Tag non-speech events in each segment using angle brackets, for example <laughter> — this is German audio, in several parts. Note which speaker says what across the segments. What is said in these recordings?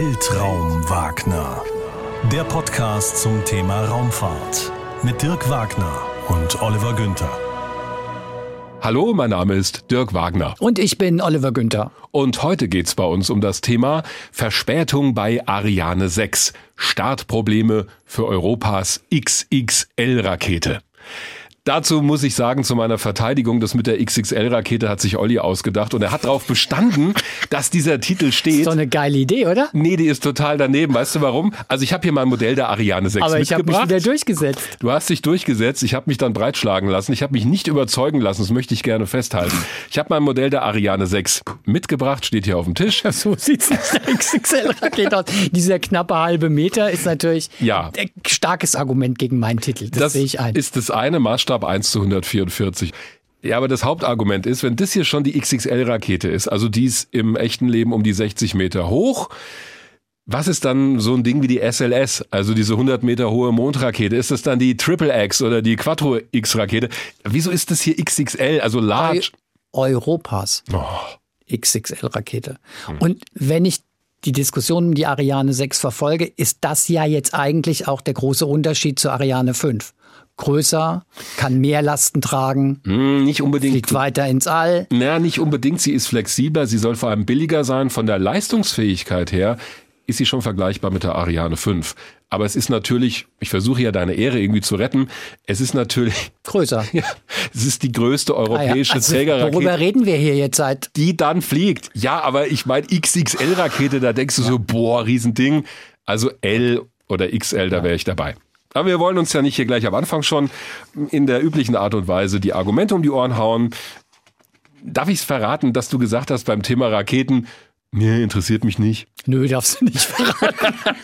Speaker 1: Weltraum Wagner. Der Podcast zum Thema Raumfahrt mit Dirk Wagner und Oliver Günther.
Speaker 2: Hallo, mein Name ist Dirk Wagner.
Speaker 3: Und ich bin Oliver Günther.
Speaker 2: Und heute geht's bei uns um das Thema Verspätung bei Ariane 6. Startprobleme für Europas XXL-Rakete. Dazu muss ich sagen, zu meiner Verteidigung, das mit der XXL-Rakete hat sich Olli ausgedacht und er hat darauf bestanden, dass dieser Titel steht.
Speaker 3: Ist doch eine geile Idee, oder?
Speaker 2: Nee, die ist total daneben. Weißt du warum? Also ich habe hier mal ein Modell der Ariane 6
Speaker 3: Aber ich habe mich wieder durchgesetzt.
Speaker 2: Du hast dich durchgesetzt. Ich habe mich dann breitschlagen lassen. Ich habe mich nicht überzeugen lassen. Das möchte ich gerne festhalten. Ich habe mein Modell der Ariane 6 mitgebracht. Steht hier auf dem Tisch.
Speaker 3: So sieht's nicht der XXL-Rakete aus. Dieser knappe halbe Meter ist natürlich
Speaker 2: Ja.
Speaker 3: ein starkes Argument gegen meinen Titel. Das, sehe ich ein.
Speaker 2: ist das eine Maßstab 1 zu 144. Ja, aber das Hauptargument ist, wenn das hier schon die XXL-Rakete ist, also die ist im echten Leben um die 60 Meter hoch, was ist dann so ein Ding wie die SLS, also diese 100 Meter hohe Mondrakete? Ist das dann die Triple X oder die Quattro X-Rakete? Wieso ist das hier XXL, also large?
Speaker 3: Europas
Speaker 2: Oh,
Speaker 3: XXL-Rakete. Und wenn ich die Diskussion um die Ariane 6 verfolge, ist das ja jetzt eigentlich auch der große Unterschied zur Ariane 5. Größer, kann mehr Lasten tragen,
Speaker 2: hm, nicht unbedingt.
Speaker 3: fliegt weiter ins All.
Speaker 2: Na, nicht unbedingt. Sie ist flexibler, sie soll vor allem billiger sein. Von der Leistungsfähigkeit her ist sie schon vergleichbar mit der Ariane 5. Aber es ist natürlich, ich versuche ja deine Ehre irgendwie zu retten, es ist natürlich, <laughs>
Speaker 3: Größer.
Speaker 2: ja, es ist die größte
Speaker 3: Ah ja,
Speaker 2: europäische
Speaker 3: also,
Speaker 2: Trägerrakete,
Speaker 3: Worüber reden wir hier jetzt seit
Speaker 2: die dann fliegt. Ja, aber ich meine XXL-Rakete, da denkst du so, boah, Riesending. Also L oder XL, da wäre ich dabei. Aber wir wollen uns ja nicht hier gleich am Anfang schon in der üblichen Art und Weise die Argumente um die Ohren hauen. Darf ich es verraten, dass du gesagt hast beim Thema Raketen, nee, interessiert mich nicht.
Speaker 3: Nö, darfst du nicht verraten. <laughs>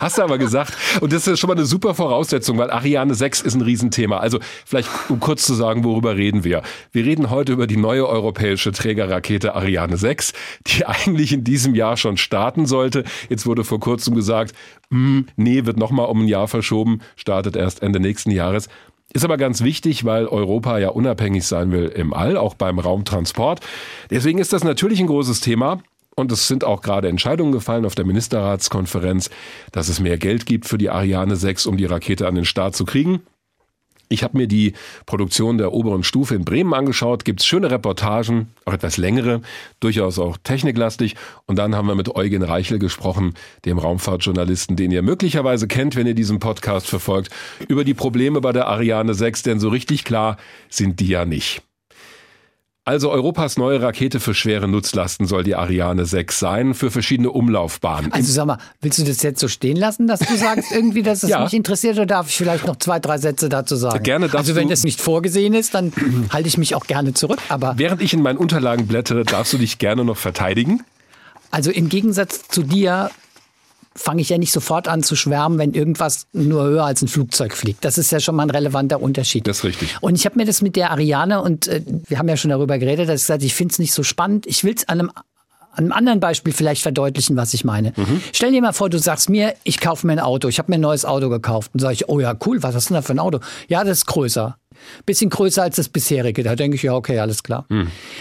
Speaker 2: Hast du aber gesagt. Und das ist schon mal eine super Voraussetzung, weil Ariane 6 ist ein Riesenthema. Also vielleicht, um kurz zu sagen, worüber reden wir. Wir reden heute über die neue europäische Trägerrakete Ariane 6, die <laughs> eigentlich in diesem Jahr schon starten sollte. Jetzt wurde vor kurzem gesagt, hm, nee, wird nochmal um ein Jahr verschoben, startet erst Ende nächsten Jahres. Ist aber ganz wichtig, weil Europa ja unabhängig sein will im All, auch beim Raumtransport. Deswegen ist das natürlich ein großes Thema. Und es sind auch gerade Entscheidungen gefallen auf der Ministerratskonferenz, dass es mehr Geld gibt für die Ariane 6, um die Rakete an den Start zu kriegen. Ich habe mir die Produktion der oberen Stufe in Bremen angeschaut. Gibt's schöne Reportagen, auch etwas längere, durchaus auch techniklastig. Und dann haben wir mit Eugen Reichel gesprochen, dem Raumfahrtjournalisten, den ihr möglicherweise kennt, wenn ihr diesen Podcast verfolgt, über die Probleme bei der Ariane 6, denn so richtig klar sind die ja nicht. Also Europas neue Rakete für schwere Nutzlasten soll die Ariane 6 sein, für verschiedene Umlaufbahnen.
Speaker 3: Also sag mal, willst du das jetzt so stehen lassen, dass du sagst irgendwie, dass es <laughs>
Speaker 2: Ja.
Speaker 3: mich interessiert oder darf ich vielleicht noch zwei, drei Sätze dazu sagen?
Speaker 2: Gerne darfst
Speaker 3: Also wenn das nicht vorgesehen ist, dann <clears throat> halte ich mich auch gerne zurück. Aber
Speaker 2: Während ich in meinen Unterlagen blättere, darfst du dich gerne noch verteidigen.
Speaker 3: also im Gegensatz zu dir fange ich ja nicht sofort an zu schwärmen, wenn irgendwas nur höher als ein Flugzeug fliegt. Das ist ja schon mal ein relevanter Unterschied.
Speaker 2: Das ist richtig.
Speaker 3: Und ich habe mir das mit der Ariane und äh, wir haben ja schon darüber geredet, dass ich gesagt, ich finde es nicht so spannend. Ich will es an einem, an einem anderen Beispiel vielleicht verdeutlichen, was ich meine. Stell dir mal vor, du sagst mir, ich kaufe mir ein Auto, ich habe mir ein neues Auto gekauft. Und sage ich, oh ja, cool, was hast du denn da für ein Auto? Ja, das ist größer. Bisschen größer als das bisherige. Da denke ich, ja, okay, alles klar.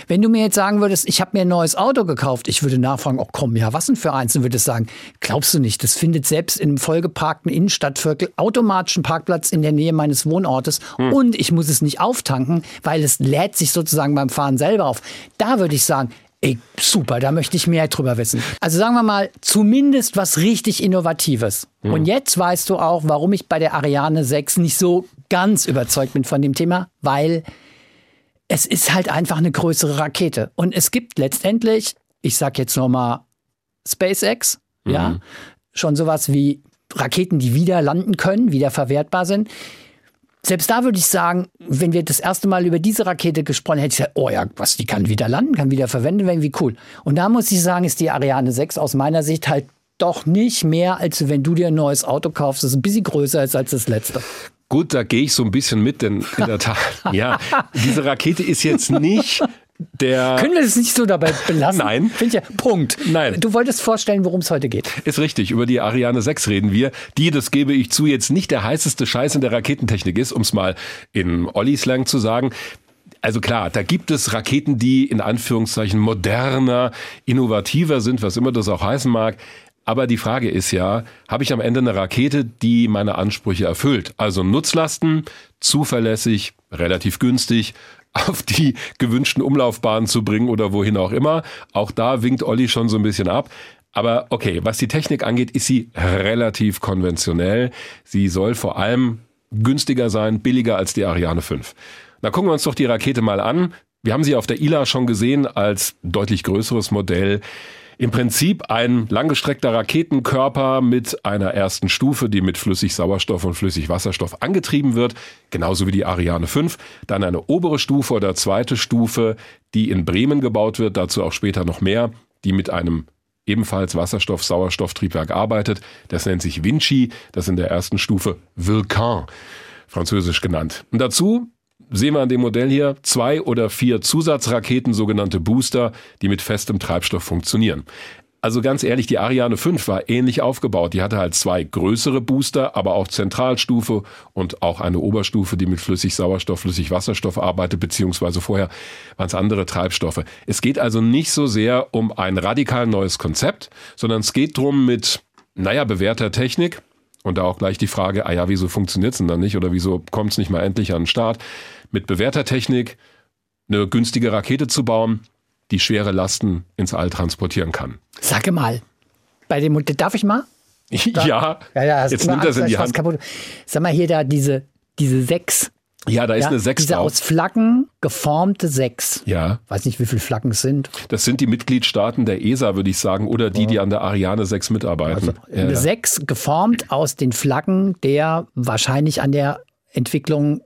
Speaker 3: Wenn du mir jetzt sagen würdest, ich habe mir ein neues Auto gekauft, ich würde nachfragen, oh komm, ja, was denn für eins? Und würdest sagen, glaubst du nicht, das findet selbst in einem vollgeparkten Innenstadtviertel automatisch einen Parkplatz in der Nähe meines Wohnortes und ich muss es nicht auftanken, weil es lädt sich sozusagen beim Fahren selber auf. Da würde ich sagen, Ey, super, da möchte ich mehr drüber wissen. Also sagen wir mal, zumindest was richtig Innovatives. Und jetzt weißt du auch, warum ich bei der Ariane 6 nicht so ganz überzeugt bin von dem Thema, weil es ist halt einfach eine größere Rakete. Und es gibt letztendlich, ich sag jetzt nochmal SpaceX, ja, schon sowas wie Raketen, die wieder landen können, wieder verwertbar sind. Selbst da würde ich sagen, wenn wir das erste Mal über diese Rakete gesprochen hätten, hätte ich gesagt, oh ja, was, die kann wieder landen, kann wieder verwendet werden, wie cool. Und da muss ich sagen, ist die Ariane 6 aus meiner Sicht halt doch nicht mehr, als wenn du dir ein neues Auto kaufst, das ein bisschen größer ist als das letzte.
Speaker 2: Gut, da gehe ich so ein bisschen mit, denn in der Tat, <laughs> ja, diese Rakete ist jetzt nicht der.
Speaker 3: Können wir das nicht so dabei belassen?
Speaker 2: Nein.
Speaker 3: Finde ich ja. Punkt.
Speaker 2: Nein.
Speaker 3: Du wolltest vorstellen, worum es heute geht.
Speaker 2: Ist richtig, über die Ariane 6 reden wir, die, das gebe ich zu, jetzt nicht der heißeste Scheiß in der Raketentechnik ist, um es mal in Olli-Slang zu sagen. Also klar, da gibt es Raketen, die in Anführungszeichen moderner, innovativer sind, was immer das auch heißen mag. Aber die Frage ist ja, habe ich am Ende eine Rakete, die meine Ansprüche erfüllt? Also Nutzlasten, zuverlässig, relativ günstig, <laughs> auf die gewünschten Umlaufbahnen zu bringen oder wohin auch immer. Auch da winkt Olli schon so ein bisschen ab. Aber okay, was die Technik angeht, ist sie relativ konventionell. Sie soll vor allem günstiger sein, billiger als die Ariane 5. Na gucken wir uns doch die Rakete mal an. Wir haben sie auf der ILA schon gesehen als deutlich größeres Modell. Im Prinzip ein langgestreckter Raketenkörper mit einer ersten Stufe, die mit Flüssigsauerstoff und Flüssigwasserstoff angetrieben wird, genauso wie die Ariane 5. Dann eine obere Stufe oder zweite Stufe, die in Bremen gebaut wird, dazu auch später noch mehr, die mit einem ebenfalls Wasserstoff-Sauerstofftriebwerk arbeitet. Das nennt sich Vinci, das in der ersten Stufe Vulcan, französisch genannt. Und dazu sehen wir an dem Modell hier zwei oder vier Zusatzraketen, sogenannte Booster, die mit festem Treibstoff funktionieren. Also ganz ehrlich, die Ariane 5 war ähnlich aufgebaut. Die hatte halt zwei größere Booster, aber auch Zentralstufe und auch eine Oberstufe, die mit Flüssigsauerstoff, Flüssigwasserstoff arbeitet, beziehungsweise vorher waren es andere Treibstoffe. Es geht also nicht so sehr um ein radikal neues Konzept, sondern es geht drum mit, naja, bewährter Technik, und da auch gleich die Frage, ah ja, wieso funktioniert's denn dann nicht oder wieso kommt's nicht mal endlich an den Start? Mit bewährter Technik eine günstige Rakete zu bauen, die schwere Lasten ins All transportieren kann.
Speaker 3: Sag mal, bei dem, darf ich mal?
Speaker 2: Da, <laughs> ja, ja, ja jetzt nimmt das in die Hand. Kaputt.
Speaker 3: Sag mal hier da diese, diese sechs
Speaker 2: ja, da ist ja, eine 6
Speaker 3: Diese drauf. aus Flaggen geformte 6.
Speaker 2: Ja.
Speaker 3: Weiß nicht, wie viele Flaggen es sind.
Speaker 2: Das sind die Mitgliedstaaten der ESA, würde ich sagen, oder die, die an der Ariane 6 mitarbeiten. Also
Speaker 3: eine. 6 geformt aus den Flaggen der wahrscheinlich an der Entwicklung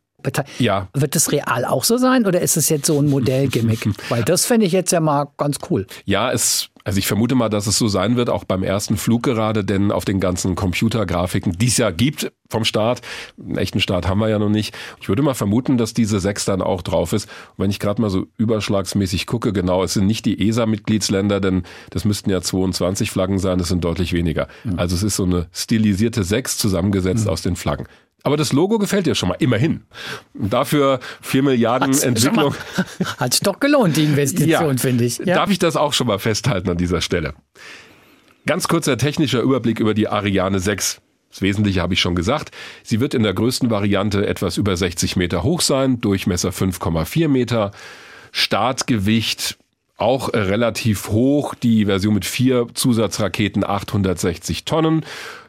Speaker 2: ja.
Speaker 3: Wird das real auch so sein oder ist es jetzt so ein Modellgimmick? <laughs> Weil das fände ich jetzt ja mal ganz cool.
Speaker 2: Ja, es also ich vermute mal, dass es so sein wird, auch beim ersten Flug gerade, denn auf den ganzen Computergrafiken, die es ja gibt vom Start, einen echten Start haben wir ja noch nicht. Ich würde mal vermuten, dass diese 6 dann auch drauf ist. Und wenn ich gerade mal so überschlagsmäßig gucke, genau, es sind nicht die ESA-Mitgliedsländer, denn das müssten ja 22 Flaggen sein, es sind deutlich weniger. Mhm. Also es ist so eine stilisierte 6 zusammengesetzt mhm. aus den Flaggen. Aber das Logo gefällt dir schon mal, immerhin. Dafür 4 Milliarden Hat's, Entwicklung. <laughs>
Speaker 3: Hat sich doch gelohnt, die Investition, ja, finde ich.
Speaker 2: Ja. Darf ich das auch schon mal festhalten an dieser Stelle? Ganz kurzer technischer Überblick über die Ariane 6. Das Wesentliche habe ich schon gesagt. Sie wird in der größten Variante etwas über 60 Meter hoch sein, Durchmesser 5,4 Meter, Startgewicht auch relativ hoch, die Version mit vier Zusatzraketen 860 Tonnen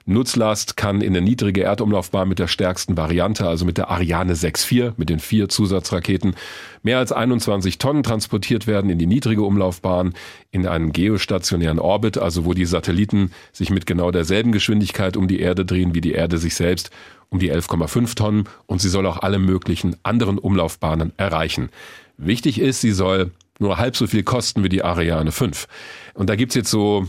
Speaker 2: Nutzlast kann in eine niedrige Erdumlaufbahn mit der stärksten Variante, also mit der Ariane 6.4, mit den vier Zusatzraketen, mehr als 21 Tonnen transportiert werden in die niedrige Umlaufbahn, in einen geostationären Orbit, also wo die Satelliten sich mit genau derselben Geschwindigkeit um die Erde drehen wie die Erde sich selbst, um die 11,5 Tonnen und sie soll auch alle möglichen anderen Umlaufbahnen erreichen. Wichtig ist, sie soll nur halb so viel kosten wie die Ariane 5. Und da gibt's jetzt so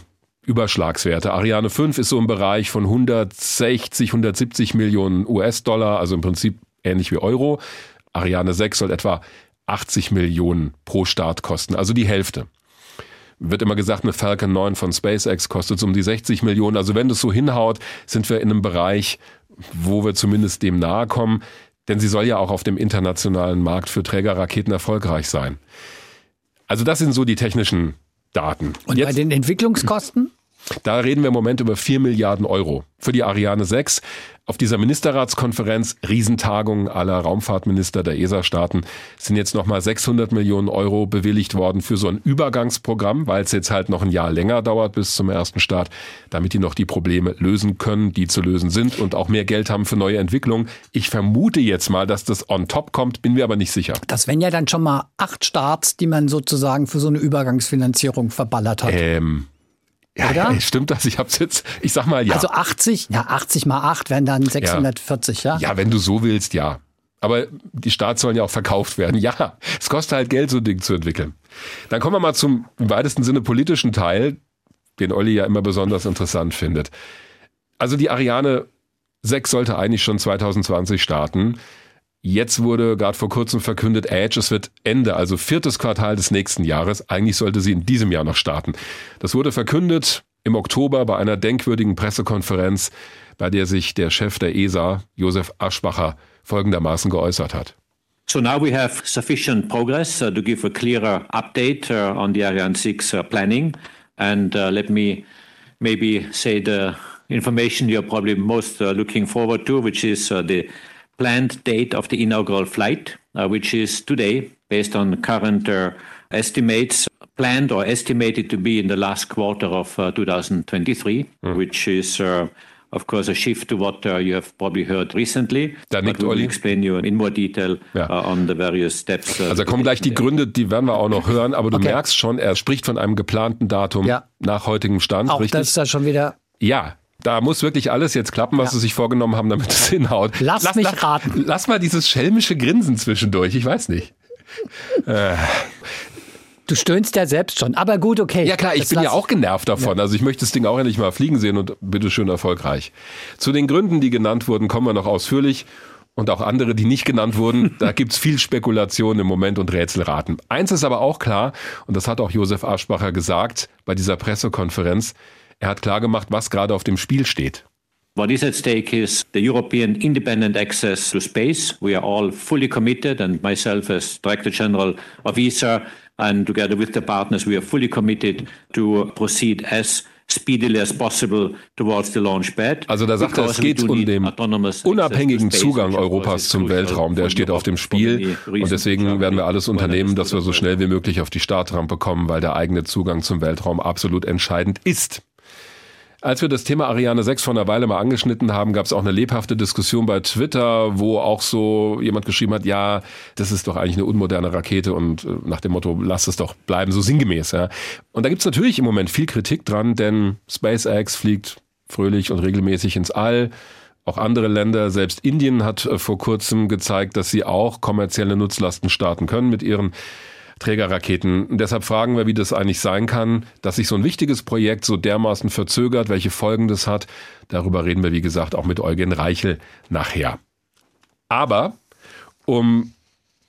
Speaker 2: Überschlagswerte. Ariane 5 ist so im Bereich von 160, 170 Millionen US-Dollar, also im Prinzip ähnlich wie Euro. Ariane 6 soll etwa 80 Millionen pro Start kosten, also die Hälfte. Wird immer gesagt, eine Falcon 9 von SpaceX kostet um die 60 Millionen. Also wenn das so hinhaut, sind wir in einem Bereich, wo wir zumindest dem nahe kommen. Denn sie soll ja auch auf dem internationalen Markt für Trägerraketen erfolgreich sein. Also das sind so die technischen Daten.
Speaker 3: Und Jetzt, bei den Entwicklungskosten?
Speaker 2: Da reden wir im Moment über 4 Milliarden Euro für die Ariane 6. Auf dieser Ministerratskonferenz, Riesentagung aller Raumfahrtminister der ESA-Staaten, sind jetzt nochmal 600 Millionen Euro bewilligt worden für so ein Übergangsprogramm, weil es jetzt halt noch ein Jahr länger dauert bis zum ersten Start, damit die noch die Probleme lösen können, die zu lösen sind und auch mehr Geld haben für neue Entwicklungen. Ich vermute jetzt mal, dass das on top kommt, bin mir aber nicht sicher.
Speaker 3: Das wären ja dann schon mal acht Starts, die man sozusagen für so eine Übergangsfinanzierung verballert hat.
Speaker 2: Ähm, ja, ja, stimmt das? Ich hab's jetzt, ich sag mal ja.
Speaker 3: Also 80, ja, 80 mal 8 wären dann 640, ja.
Speaker 2: Ja, wenn du so willst, ja. Aber die Starts sollen ja auch verkauft werden. <laughs> Ja, es kostet halt Geld, so ein Ding zu entwickeln. Dann kommen wir mal zum im weitesten Sinne politischen Teil, den Olli ja immer besonders interessant findet. Also die Ariane 6 sollte eigentlich schon 2020 starten. Jetzt wurde gerade vor kurzem verkündet, Edge, es wird Ende, also viertes Quartal des nächsten Jahres. Eigentlich sollte sie in diesem Jahr noch starten. Das wurde verkündet im Oktober bei einer denkwürdigen Pressekonferenz, bei der sich der Chef der ESA, Josef Aschbacher, folgendermaßen geäußert hat.
Speaker 4: So now we have sufficient progress uh, to give a clearer update uh, on the Ariane 6 uh, planning. And uh, let me maybe say the information you're probably most uh, looking forward to, which is uh, the planned date of the inaugural flight, uh, which is today, based on current uh, estimates, planned or estimated to be in the last quarter of uh, 2023, which is. Uh, of course, a shift to what uh, you have probably heard recently.
Speaker 2: Da nickt
Speaker 4: we will
Speaker 2: Olli.
Speaker 4: explain you in more detail
Speaker 2: Ja.
Speaker 4: uh, on the various steps. uh,
Speaker 2: Also da kommen gleich die Gründe, die werden wir auch noch hören, aber du
Speaker 3: Okay.
Speaker 2: merkst schon, er spricht von einem geplanten Datum
Speaker 3: Ja.
Speaker 2: nach heutigem Stand,
Speaker 3: Auch
Speaker 2: richtig?
Speaker 3: das ist ja schon wieder.
Speaker 2: Ja, da muss wirklich alles jetzt klappen, was
Speaker 3: Ja.
Speaker 2: sie sich vorgenommen haben, damit es hinhaut.
Speaker 3: Lass mich raten.
Speaker 2: Lass mal dieses schelmische Grinsen zwischendurch, ich weiß nicht.
Speaker 3: Du stöhnst ja selbst schon. Aber gut, okay.
Speaker 2: Ja klar, ich
Speaker 3: Das
Speaker 2: bin ja
Speaker 3: lass-
Speaker 2: auch genervt davon. Also ich möchte das Ding auch endlich mal fliegen sehen und bitteschön erfolgreich. Zu den Gründen, die genannt wurden, kommen wir noch ausführlich. Und auch andere, die nicht genannt wurden, <laughs> da gibt's viel Spekulation im Moment und Rätselraten. Eins ist aber auch klar, und das hat auch Josef Aschbacher gesagt bei dieser Pressekonferenz, er hat klargemacht, was gerade auf dem Spiel steht.
Speaker 4: What is at stake is the European independent access to space. We are all fully committed, and myself as Director General of ESA, and together with the partners, we are fully committed to proceed as speedily as possible towards the launch pad.
Speaker 2: Also da sagt er, es geht um den unabhängigen Zugang Europas zum Weltraum, der steht auf dem Spiel. Und deswegen werden wir alles unternehmen, dass wir so schnell wie möglich auf die Startrampe kommen, weil der eigene Zugang zum Weltraum absolut entscheidend ist. Als wir das Thema Ariane 6 vor einer Weile mal angeschnitten haben, gab es auch eine lebhafte Diskussion bei Twitter, wo auch so jemand geschrieben hat, ja, das ist doch eigentlich eine unmoderne Rakete und äh, nach dem Motto, lass es doch bleiben, so sinngemäß. Ja. Und da gibt's natürlich im Moment viel Kritik dran, denn SpaceX fliegt fröhlich und regelmäßig ins All. Auch andere Länder, selbst Indien hat äh, vor kurzem gezeigt, dass sie auch kommerzielle Nutzlasten starten können mit ihren Trägerraketen. Deshalb fragen wir, wie das eigentlich sein kann, dass sich so ein wichtiges Projekt so dermaßen verzögert, welche Folgen das hat. Darüber reden wir, wie gesagt, auch mit Eugen Reichel nachher. Aber um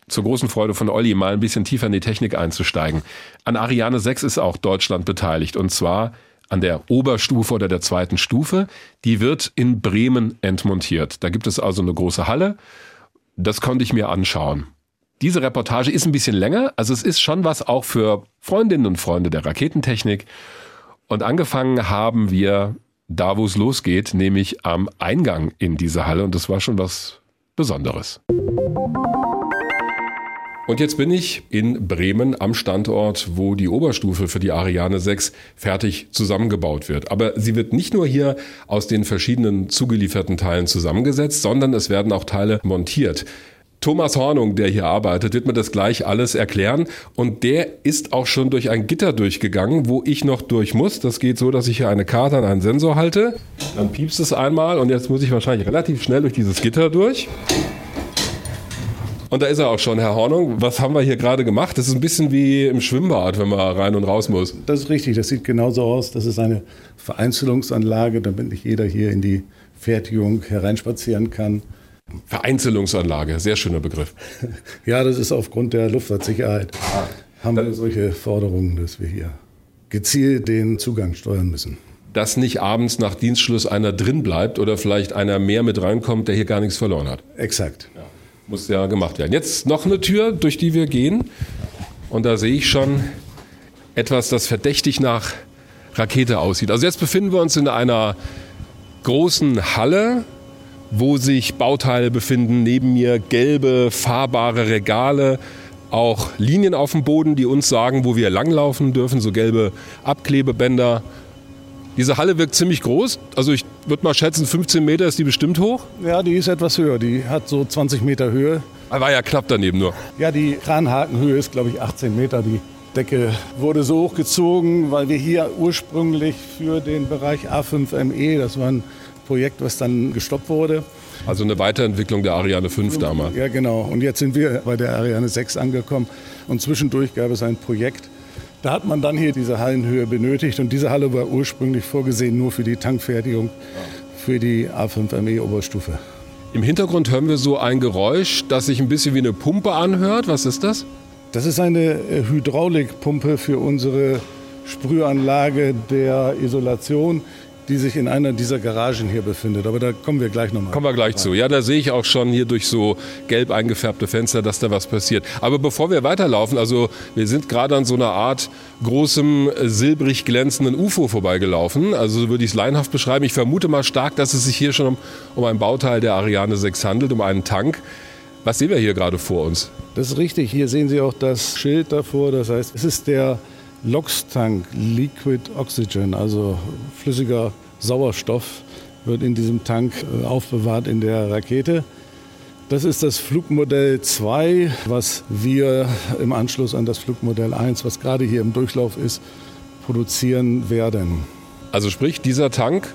Speaker 2: zur großen Freude von Olli mal ein bisschen tiefer in die Technik einzusteigen. An Ariane 6 ist auch Deutschland beteiligt und zwar an der Oberstufe oder der zweiten Stufe. Die wird in Bremen entmontiert. Da gibt es also eine große Halle. Das konnte ich mir anschauen. Diese Reportage ist ein bisschen länger, also es ist schon was auch für Freundinnen und Freunde der Raketentechnik. Und angefangen haben wir da, wo es losgeht, nämlich am Eingang in diese Halle. Und das war schon was Besonderes. Und jetzt bin ich in Bremen am Standort, wo die Oberstufe für die Ariane 6 fertig zusammengebaut wird. Aber sie wird nicht nur hier aus den verschiedenen zugelieferten Teilen zusammengesetzt, sondern es werden auch Teile montiert. Thomas Hornung, der hier arbeitet, wird mir das gleich alles erklären. Und der ist auch schon durch ein Gitter durchgegangen, wo ich noch durch muss. Das geht so, dass ich hier eine Karte an einen Sensor halte. Dann piepst es einmal und jetzt muss ich wahrscheinlich relativ schnell durch dieses Gitter durch. Und da ist er auch schon, Herr Hornung. Was haben wir hier gerade gemacht? Das ist ein bisschen wie im Schwimmbad, wenn man rein und raus muss.
Speaker 5: Das ist richtig, das sieht genauso aus. Das ist eine Vereinzelungsanlage, damit nicht jeder hier in die Fertigung hereinspazieren kann.
Speaker 2: Vereinzelungsanlage, sehr schöner Begriff.
Speaker 5: Ja, das ist aufgrund der Luftfahrtsicherheit. Haben wir solche Forderungen, dass wir hier gezielt den Zugang steuern müssen.
Speaker 2: Dass nicht abends nach Dienstschluss einer drin bleibt oder vielleicht einer mehr mit reinkommt, der hier gar nichts verloren hat.
Speaker 5: Exakt.
Speaker 2: Muss ja gemacht werden. Jetzt noch eine Tür, durch die wir gehen. Und da sehe ich schon etwas, das verdächtig nach Rakete aussieht. Also jetzt befinden wir uns in einer großen Halle, wo sich Bauteile befinden. Neben mir gelbe, fahrbare Regale, auch Linien auf dem Boden, die uns sagen, wo wir langlaufen dürfen, so gelbe Abklebebänder. Diese Halle wirkt ziemlich groß. Also ich würde mal schätzen, 15 Meter ist die bestimmt hoch.
Speaker 5: Ja, die ist etwas höher. Die hat so 20 Meter Höhe.
Speaker 2: Er war ja knapp daneben nur.
Speaker 5: Ja, die Kranhakenhöhe ist, glaube ich, 18 Meter. Die Decke wurde so hochgezogen, weil wir hier ursprünglich für den Bereich A5ME, das war ein Projekt, was dann gestoppt wurde.
Speaker 2: Also eine Weiterentwicklung der Ariane 5 damals.
Speaker 5: Ja, genau. Und jetzt sind wir bei der Ariane 6 angekommen. Und zwischendurch gab es ein Projekt. Da hat man dann hier diese Hallenhöhe benötigt. Und diese Halle war ursprünglich vorgesehen nur für die Tankfertigung für die A5ME Oberstufe.
Speaker 2: Im Hintergrund hören wir so ein Geräusch, das sich ein bisschen wie eine Pumpe anhört. Was ist das?
Speaker 5: Das ist eine äh, Hydraulikpumpe für unsere Sprühanlage der Isolation. Die sich in einer dieser Garagen hier befindet. Aber da kommen wir gleich nochmal.
Speaker 2: Kommen wir gleich zu. Ja, da sehe ich auch schon hier durch so gelb eingefärbte Fenster, dass da was passiert. Aber bevor wir weiterlaufen, also wir sind gerade an so einer Art großem silbrig glänzenden UFO vorbeigelaufen. Also so würde ich es leinhaft beschreiben. Ich vermute mal stark, dass es sich hier schon um, um ein Bauteil der Ariane 6 handelt, um einen Tank. Was sehen wir hier gerade vor uns?
Speaker 5: Das ist richtig. Hier sehen Sie auch das Schild davor. Das heißt, es ist der LOX-Tank, Liquid Oxygen, also flüssiger Sauerstoff, wird in diesem Tank äh, aufbewahrt in der Rakete. Das ist das Flugmodell 2, was wir im Anschluss an das Flugmodell 1, was gerade hier im Durchlauf ist, produzieren werden.
Speaker 2: Also sprich, dieser Tank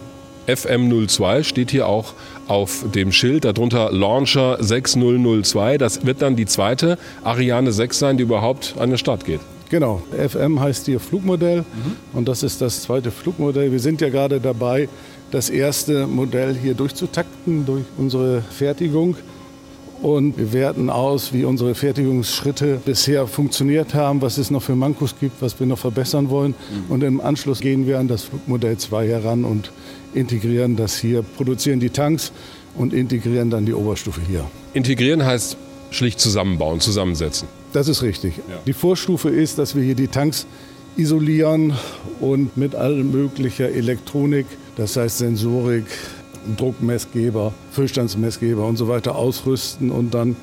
Speaker 2: FM02 steht hier auch auf dem Schild, darunter Launcher 6002. Das wird dann die zweite Ariane 6 sein, die überhaupt an den Start geht.
Speaker 5: Genau, FM heißt hier Flugmodell mhm. und das ist das zweite Flugmodell. Wir sind ja gerade dabei, das erste Modell hier durchzutakten durch unsere Fertigung. Und wir werten aus, wie unsere Fertigungsschritte bisher funktioniert haben, was es noch für Mankos gibt, was wir noch verbessern wollen. Mhm. Und im Anschluss gehen wir an das Flugmodell 2 heran und integrieren das hier, produzieren die Tanks und integrieren dann die Oberstufe hier.
Speaker 2: Integrieren heißt schlicht zusammenbauen, zusammensetzen.
Speaker 5: Das ist richtig. Ja. Die Vorstufe ist, dass wir hier die Tanks isolieren und mit all möglicher Elektronik, das heißt Sensorik, Druckmessgeber, Füllstandsmessgeber und so weiter ausrüsten und dann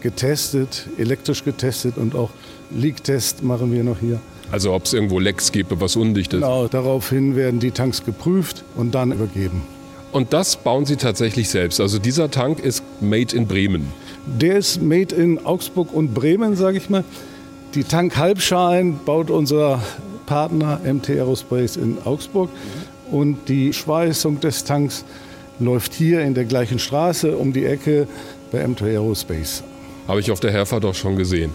Speaker 5: getestet, elektrisch getestet und auch Leak-Test machen wir noch hier.
Speaker 2: Also ob es irgendwo Lecks gibt, was undicht ist.
Speaker 5: Genau, daraufhin werden die Tanks geprüft und dann übergeben.
Speaker 2: Und das bauen Sie tatsächlich selbst. Also dieser Tank ist made in Bremen.
Speaker 5: Der ist made in Augsburg und Bremen, sage ich mal. Die Tankhalbschalen baut unser Partner MT Aerospace in Augsburg. Und die Schweißung des Tanks läuft hier in der gleichen Straße um die Ecke bei MT Aerospace.
Speaker 2: Habe ich auf der Herfahrt auch schon gesehen.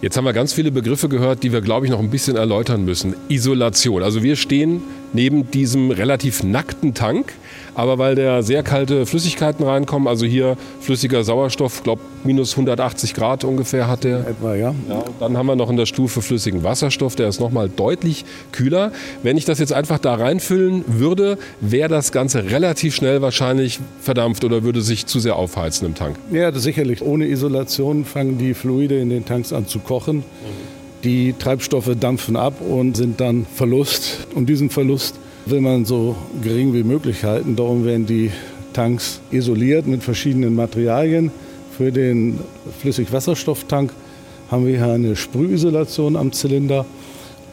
Speaker 2: Jetzt haben wir ganz viele Begriffe gehört, die wir, glaube ich, noch ein bisschen erläutern müssen. Isolation. Also wir stehen neben diesem relativ nackten Tank aber weil da sehr kalte Flüssigkeiten reinkommen, also hier flüssiger Sauerstoff, glaube minus 180 Grad ungefähr hat der.
Speaker 5: Etwa, ja.
Speaker 2: ja. Dann haben wir noch in der Stufe flüssigen Wasserstoff, der ist nochmal deutlich kühler. Wenn ich das jetzt einfach da reinfüllen würde, wäre das Ganze relativ schnell wahrscheinlich verdampft oder würde sich zu sehr aufheizen im Tank.
Speaker 5: Ja, sicherlich. Ohne Isolation fangen die Fluide in den Tanks an zu kochen. Die Treibstoffe dampfen ab und sind dann Verlust. Und diesen Verlust will man so gering wie möglich halten. Darum werden die Tanks isoliert mit verschiedenen Materialien. Für den Flüssigwasserstofftank haben wir hier eine Sprühisolation am Zylinder.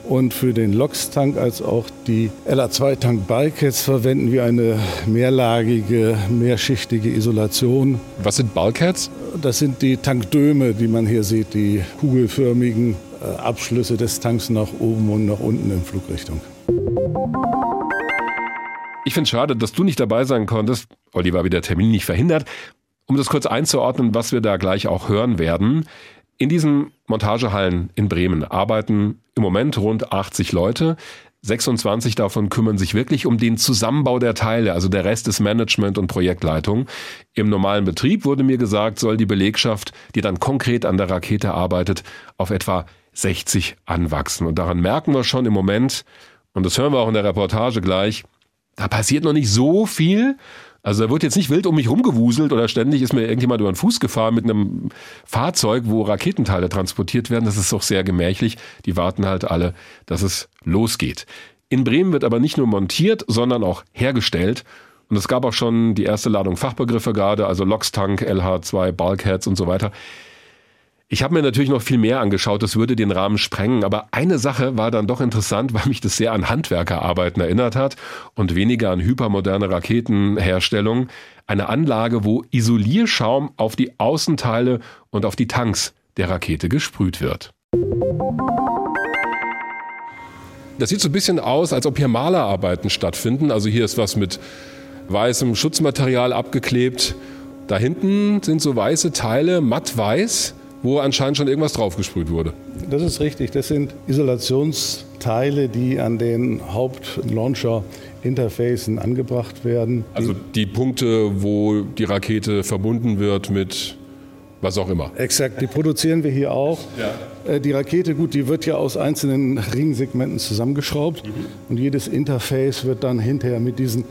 Speaker 5: Und für den LOX-Tank als auch die LA2-Tank-Bulkheads verwenden wir eine mehrlagige, mehrschichtige Isolation.
Speaker 2: Was sind Bulkheads?
Speaker 5: Das sind die Tankdöme, die man hier sieht, die kugelförmigen äh, Abschlüsse des Tanks nach oben und nach unten in Flugrichtung.
Speaker 2: Ich finde es schade, dass du nicht dabei sein konntest. Olli war wieder Termin nicht verhindert. Um das kurz einzuordnen, was wir da gleich auch hören werden. In diesen Montagehallen in Bremen arbeiten im Moment rund 80 Leute. 26 davon kümmern sich wirklich um den Zusammenbau der Teile, also der Rest ist Management und Projektleitung. Im normalen Betrieb wurde mir gesagt, soll die Belegschaft, die dann konkret an der Rakete arbeitet, auf etwa 60 anwachsen. Und daran merken wir schon im Moment, und das hören wir auch in der Reportage gleich, da passiert noch nicht so viel. Also da wird jetzt nicht wild um mich rumgewuselt oder ständig ist mir irgendjemand über den Fuß gefahren mit einem Fahrzeug, wo Raketenteile transportiert werden. Das ist doch sehr gemächlich. Die warten halt alle, dass es losgeht. In Bremen wird aber nicht nur montiert, sondern auch hergestellt. Und es gab auch schon die erste Ladung Fachbegriffe gerade, also Lox-Tank, LH2, Bulkheads und so weiter. Ich habe mir natürlich noch viel mehr angeschaut, das würde den Rahmen sprengen, aber eine Sache war dann doch interessant, <laughs> weil mich das sehr an Handwerkerarbeiten erinnert hat und weniger an hypermoderne Raketenherstellung. Eine Anlage, wo Isolierschaum auf die Außenteile und auf die Tanks der Rakete gesprüht wird. Das sieht so ein bisschen aus, als ob hier Malerarbeiten stattfinden. Also hier ist was mit weißem Schutzmaterial abgeklebt. Da hinten sind so weiße Teile, matt weiß wo anscheinend schon irgendwas draufgesprüht wurde.
Speaker 5: Das ist richtig. Das sind Isolationsteile, die an den Hauptlauncher-Interfacen angebracht werden.
Speaker 2: Also die Punkte, wo die Rakete verbunden wird mit was auch immer.
Speaker 5: Exakt, die produzieren wir hier auch. Ja. Äh, die Rakete, gut, die wird ja aus einzelnen Ringsegmenten zusammengeschraubt mhm. und jedes Interface wird dann hinterher mit diesen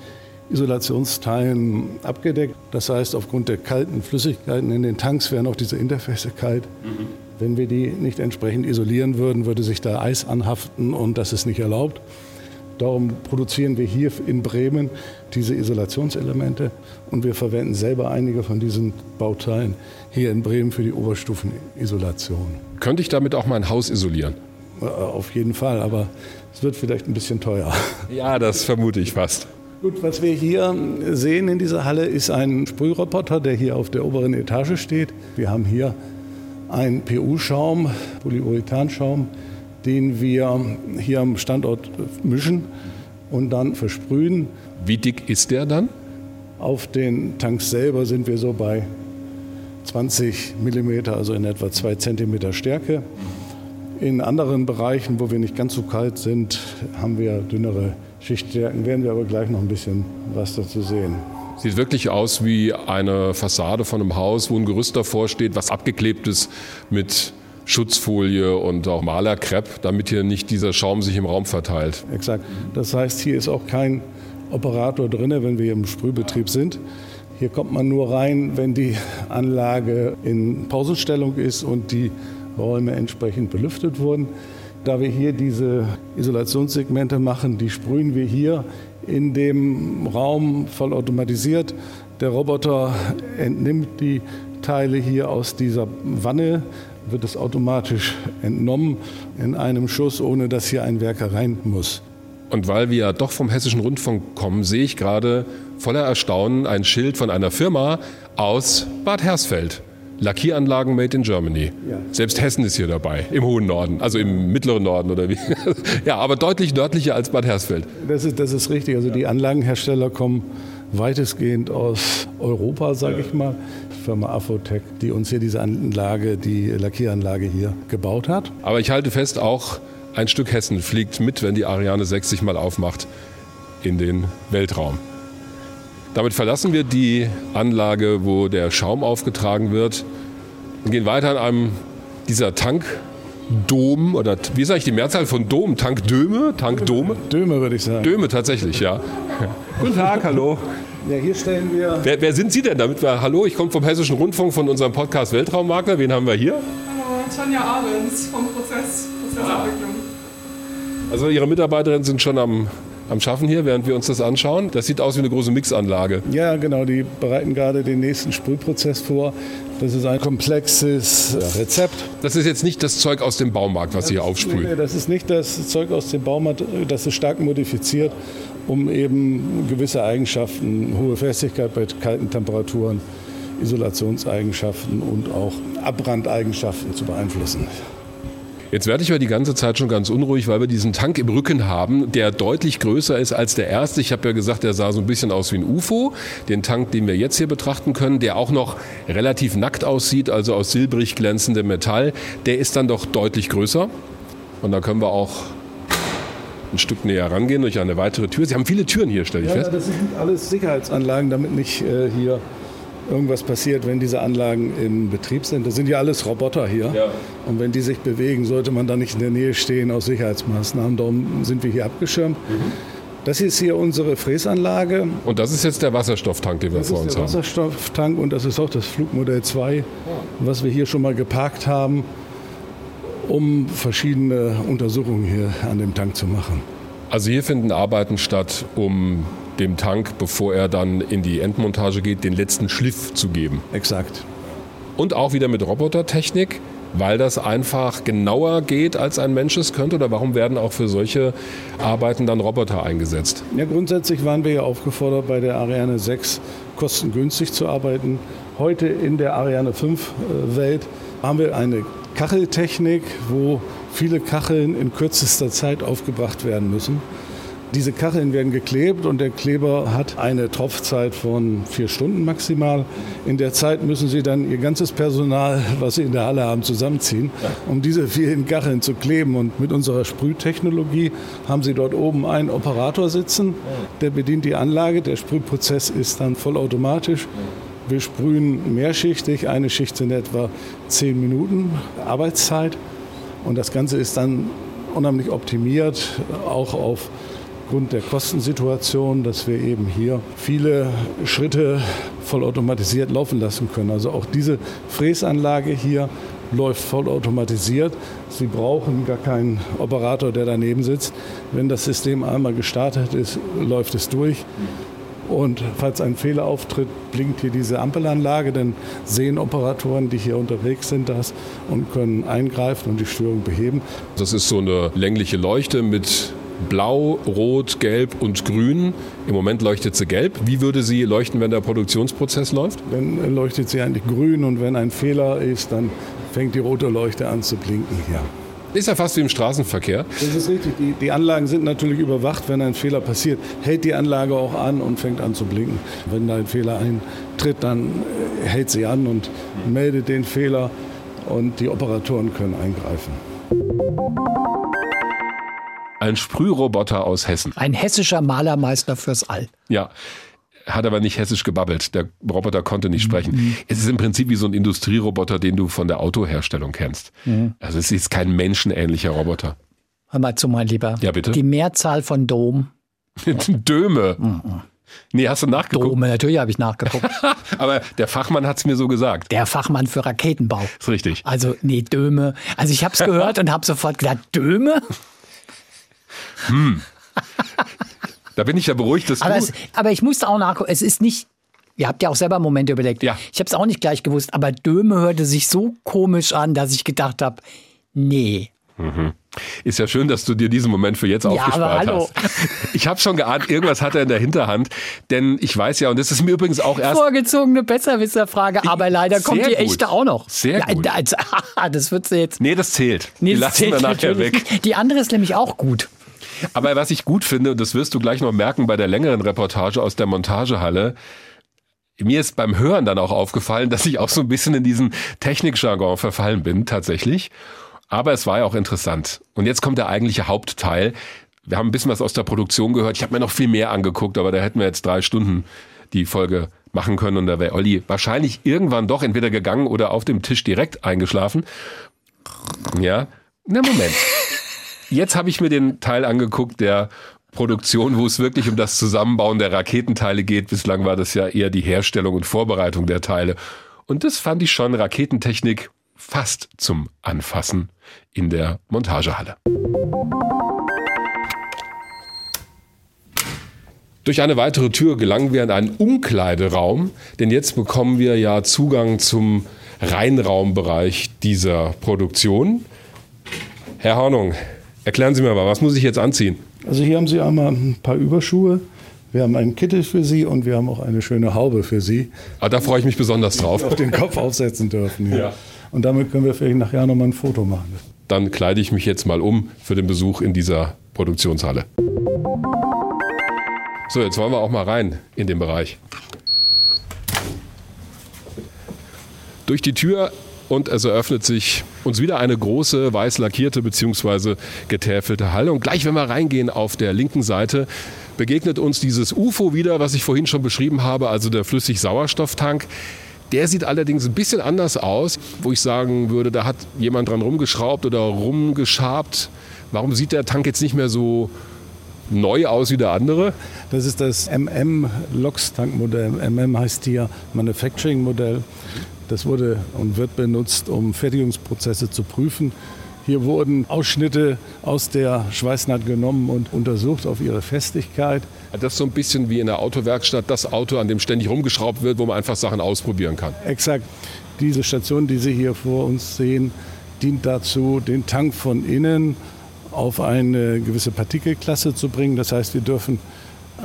Speaker 5: Isolationsteilen abgedeckt. Das heißt, aufgrund der kalten Flüssigkeiten in den Tanks wären auch diese Interface kalt. Mhm. Wenn wir die nicht entsprechend isolieren würden, würde sich da Eis anhaften und das ist nicht erlaubt. Darum produzieren wir hier in Bremen diese Isolationselemente und wir verwenden selber einige von diesen Bauteilen hier in Bremen für die Oberstufenisolation.
Speaker 2: Könnte ich damit auch mein Haus isolieren?
Speaker 5: Äh, auf jeden Fall, aber es wird vielleicht ein bisschen teuer.
Speaker 2: Ja, das vermute ich fast.
Speaker 5: Gut, was wir hier sehen in dieser Halle ist ein Sprühroboter, der hier auf der oberen Etage steht. Wir haben hier einen PU-Schaum, Polyurethanschaum, den wir hier am Standort mischen und dann versprühen.
Speaker 2: Wie dick ist der dann?
Speaker 5: Auf den Tanks selber sind wir so bei 20 mm, also in etwa 2 cm Stärke. In anderen Bereichen, wo wir nicht ganz so kalt sind, haben wir dünnere Schichtstärken. Werden wir aber gleich noch ein bisschen was dazu sehen.
Speaker 2: Sieht wirklich aus wie eine Fassade von einem Haus, wo ein Gerüst davor steht, was abgeklebt ist mit Schutzfolie und auch Malerkrepp, damit hier nicht dieser Schaum sich im Raum verteilt.
Speaker 5: Exakt. Das heißt, hier ist auch kein Operator drin, wenn wir im Sprühbetrieb sind. Hier kommt man nur rein, wenn die Anlage in Pausenstellung ist und die Räume entsprechend belüftet wurden. Da wir hier diese Isolationssegmente machen, die sprühen wir hier in dem Raum vollautomatisiert. Der Roboter entnimmt die Teile hier aus dieser Wanne, wird es automatisch entnommen in einem Schuss, ohne dass hier ein Werker rein muss.
Speaker 2: Und weil wir doch vom Hessischen Rundfunk kommen, sehe ich gerade voller Erstaunen ein Schild von einer Firma aus Bad Hersfeld. Lackieranlagen made in Germany. Ja. Selbst Hessen ist hier dabei, im hohen Norden, also im mittleren Norden oder wie. <laughs> ja, aber deutlich nördlicher als Bad Hersfeld.
Speaker 5: Das ist, das ist richtig. Also die Anlagenhersteller kommen weitestgehend aus Europa, sage ich mal. Firma Afotec, die uns hier diese Anlage, die Lackieranlage hier gebaut hat.
Speaker 2: Aber ich halte fest, auch ein Stück Hessen fliegt mit, wenn die Ariane 6 sich mal aufmacht in den Weltraum. Damit verlassen wir die Anlage, wo der Schaum aufgetragen wird und gehen weiter an einem dieser Tankdom oder wie sage ich die Mehrzahl von Dom? Tankdöme? Tankdome?
Speaker 5: Döme würde ich sagen.
Speaker 2: Döme tatsächlich, ja. Guten Tag, hallo.
Speaker 5: Ja, hier stellen wir.
Speaker 2: Wer, wer, sind Sie denn? Damit wir, hallo, ich komme vom Hessischen Rundfunk von unserem Podcast Weltraummakler. Wen haben wir hier?
Speaker 6: Hallo, Tanja Ahrens vom Prozess, Prozessabwicklung.
Speaker 2: Also Ihre Mitarbeiterinnen sind schon am, am Schaffen hier, während wir uns das anschauen. Das sieht aus wie eine große Mixanlage.
Speaker 5: Ja, genau. Die bereiten gerade den nächsten Sprühprozess vor. Das ist ein komplexes Rezept.
Speaker 2: Das ist jetzt nicht das Zeug aus dem Baumarkt, was Sie hier aufsprühen.
Speaker 5: Nee, das ist nicht das Zeug aus dem Baumarkt. Das ist stark modifiziert um eben gewisse Eigenschaften, hohe Festigkeit bei kalten Temperaturen, Isolationseigenschaften und auch Abbrandeigenschaften zu beeinflussen.
Speaker 2: Jetzt werde ich aber die ganze Zeit schon ganz unruhig, weil wir diesen Tank im Rücken haben, der deutlich größer ist als der erste. Ich habe ja gesagt, der sah so ein bisschen aus wie ein UFO. Den Tank, den wir jetzt hier betrachten können, der auch noch relativ nackt aussieht, also aus silbrig glänzendem Metall, der ist dann doch deutlich größer. Und da können wir auch ein Stück näher rangehen durch eine weitere Tür. Sie haben viele Türen hier, stelle ich
Speaker 5: ja,
Speaker 2: fest.
Speaker 5: Ja, das sind alles Sicherheitsanlagen, damit nicht äh, hier irgendwas passiert, wenn diese Anlagen in Betrieb sind. Das sind ja alles Roboter hier. Ja. Und wenn die sich bewegen, sollte man da nicht in der Nähe stehen aus Sicherheitsmaßnahmen. Darum sind wir hier abgeschirmt. Mhm. Das ist hier unsere Fräsanlage.
Speaker 2: Und das ist jetzt der Wasserstofftank, den wir
Speaker 5: das
Speaker 2: vor uns haben.
Speaker 5: Das ist der Wasserstofftank und das ist auch das Flugmodell 2, was wir hier schon mal geparkt haben um verschiedene Untersuchungen hier an dem Tank zu machen.
Speaker 2: Also hier finden Arbeiten statt, um dem Tank, bevor er dann in die Endmontage geht, den letzten Schliff zu geben.
Speaker 5: Exakt.
Speaker 2: Und auch wieder mit Robotertechnik, weil das einfach genauer geht, als ein Mensch es könnte? Oder warum werden auch für solche Arbeiten dann Roboter eingesetzt?
Speaker 5: Ja, grundsätzlich waren wir ja aufgefordert, bei der Ariane 6 kostengünstig zu arbeiten. Heute in der Ariane 5 äh, Welt haben wir eine Kacheltechnik, wo viele Kacheln in kürzester Zeit aufgebracht werden müssen. Diese Kacheln werden geklebt und der Kleber hat eine Tropfzeit von vier Stunden maximal. In der Zeit müssen Sie dann Ihr ganzes Personal, was Sie in der Halle haben, zusammenziehen, um diese vielen Kacheln zu kleben. Und mit unserer Sprühtechnologie haben Sie dort oben einen Operator sitzen, der bedient die Anlage. Der Sprühprozess ist dann vollautomatisch Wir sprühen mehrschichtig. Eine Schicht sind etwa zehn Minuten Arbeitszeit. Und das Ganze ist dann unheimlich optimiert, auch aufgrund der Kostensituation, dass wir eben hier viele Schritte vollautomatisiert laufen lassen können. Also auch diese Fräsanlage hier läuft vollautomatisiert. Sie brauchen gar keinen Operator, der daneben sitzt. Wenn das System einmal gestartet ist, läuft es durch. Und falls ein Fehler auftritt, blinkt hier diese Ampelanlage, dann sehen Operatoren, die hier unterwegs sind, das und können eingreifen und die Störung beheben.
Speaker 2: Das ist so eine längliche Leuchte mit Blau, Rot, Gelb und Grün. Im Moment leuchtet sie gelb. Wie würde sie leuchten, wenn der Produktionsprozess läuft?
Speaker 5: Dann leuchtet sie eigentlich grün und wenn ein Fehler ist, dann fängt die rote Leuchte an zu blinken hier.
Speaker 2: Ist ja fast wie im Straßenverkehr.
Speaker 5: Das ist richtig. Die, die, Anlagen sind natürlich überwacht. Wenn ein Fehler passiert, hält die Anlage auch an und fängt an zu blinken. Wenn da ein Fehler eintritt, dann äh, hält sie an und meldet den Fehler und die Operatoren können eingreifen.
Speaker 2: Ein Sprühroboter aus Hessen.
Speaker 3: Ein hessischer Malermeister fürs All.
Speaker 2: Ja hat aber nicht hessisch gebabbelt. Der Roboter konnte nicht sprechen. Mhm. Es ist im Prinzip wie so ein Industrieroboter, den du von der Autoherstellung kennst. Mhm. Also es ist kein menschenähnlicher Roboter.
Speaker 3: Hör mal zu, mein Lieber.
Speaker 2: Ja, bitte.
Speaker 3: Die Mehrzahl von Dom. <laughs>
Speaker 2: Döme. Mhm. Nee, hast du nachgeguckt?
Speaker 3: Dome, natürlich habe ich nachgeguckt. <laughs>
Speaker 2: Aber der Fachmann hat es mir so gesagt.
Speaker 3: Der Fachmann für Raketenbau.
Speaker 2: Ist richtig.
Speaker 3: Also, nee, Döme. Also ich habe es gehört und habe sofort gedacht, Döme?
Speaker 2: Hm. Da bin ich ja beruhigt, dass
Speaker 3: aber,
Speaker 2: du...
Speaker 3: es, aber ich musste auch nachgucken, es ist nicht, ihr habt ja auch selber Momente überlegt.
Speaker 2: Ja.
Speaker 3: Ich habe es auch nicht gleich gewusst, aber Döme hörte sich so komisch an, dass ich gedacht habe, nee.
Speaker 2: Mhm. Ist ja schön, dass du dir diesen Moment für jetzt aufgespart
Speaker 3: aber hallo.
Speaker 2: hast. Ich habe schon geahnt, irgendwas hat er in der Hinterhand, denn ich weiß ja, und das ist mir übrigens auch erst
Speaker 3: vorgezogene Besserwisserfrage, aber leider kommt die
Speaker 2: gut.
Speaker 3: echte auch noch.
Speaker 2: Sehr gut.
Speaker 3: Ja, <laughs> das wird sie jetzt.
Speaker 2: Nee, das zählt.
Speaker 3: Nee,
Speaker 2: die
Speaker 3: das
Speaker 2: lassen
Speaker 3: zählt
Speaker 2: wir nachher
Speaker 3: natürlich
Speaker 2: weg.
Speaker 3: Die andere ist nämlich auch gut.
Speaker 2: Aber was ich gut finde, und das wirst du gleich noch merken bei der längeren Reportage aus der Montagehalle, mir ist beim Hören dann auch aufgefallen, dass ich auch so ein bisschen in diesen Technikjargon verfallen bin, tatsächlich. Aber es war ja auch interessant. Und jetzt kommt der eigentliche Hauptteil. Wir haben ein bisschen was aus der Produktion gehört. Ich habe mir noch viel mehr angeguckt, aber da hätten wir jetzt drei Stunden die Folge machen können und da wäre Olli wahrscheinlich irgendwann doch entweder gegangen oder auf dem Tisch direkt eingeschlafen. Ja, na Moment. Jetzt habe ich mir den Teil angeguckt, der Produktion, wo es wirklich um das Zusammenbauen der Raketenteile geht. Bislang war das ja eher die Herstellung und Vorbereitung der Teile. Und das fand ich schon Raketentechnik fast zum Anfassen in der Montagehalle. Durch eine weitere Tür gelangen wir in einen Umkleideraum, denn jetzt bekommen wir ja Zugang zum Reinraumbereich dieser Produktion. Herr Hornung, erklären Sie mir mal, was muss ich jetzt anziehen?
Speaker 5: Also hier haben Sie einmal ein paar Überschuhe. Wir haben einen Kittel für Sie und wir haben auch eine schöne Haube für Sie,
Speaker 2: Ah, da freue ich mich besonders drauf.
Speaker 5: Auf den Kopf aufsetzen dürfen. hier.
Speaker 2: Ja.
Speaker 5: Und damit können wir vielleicht nachher nochmal ein Foto machen.
Speaker 2: Dann kleide ich mich jetzt mal um für den Besuch in dieser Produktionshalle. So, jetzt wollen wir auch mal rein in den Bereich. Durch die Tür und es eröffnet sich uns wieder eine große weiß lackierte bzw. getäfelte Halle. Und gleich, wenn wir reingehen auf der linken Seite, begegnet uns dieses UFO wieder, was ich vorhin schon beschrieben habe, also der Flüssig-Sauerstofftank. Der sieht allerdings ein bisschen anders aus, wo ich sagen würde, da hat jemand dran rumgeschraubt oder rumgeschabt. Warum sieht der Tank jetzt nicht mehr so neu aus wie der andere?
Speaker 5: Das ist das MM-Lox-Tankmodell. MM heißt hier Manufacturing-Modell. Das wurde und wird benutzt, um Fertigungsprozesse zu prüfen. Hier wurden Ausschnitte aus der Schweißnaht genommen und untersucht auf ihre Festigkeit.
Speaker 2: Das ist so ein bisschen wie in der Autowerkstatt, das Auto, an dem ständig rumgeschraubt wird, wo man einfach Sachen ausprobieren kann.
Speaker 5: Exakt. Diese Station, die Sie hier vor uns sehen, dient dazu, den Tank von innen auf eine gewisse Partikelklasse zu bringen. Das heißt, wir dürfen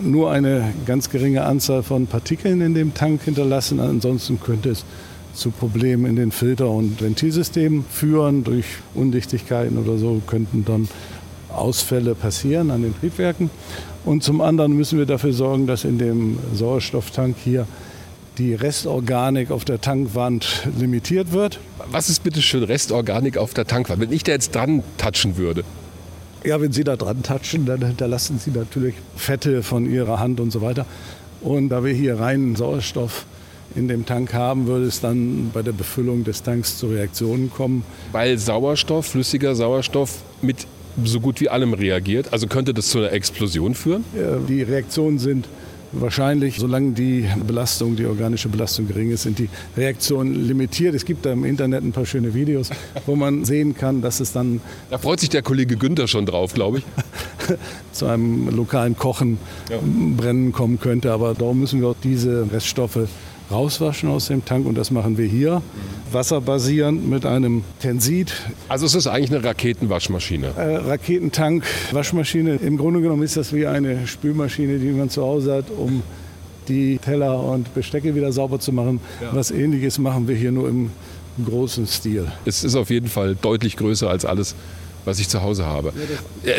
Speaker 5: nur eine ganz geringe Anzahl von Partikeln in dem Tank hinterlassen. Ansonsten könnte es zu Problemen in den Filter- und Ventilsystemen führen. Durch Undichtigkeiten oder so könnten dann Ausfälle passieren an den Triebwerken. Und zum anderen müssen wir dafür sorgen, dass in dem Sauerstofftank hier die Restorganik auf der Tankwand limitiert wird.
Speaker 2: Was ist bitte schön Restorganik auf der Tankwand? Wenn ich da jetzt dran touchen würde,
Speaker 5: Ja, wenn Sie da dran touchen, dann hinterlassen Sie natürlich Fette von Ihrer Hand und so weiter. Und da wir hier reinen Sauerstoff in dem Tank haben, würde es dann bei der Befüllung des Tanks zu Reaktionen kommen.
Speaker 2: Weil Sauerstoff, flüssiger Sauerstoff mit so gut wie allem reagiert. Also könnte das zu einer Explosion führen?
Speaker 5: Die Reaktionen sind wahrscheinlich, solange die Belastung, die organische Belastung gering ist, sind die Reaktionen limitiert. Es gibt da im Internet ein paar schöne Videos, wo man sehen kann, dass es dann.
Speaker 2: Da freut sich der Kollege Günther schon drauf, glaube ich. <laughs>
Speaker 5: zu einem lokalen Kochen, ja. Brennen kommen könnte. Aber darum müssen wir auch diese Reststoffe rauswaschen aus dem Tank und das machen wir hier. Wasserbasierend mit einem Tensit.
Speaker 2: Also es ist eigentlich eine Raketenwaschmaschine.
Speaker 5: Äh, Raketentank, Waschmaschine. Im Grunde genommen ist das wie eine Spülmaschine, die man zu Hause hat, um die Teller und Bestecke wieder sauber zu machen. Ja. Was ähnliches machen wir hier nur im großen Stil.
Speaker 2: Es ist auf jeden Fall deutlich größer als alles, was ich zu Hause habe.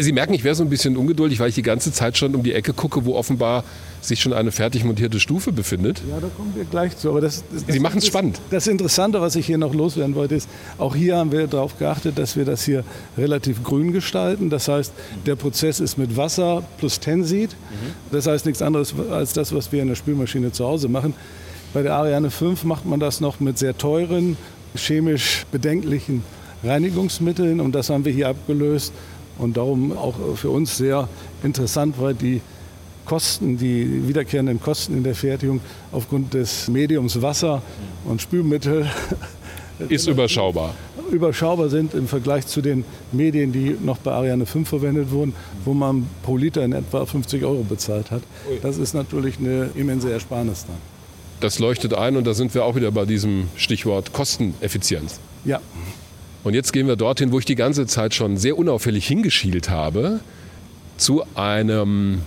Speaker 2: Sie merken, ich wäre so ein bisschen ungeduldig, weil ich die ganze Zeit schon um die Ecke gucke, wo offenbar sich schon eine fertig montierte Stufe befindet.
Speaker 5: Ja, da kommen wir gleich zu. Aber das,
Speaker 2: das, Sie machen es spannend.
Speaker 5: Das Interessante, was ich hier noch loswerden wollte, ist, auch hier haben wir darauf geachtet, dass wir das hier relativ grün gestalten. Das heißt, der Prozess ist mit Wasser plus Tensit. Mhm. Das heißt nichts anderes als das, was wir in der Spülmaschine zu Hause machen. Bei der Ariane 5 macht man das noch mit sehr teuren, chemisch bedenklichen Reinigungsmitteln und das haben wir hier abgelöst und darum auch für uns sehr interessant, weil die Kosten, die wiederkehrenden Kosten in der Fertigung aufgrund des Mediums Wasser und Spülmittel <laughs>
Speaker 2: ist überschaubar.
Speaker 5: Überschaubar sind im Vergleich zu den Medien, die noch bei Ariane 5 verwendet wurden, wo man pro Liter in etwa 50 Euro bezahlt hat. Das ist natürlich eine immense Ersparnis dann.
Speaker 2: Das leuchtet ein und da sind wir auch wieder bei diesem Stichwort Kosteneffizienz.
Speaker 5: Ja.
Speaker 2: Und jetzt gehen wir dorthin, wo ich die ganze Zeit schon sehr unauffällig hingeschielt habe, zu einem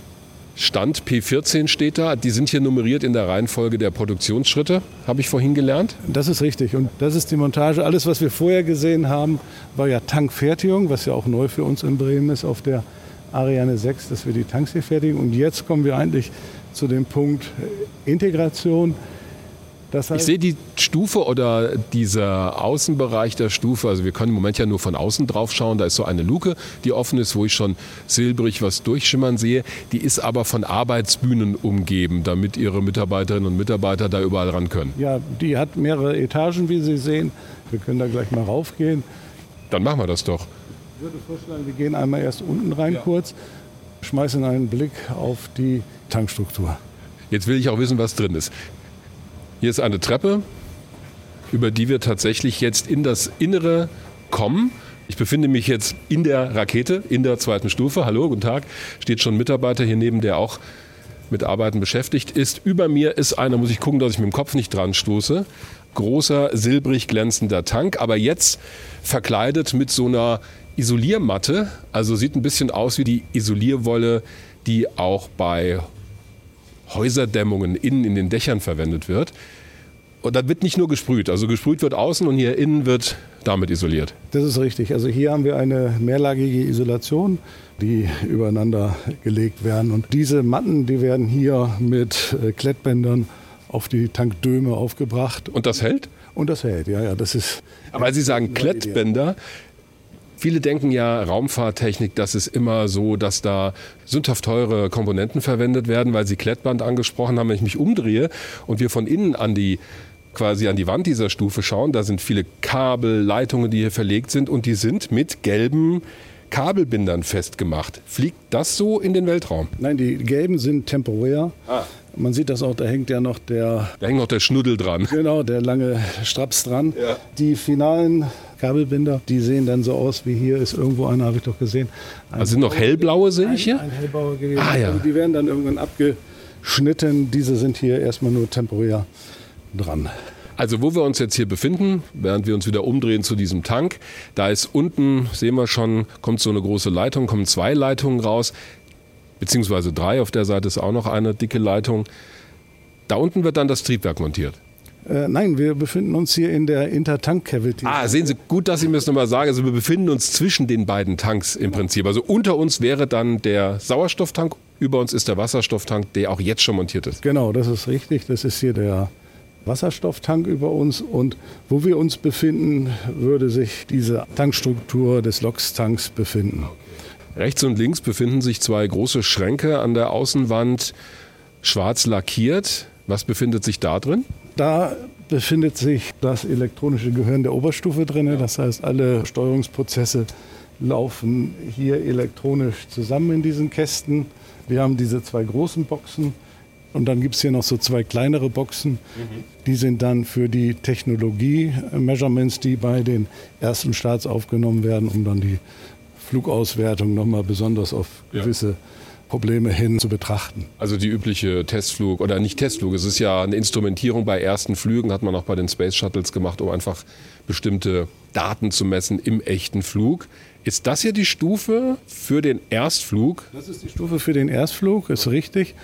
Speaker 2: Stand P14 steht da. Die sind hier nummeriert in der Reihenfolge der Produktionsschritte, habe ich vorhin gelernt.
Speaker 5: Das ist richtig. Und das ist die Montage. Alles, was wir vorher gesehen haben, war ja Tankfertigung, was ja auch neu für uns in Bremen ist auf der Ariane 6, dass wir die Tanks hier fertigen. Und jetzt kommen wir eigentlich zu dem Punkt Integration.
Speaker 2: Das heißt, ich sehe die Stufe oder dieser Außenbereich der Stufe, also wir können im Moment ja nur von außen drauf schauen, da ist so eine Luke, die offen ist, wo ich schon silbrig was durchschimmern sehe. Die ist aber von Arbeitsbühnen umgeben, damit Ihre Mitarbeiterinnen und Mitarbeiter da überall ran können.
Speaker 5: Ja, die hat mehrere Etagen, wie Sie sehen. Wir können da gleich mal raufgehen.
Speaker 2: Dann machen wir das doch.
Speaker 5: Ich würde vorschlagen, wir gehen einmal erst unten rein ja. kurz, schmeißen einen Blick auf die Tankstruktur.
Speaker 2: Jetzt will ich auch wissen, was drin ist. Hier ist eine Treppe, über die wir tatsächlich jetzt in das Innere kommen. Ich befinde mich jetzt in der Rakete, in der zweiten Stufe. Hallo, guten Tag. Steht schon ein Mitarbeiter hier neben, der auch mit Arbeiten beschäftigt ist. Über mir ist einer, muss ich gucken, dass ich mit dem Kopf nicht dran stoße. Großer, silbrig glänzender Tank, aber jetzt verkleidet mit so einer Isoliermatte. Also sieht ein bisschen aus wie die Isolierwolle, die auch bei Häuserdämmungen innen in den Dächern verwendet wird. Und dann wird nicht nur gesprüht, also gesprüht wird außen und hier innen wird damit isoliert.
Speaker 5: Das ist richtig. Also hier haben wir eine mehrlagige Isolation, die übereinander gelegt werden. Und diese Matten, die werden hier mit äh, Klettbändern auf die Tankdöme aufgebracht.
Speaker 2: Und das hält?
Speaker 5: Und das hält, ja, ja. Das ist.
Speaker 2: Aber Sie sagen Klettbänder. Viele denken ja, Raumfahrttechnik, das ist immer so, dass da sündhaft teure Komponenten verwendet werden, weil Sie Klettband angesprochen haben. Wenn ich mich umdrehe und wir von innen an die quasi an die Wand dieser Stufe schauen, da sind viele Kabel, Leitungen, die hier verlegt sind und die sind mit gelben Kabelbindern festgemacht. Fliegt das so in den Weltraum?
Speaker 5: Nein, die gelben sind temporär. Ah. Man sieht das auch, da hängt ja noch der.
Speaker 2: Da hängt noch der Schnuddel dran.
Speaker 5: Genau, der lange Straps dran. Ja. Die finalen Kabelbinder, die sehen dann so aus wie hier ist irgendwo einer, habe ich doch gesehen.
Speaker 2: Ein also sind noch hellblaue, sehe ich hier?
Speaker 5: Ein, ein hellblauer gewesen.
Speaker 2: Ah, ja.
Speaker 5: Also die werden dann irgendwann abgeschnitten. Diese sind hier erstmal nur temporär dran.
Speaker 2: Also wo wir uns jetzt hier befinden, während wir uns wieder umdrehen zu diesem Tank, da ist unten, sehen wir schon, kommt so eine große Leitung, kommen zwei Leitungen raus beziehungsweise drei. Auf der Seite ist auch noch eine dicke Leitung. Da unten wird dann das Triebwerk montiert.
Speaker 5: Äh, nein, wir befinden uns hier in der Intertank-Cavity.
Speaker 2: Ah, sehen Sie, gut, dass Sie mir das nochmal sagen. Also wir befinden uns zwischen den beiden Tanks im Prinzip. Also unter uns wäre dann der Sauerstofftank, über uns ist der Wasserstofftank, der auch jetzt schon montiert ist.
Speaker 5: Genau, das ist richtig. Das ist hier der Wasserstofftank über uns. Und wo wir uns befinden, würde sich diese Tankstruktur des LOX-Tanks befinden.
Speaker 2: Rechts und links befinden sich zwei große Schränke an der Außenwand, schwarz lackiert. Was befindet sich da drin?
Speaker 5: Da befindet sich das elektronische Gehirn der Oberstufe drin. Das heißt, alle Steuerungsprozesse laufen hier elektronisch zusammen in diesen Kästen. Wir haben diese zwei großen Boxen und dann gibt es hier noch so zwei kleinere Boxen. Die sind dann für die Technologie-Measurements, die bei den ersten Starts aufgenommen werden, um dann die Flugauswertung nochmal besonders auf gewisse Probleme hin zu betrachten.
Speaker 2: Also die übliche Testflug oder nicht Testflug, es ist ja eine Instrumentierung bei ersten Flügen, hat man auch bei den Space Shuttles gemacht, um einfach bestimmte Daten zu messen im echten Flug. Ist das hier die Stufe für den Erstflug?
Speaker 5: Das ist die Stufe für den Erstflug, ist richtig.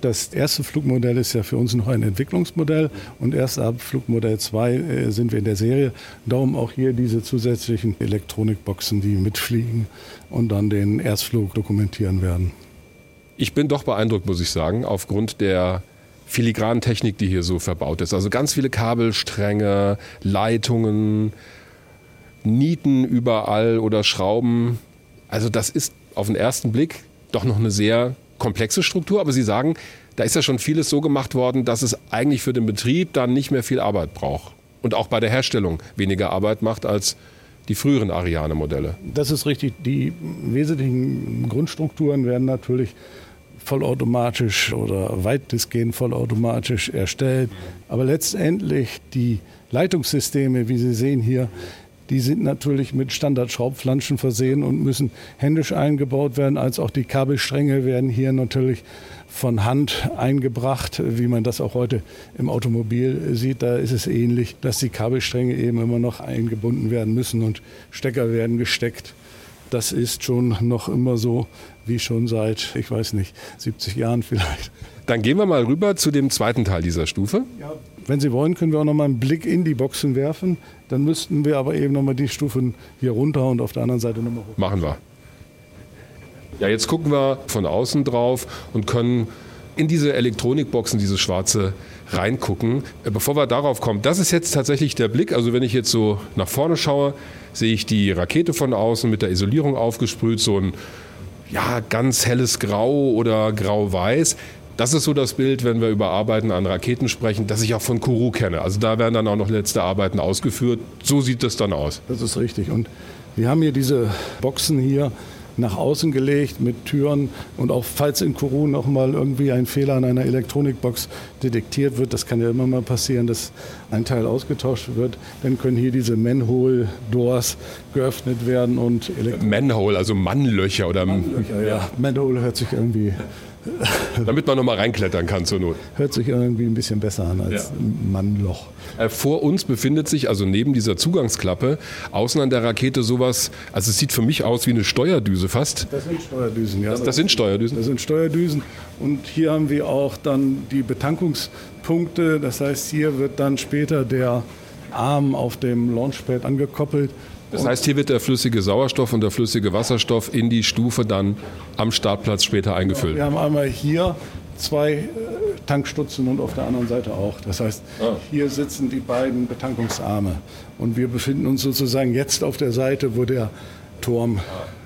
Speaker 5: Das erste Flugmodell ist ja für uns noch ein Entwicklungsmodell und erst ab Flugmodell 2 äh, sind wir in der Serie. Darum auch hier diese zusätzlichen Elektronikboxen, die mitfliegen und dann den Erstflug dokumentieren werden.
Speaker 2: Ich bin doch beeindruckt, muss ich sagen, aufgrund der filigranen Technik, die hier so verbaut ist. Also ganz viele Kabelstränge, Leitungen, Nieten überall oder Schrauben. Also das ist auf den ersten Blick doch noch eine sehr komplexe Struktur, aber Sie sagen, da ist ja schon vieles so gemacht worden, dass es eigentlich für den Betrieb dann nicht mehr viel Arbeit braucht. Und auch bei der Herstellung weniger Arbeit macht als die früheren Ariane-Modelle.
Speaker 5: Das ist richtig. Die wesentlichen Grundstrukturen werden natürlich vollautomatisch oder weitestgehend vollautomatisch erstellt. Aber letztendlich die Leitungssysteme, wie Sie sehen hier, die sind natürlich mit Standardschraubflanschen versehen und müssen händisch eingebaut werden, als auch die Kabelstränge werden hier natürlich von Hand eingebracht, wie man das auch heute im Automobil sieht. Da ist es ähnlich, dass die Kabelstränge eben immer noch eingebunden werden müssen und Stecker werden gesteckt. Das ist schon noch immer so, wie schon seit, ich weiß nicht, 70 Jahren vielleicht.
Speaker 2: Dann gehen wir mal rüber zu dem zweiten Teil dieser Stufe.
Speaker 5: Ja, wenn Sie wollen, können wir auch noch mal einen Blick in die Boxen werfen. Dann müssten wir aber eben noch mal die Stufen hier runter und auf der anderen Seite noch mal hoch.
Speaker 2: Machen wir. Ja, jetzt gucken wir von außen drauf und können in diese Elektronikboxen, diese schwarze, reingucken. Äh, bevor wir darauf kommen, das ist jetzt tatsächlich der Blick. Also wenn ich jetzt so nach vorne schaue, sehe ich die Rakete von außen mit der Isolierung aufgesprüht, so ein ja, ganz helles Grau oder Grau-Weiß. Das ist so das Bild, wenn wir über Arbeiten an Raketen sprechen, das ich auch von Kourou kenne. Also da werden dann auch noch letzte Arbeiten ausgeführt. So sieht es dann aus.
Speaker 5: Das ist richtig. Und wir haben hier diese Boxen hier nach außen gelegt mit Türen und auch falls in Kourou noch mal irgendwie ein Fehler an einer Elektronikbox detektiert wird, das kann ja immer mal passieren, dass ein Teil ausgetauscht wird, dann können hier diese Manhole Doors geöffnet werden und
Speaker 2: Elektro Manhole, also Mannlöcher oder
Speaker 5: Mannlöcher, ja. Manhole hört sich irgendwie <laughs>
Speaker 2: damit man noch mal reinklettern kann zur Not.
Speaker 5: Hört sich irgendwie ein bisschen besser an als ja. Mannloch.
Speaker 2: Äh, vor uns befindet sich, also neben dieser Zugangsklappe, außen an der Rakete sowas, also es sieht für mich aus wie eine Steuerdüse fast.
Speaker 5: Das sind Steuerdüsen, ja.
Speaker 2: Das, das sind Steuerdüsen?
Speaker 5: Das sind Steuerdüsen. Und hier haben wir auch dann die Betankungspunkte. Das heißt, hier wird dann später der Arm auf dem Launchpad angekoppelt
Speaker 2: das heißt, hier wird der flüssige Sauerstoff und der flüssige Wasserstoff in die Stufe dann am Startplatz später eingefüllt.
Speaker 5: Wir haben einmal hier zwei äh, Tankstutzen und auf der anderen Seite auch. Das heißt, ah. hier sitzen die beiden Betankungsarme. Und wir befinden uns sozusagen jetzt auf der Seite, wo der Turm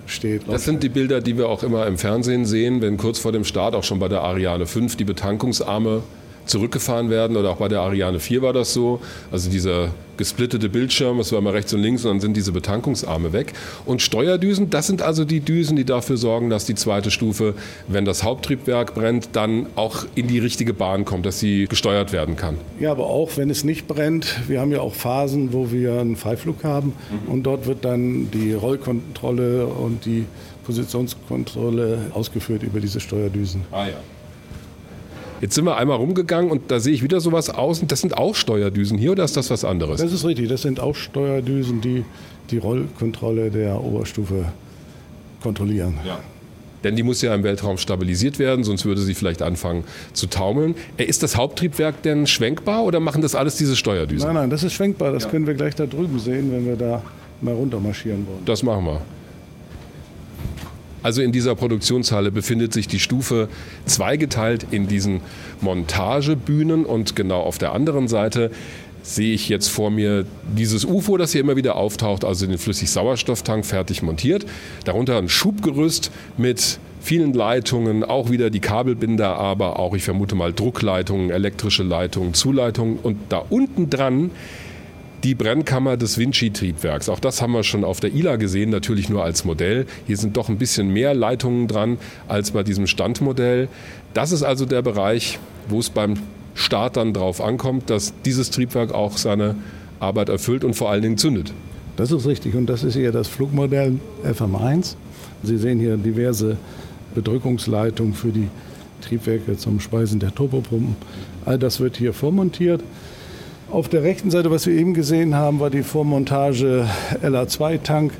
Speaker 5: steht.
Speaker 2: Das sind die Bilder, die wir auch immer im Fernsehen sehen, wenn kurz vor dem Start, auch schon bei der Ariane 5, die Betankungsarme zurückgefahren werden oder auch bei der Ariane 4 war das so. Also dieser gesplittete Bildschirm, es war mal rechts und links und dann sind diese Betankungsarme weg. Und Steuerdüsen, das sind also die Düsen, die dafür sorgen, dass die zweite Stufe, wenn das Haupttriebwerk brennt, dann auch in die richtige Bahn kommt, dass sie gesteuert werden kann.
Speaker 5: Ja, aber auch wenn es nicht brennt, wir haben ja auch Phasen, wo wir einen Freiflug haben mhm. und dort wird dann die Rollkontrolle und die Positionskontrolle ausgeführt über diese Steuerdüsen.
Speaker 2: Ah ja. Jetzt sind wir einmal rumgegangen und da sehe ich wieder sowas außen. Das sind auch Steuerdüsen hier oder ist das was anderes?
Speaker 5: Das ist richtig. Das sind auch Steuerdüsen, die die Rollkontrolle der Oberstufe kontrollieren.
Speaker 2: Ja. Denn die muss ja im Weltraum stabilisiert werden, sonst würde sie vielleicht anfangen zu taumeln. Äh, ist das Haupttriebwerk denn schwenkbar oder machen das alles diese Steuerdüsen?
Speaker 5: Nein, nein, das ist schwenkbar. Das ja. können wir gleich da drüben sehen, wenn wir da mal runter marschieren wollen.
Speaker 2: Das machen wir. Also in dieser Produktionshalle befindet sich die Stufe zweigeteilt in diesen Montagebühnen und genau auf der anderen Seite sehe ich jetzt vor mir dieses UFO, das hier immer wieder auftaucht, also den Flüssigsauerstofftank fertig montiert. Darunter ein Schubgerüst mit vielen Leitungen, auch wieder die Kabelbinder, aber auch, ich vermute mal, Druckleitungen, elektrische Leitungen, Zuleitungen und da unten dran die Brennkammer des Vinci-Triebwerks. Auch das haben wir schon auf der ILA gesehen, natürlich nur als Modell. Hier sind doch ein bisschen mehr Leitungen dran als bei diesem Standmodell. Das ist also der Bereich, wo es beim Start dann drauf ankommt, dass dieses Triebwerk auch seine Arbeit erfüllt und vor allen Dingen zündet.
Speaker 5: Das ist richtig und das ist hier das Flugmodell FM1. Sie sehen hier diverse Bedrückungsleitungen für die Triebwerke zum Speisen der Turbopumpen. All das wird hier vormontiert. Auf der rechten Seite, was wir eben gesehen haben, war die Vormontage LA2-Tank.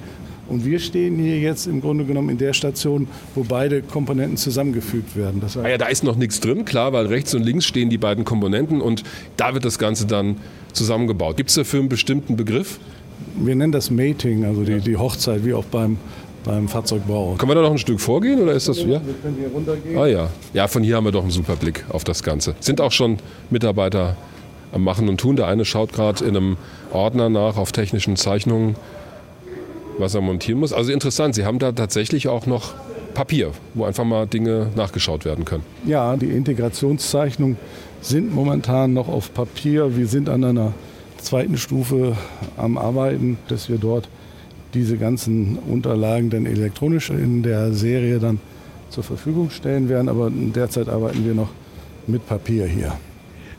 Speaker 5: Und wir stehen hier jetzt im Grunde genommen in der Station, wo beide Komponenten zusammengefügt werden.
Speaker 2: Das heißt ah ja, da ist noch nichts drin, klar, weil rechts und links stehen die beiden Komponenten und da wird das Ganze dann zusammengebaut. Gibt es dafür einen bestimmten Begriff?
Speaker 5: Wir nennen das Mating, also die, die Hochzeit, wie auch beim, beim Fahrzeugbau.
Speaker 2: Können wir da noch ein Stück vorgehen oder ist das ja? Wir können hier runtergehen. Ah ja. Ja, von hier haben wir doch einen super Blick auf das Ganze. Sind auch schon Mitarbeiter am Machen und Tun. Der eine schaut gerade in einem Ordner nach auf technischen Zeichnungen, was er montieren muss. Also interessant, Sie haben da tatsächlich auch noch Papier, wo einfach mal Dinge nachgeschaut werden können.
Speaker 5: Ja, die Integrationszeichnungen sind momentan noch auf Papier. Wir sind an einer zweiten Stufe am Arbeiten, dass wir dort diese ganzen Unterlagen dann elektronisch in der Serie dann zur Verfügung stellen werden. Aber derzeit arbeiten wir noch mit Papier hier.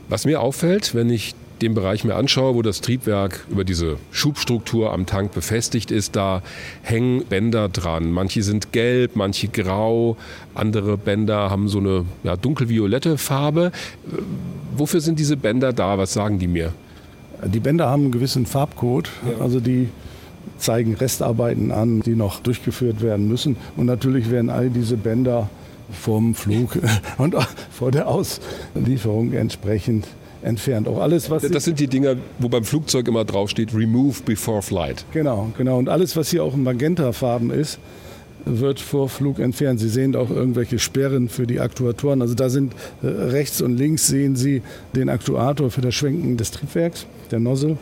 Speaker 2: Was mir auffällt, wenn ich den Bereich mir anschaue, wo das Triebwerk über diese Schubstruktur am Tank befestigt ist, da hängen Bänder dran. Manche sind gelb, manche grau, andere Bänder haben so eine ja, dunkelviolette Farbe. Wofür sind diese Bänder da? Was sagen die mir?
Speaker 5: Die Bänder haben einen gewissen Farbcode, also die zeigen Restarbeiten an, die noch durchgeführt werden müssen. Und natürlich werden all diese Bänder vom Flug <laughs> und vor der Auslieferung entsprechend entfernt. Auch alles, was
Speaker 2: das sind die Dinger, wo beim Flugzeug immer draufsteht, remove before flight.
Speaker 5: Genau, genau. Und alles, was hier auch in Magentafarben ist, wird vor Flug entfernt. Sie sehen auch irgendwelche Sperren für die Aktuatoren. Also da sind äh, rechts und links sehen Sie den Aktuator für das Schwenken des Triebwerks, der Nozzle.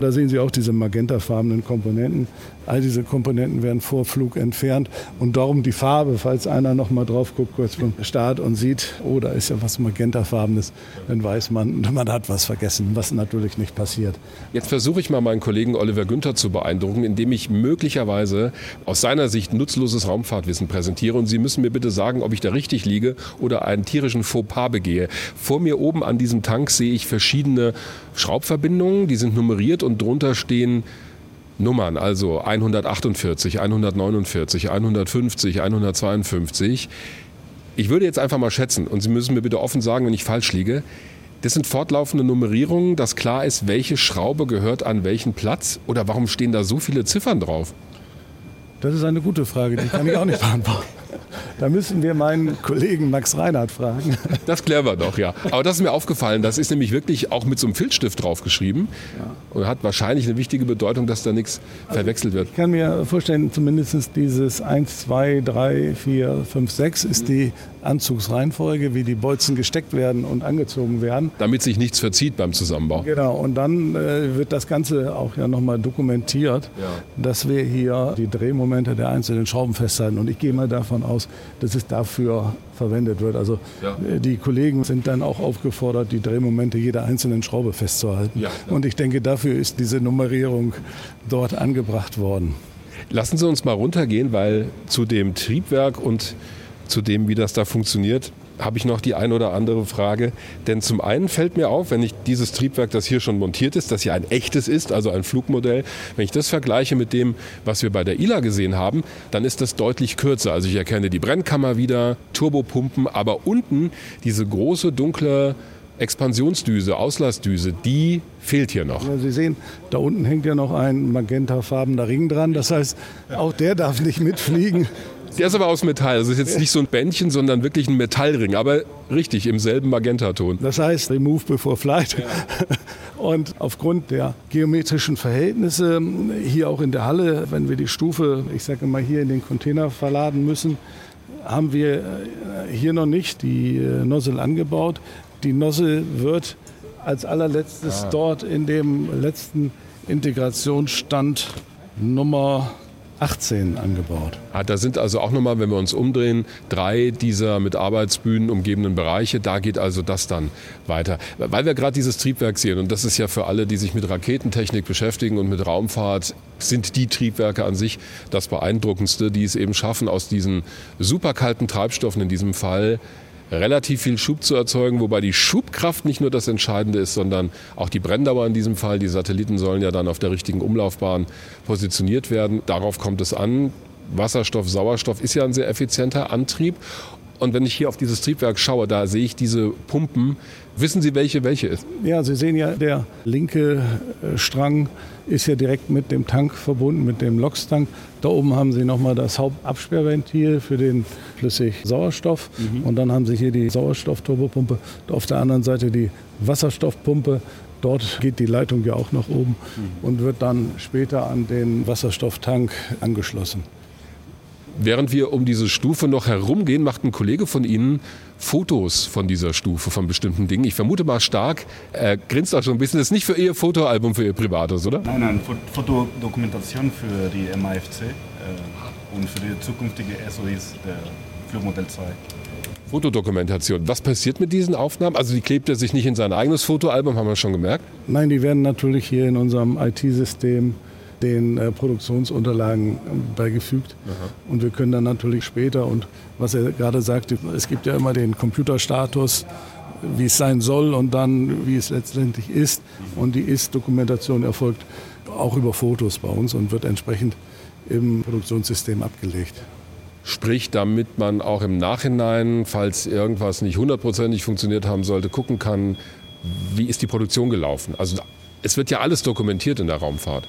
Speaker 5: Da sehen Sie auch diese magentafarbenen Komponenten. All diese Komponenten werden vor Flug entfernt und darum die Farbe, falls einer noch mal drauf guckt kurz beim Start und sieht, oh, da ist ja was magentafarbenes, dann weiß man, <laughs> man hat was vergessen, was natürlich nicht passiert.
Speaker 2: Jetzt versuche ich mal meinen Kollegen Oliver Günther zu beeindrucken, indem ich möglicherweise aus seiner Sicht nutzloses Raumfahrtwissen präsentiere und Sie müssen mir bitte sagen, ob ich da richtig liege oder einen tierischen Fauxpas begehe. Vor mir oben an diesem Tank sehe ich verschiedene Schraubverbindungen, die sind nummeriert und drunter stehen Nummern, also 148, 149, 150, 152. Ich würde jetzt einfach mal schätzen, und Sie müssen mir bitte offen sagen, wenn ich falsch liege, das sind fortlaufende Nummerierungen, dass klar ist, welche Schraube gehört an welchen Platz oder warum stehen da so viele Ziffern drauf?
Speaker 5: Das ist eine gute Frage, die kann ich auch nicht beantworten. <laughs> Da müssen wir meinen Kollegen Max Reinhardt fragen.
Speaker 2: Das klären wir doch, ja. Aber das ist mir aufgefallen, das ist nämlich wirklich auch mit so einem Filzstift draufgeschrieben ja. und hat wahrscheinlich eine wichtige Bedeutung, dass da nichts also verwechselt wird.
Speaker 5: Ich kann mir vorstellen, zumindest dieses 1, 2, 3, 4, 5, 6 ist die Anzugsreihenfolge, wie die Bolzen gesteckt werden und angezogen werden.
Speaker 2: Damit sich nichts verzieht beim Zusammenbau.
Speaker 5: Genau, und dann äh, wird das Ganze auch ja nochmal dokumentiert, ja. dass wir hier die Drehmomente der einzelnen Schrauben festhalten. Und ich gehe mal davon aus, dass es dafür verwendet wird. Also ja. Äh, die Kollegen sind dann auch aufgefordert, die Drehmomente jeder einzelnen Schraube festzuhalten. Ja, und ich denke, dafür ist diese Nummerierung dort angebracht worden.
Speaker 2: Lassen Sie uns mal runtergehen, weil zu dem Triebwerk und zu dem, wie das da funktioniert, habe ich noch die ein oder andere Frage. Denn zum einen fällt mir auf, wenn ich dieses Triebwerk, das hier schon montiert ist, das ja ein echtes ist, also ein Flugmodell, wenn ich das vergleiche mit dem, was wir bei der ILA gesehen haben, dann ist das deutlich kürzer. Also ich erkenne die Brennkammer wieder, Turbopumpen, aber unten diese große dunkle Expansionsdüse, Auslassdüse, die fehlt hier noch.
Speaker 5: Ja, Sie sehen, da unten hängt ja noch ein magentafarbener Ring dran. Das heißt, auch der darf nicht mitfliegen.
Speaker 2: Der ist aber aus Metall. Also ist jetzt nicht so ein Bändchen, sondern wirklich ein Metallring. Aber richtig, im selben Magentaton.
Speaker 5: Das heißt, remove before flight. Ja. <laughs> Und aufgrund der geometrischen Verhältnisse hier auch in der Halle, wenn wir die Stufe, ich sage mal, hier in den Container verladen müssen, haben wir äh, hier noch nicht die äh, Nozzle angebaut. Die Nozzle wird als allerletztes ah. dort in dem letzten Integrationsstand Nummer 18 angebaut.
Speaker 2: Ah, da sind also auch nochmal, wenn wir uns umdrehen, drei dieser mit Arbeitsbühnen umgebenen Bereiche. Da geht also das dann weiter. Weil wir gerade dieses Triebwerk sehen, und das ist ja für alle, die sich mit Raketentechnik beschäftigen und mit Raumfahrt, sind die Triebwerke an sich das Beeindruckendste, die es eben schaffen, aus diesen superkalten Treibstoffen in diesem Fall relativ viel Schub zu erzeugen, wobei die Schubkraft nicht nur das Entscheidende ist, sondern auch die Brenndauer in diesem Fall. Die Satelliten sollen ja dann auf der richtigen Umlaufbahn positioniert werden. Darauf kommt es an. Wasserstoff, Sauerstoff ist ja ein sehr effizienter Antrieb. Und wenn ich hier auf dieses Triebwerk schaue, da sehe ich diese Pumpen. Wissen Sie, welche welche ist?
Speaker 5: Ja, Sie sehen ja, der linke äh, Strang ist ja direkt mit dem Tank verbunden, mit dem LOX-Tank. Da oben haben Sie nochmal das Hauptabsperrventil für den flüssig Sauerstoff. Mhm. Und dann haben Sie hier die Sauerstoffturbopumpe. Auf der anderen Seite die Wasserstoffpumpe. Dort geht die Leitung ja auch nach oben mhm. und wird dann später an den Wasserstofftank angeschlossen.
Speaker 2: Während wir um diese Stufe noch herumgehen, macht ein Kollege von Ihnen Fotos von dieser Stufe, von bestimmten Dingen. Ich vermute mal stark, er grinst auch schon ein bisschen. Das ist nicht für Ihr Fotoalbum, für Ihr Privates, oder?
Speaker 7: Nein, nein, Fotodokumentation für die MAFC äh, und für die zukünftige SOIs der Flugmodell 2.
Speaker 2: Fotodokumentation. Was passiert mit diesen Aufnahmen? Also die klebt er sich nicht in sein eigenes Fotoalbum, haben wir schon gemerkt?
Speaker 5: Nein, die werden natürlich hier in unserem IT-System den äh, Produktionsunterlagen beigefügt. Aha. Und wir können dann natürlich später, und was er gerade sagte, es gibt ja immer den Computerstatus, wie es sein soll und dann, wie es letztendlich ist. Und die Ist-Dokumentation erfolgt auch über Fotos bei uns und wird entsprechend im Produktionssystem abgelegt.
Speaker 2: Sprich, damit man auch im Nachhinein, falls irgendwas nicht hundertprozentig funktioniert haben sollte, gucken kann, wie ist die Produktion gelaufen. Also es wird ja alles dokumentiert in der Raumfahrt.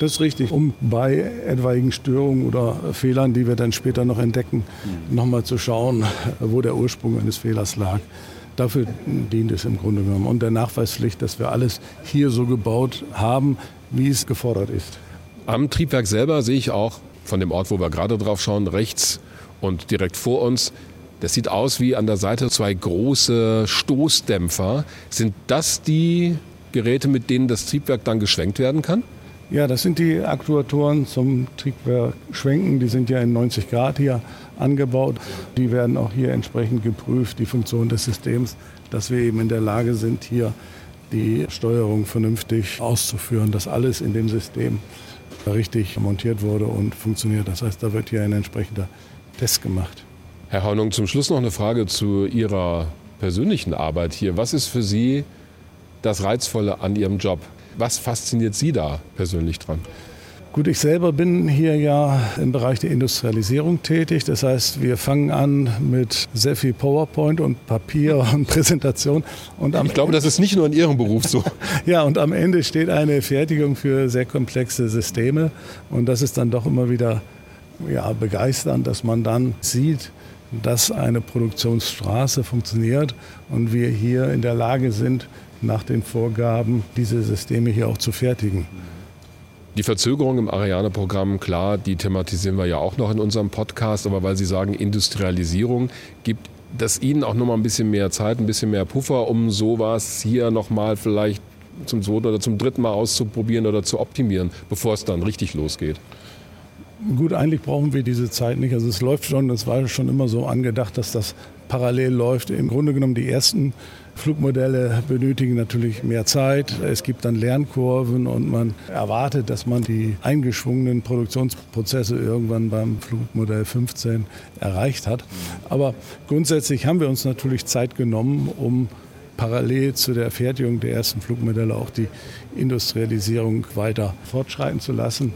Speaker 5: Das ist richtig, um bei etwaigen Störungen oder Fehlern, die wir dann später noch entdecken, mhm. nochmal zu schauen, wo der Ursprung eines Fehlers lag. Dafür dient es im Grunde genommen. Und der Nachweispflicht, dass wir alles hier so gebaut haben, wie es gefordert ist.
Speaker 2: Am Triebwerk selber sehe ich auch von dem Ort, wo wir gerade drauf schauen, rechts und direkt vor uns, das sieht aus wie an der Seite zwei große Stoßdämpfer. Sind das die Geräte, mit denen das Triebwerk dann geschwenkt werden kann?
Speaker 5: Ja, das sind die Aktuatoren zum Triebwerk Schwenken. Die sind ja in 90 Grad hier angebaut. Die werden auch hier entsprechend geprüft, die Funktion des Systems, dass wir eben in der Lage sind, hier die Steuerung vernünftig auszuführen, dass alles in dem System richtig montiert wurde und funktioniert. Das heißt, da wird hier ein entsprechender Test gemacht.
Speaker 2: Herr Haunung, zum Schluss noch eine Frage zu Ihrer persönlichen Arbeit hier. Was ist für Sie das Reizvolle an Ihrem Job? Was fasziniert Sie da persönlich dran?
Speaker 5: Gut, ich selber bin hier ja im Bereich der Industrialisierung tätig. Das heißt, wir fangen an mit sehr viel PowerPoint und Papier <laughs> und Präsentation. Und
Speaker 2: ich glaube, das ist nicht nur in Ihrem Beruf so. <laughs>
Speaker 5: ja, und am Ende steht eine Fertigung für sehr komplexe Systeme. Und das ist dann doch immer wieder ja, begeisternd, dass man dann sieht, dass eine Produktionsstraße funktioniert und wir hier in der Lage sind, nach den Vorgaben diese Systeme hier auch zu fertigen.
Speaker 2: Die Verzögerung im Ariane-Programm, klar, die thematisieren wir ja auch noch in unserem Podcast, aber weil Sie sagen Industrialisierung, gibt das Ihnen auch noch mal ein bisschen mehr Zeit, ein bisschen mehr Puffer, um sowas hier noch mal vielleicht zum zweiten oder zum dritten Mal auszuprobieren oder zu optimieren, bevor es dann richtig losgeht?
Speaker 5: Gut, eigentlich brauchen wir diese Zeit nicht. Also es läuft schon, es war schon immer so angedacht, dass das parallel läuft. Im Grunde genommen die ersten Flugmodelle benötigen natürlich mehr Zeit. Es gibt dann Lernkurven und man erwartet, dass man die eingeschwungenen Produktionsprozesse irgendwann beim Flugmodell 15 erreicht hat. Aber grundsätzlich haben wir uns natürlich Zeit genommen, um parallel zu der Fertigung der ersten Flugmodelle auch die Industrialisierung weiter fortschreiten zu lassen.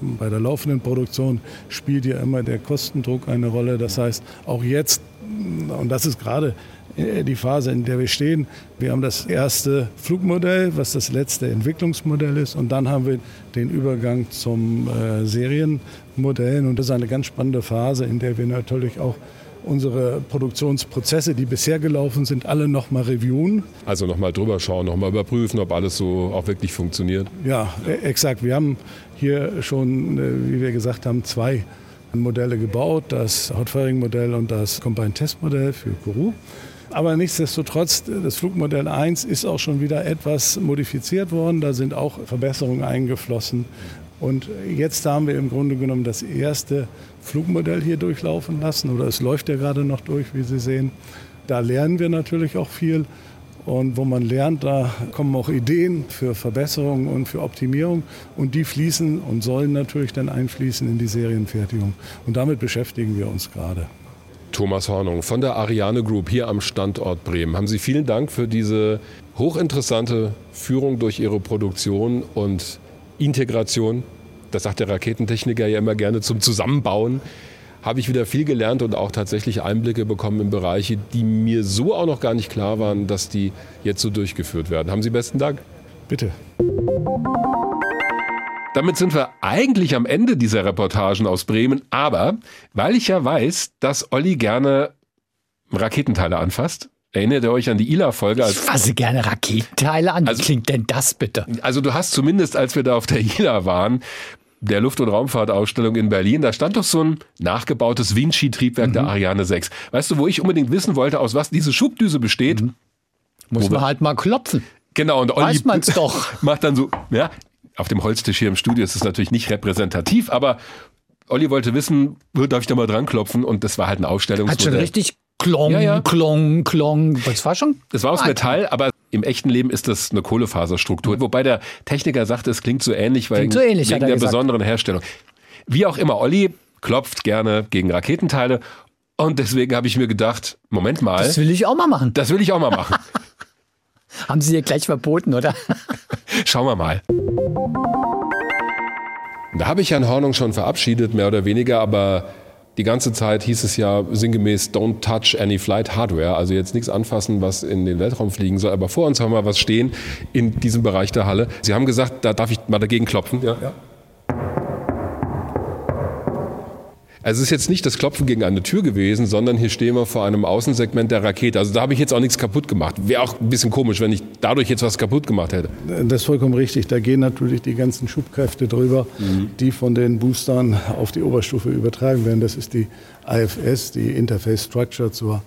Speaker 5: Bei der laufenden Produktion spielt ja immer der Kostendruck eine Rolle. Das heißt, auch jetzt, und das ist gerade die Phase, in der wir stehen. Wir haben das erste Flugmodell, was das letzte Entwicklungsmodell ist. Und dann haben wir den Übergang zum äh, Serienmodell. Und das ist eine ganz spannende Phase, in der wir natürlich auch unsere Produktionsprozesse, die bisher gelaufen sind, alle nochmal reviewen.
Speaker 2: Also nochmal drüber schauen, nochmal überprüfen, ob alles so auch wirklich funktioniert.
Speaker 5: Ja, e, exakt. Wir haben hier schon, äh, wie wir gesagt haben, zwei Modelle gebaut, das Hot-Firing-Modell und das Combined-Test-Modell für Kourou. Aber nichtsdestotrotz, das Flugmodell 1 ist auch schon wieder etwas modifiziert worden. Da sind auch Verbesserungen eingeflossen. Und jetzt haben wir im Grunde genommen das erste Flugmodell hier durchlaufen lassen oder es läuft ja gerade noch durch, wie Sie sehen. Da lernen wir natürlich auch viel. Und wo man lernt, da kommen auch Ideen für Verbesserungen und für Optimierung. Und die fließen und sollen natürlich dann einfließen in die Serienfertigung. Und damit beschäftigen wir uns gerade.
Speaker 2: Thomas Hornung von der Ariane Group hier am Standort Bremen. Haben Sie vielen Dank für diese hochinteressante Führung durch Ihre Produktion und Integration. Das sagt der Raketentechniker ja immer gerne zum Zusammenbauen habe ich wieder viel gelernt und auch tatsächlich Einblicke bekommen in Bereiche, die mir so auch noch gar nicht klar waren, dass die jetzt so durchgeführt werden. Haben Sie besten Dank.
Speaker 5: Bitte.
Speaker 2: Damit sind wir eigentlich am Ende dieser Reportagen aus Bremen, aber weil ich ja weiß, dass Olli gerne Raketenteile anfasst, Erinnert ihr euch an die ILA-Folge?
Speaker 3: Ich fasse gerne Raketenteile an. Wie also, klingt denn das bitte?
Speaker 2: Also du hast zumindest, als wir da auf der ILA waren, der Luft- und Raumfahrtausstellung in Berlin, da stand doch so ein nachgebautes Vinci-Triebwerk mhm. der Ariane 6. Weißt du, wo ich unbedingt wissen wollte, aus was diese Schubdüse besteht? Mhm.
Speaker 3: Muss man halt mal klopfen.
Speaker 2: Genau, und Olli
Speaker 3: Weiß man's <laughs> doch.
Speaker 2: macht dann so, ja, auf dem Holztisch hier im Studio ist es natürlich nicht repräsentativ, aber Olli wollte wissen, darf ich da mal dran klopfen? Und das war halt ein Ausstellungsmodell.
Speaker 3: Hat schon richtig Klong, ja, ja. Klong, Klong. Das war schon.
Speaker 2: Das war aus Metall, aber im echten Leben ist das eine Kohlefaserstruktur. Mhm. Wobei der Techniker sagte, es klingt so ähnlich, weil
Speaker 3: klingt so ähnlich,
Speaker 2: wegen der gesagt. besonderen Herstellung. Wie auch immer, Olli klopft gerne gegen Raketenteile. Und deswegen habe ich mir gedacht, Moment mal.
Speaker 3: Das will ich auch mal machen.
Speaker 2: Das will ich auch mal machen. <laughs>
Speaker 3: Haben Sie dir gleich verboten, oder? <laughs>
Speaker 2: Schauen wir mal. Da habe ich Herrn Hornung schon verabschiedet, mehr oder weniger, aber die ganze Zeit hieß es ja sinngemäß Don't touch any flight hardware, also jetzt nichts anfassen, was in den Weltraum fliegen soll. Aber vor uns haben wir was stehen in diesem Bereich der Halle. Sie haben gesagt, da darf ich mal dagegen klopfen. Ja. ja. Also es ist jetzt nicht das Klopfen gegen eine Tür gewesen, sondern hier stehen wir vor einem Außensegment der Rakete. Also da habe ich jetzt auch nichts kaputt gemacht. Wäre auch ein bisschen komisch, wenn ich dadurch jetzt was kaputt gemacht hätte.
Speaker 5: Das ist vollkommen richtig. Da gehen natürlich die ganzen Schubkräfte drüber, mhm. die von den Boostern auf die Oberstufe übertragen werden. Das ist die IFS, die Interface Structure zur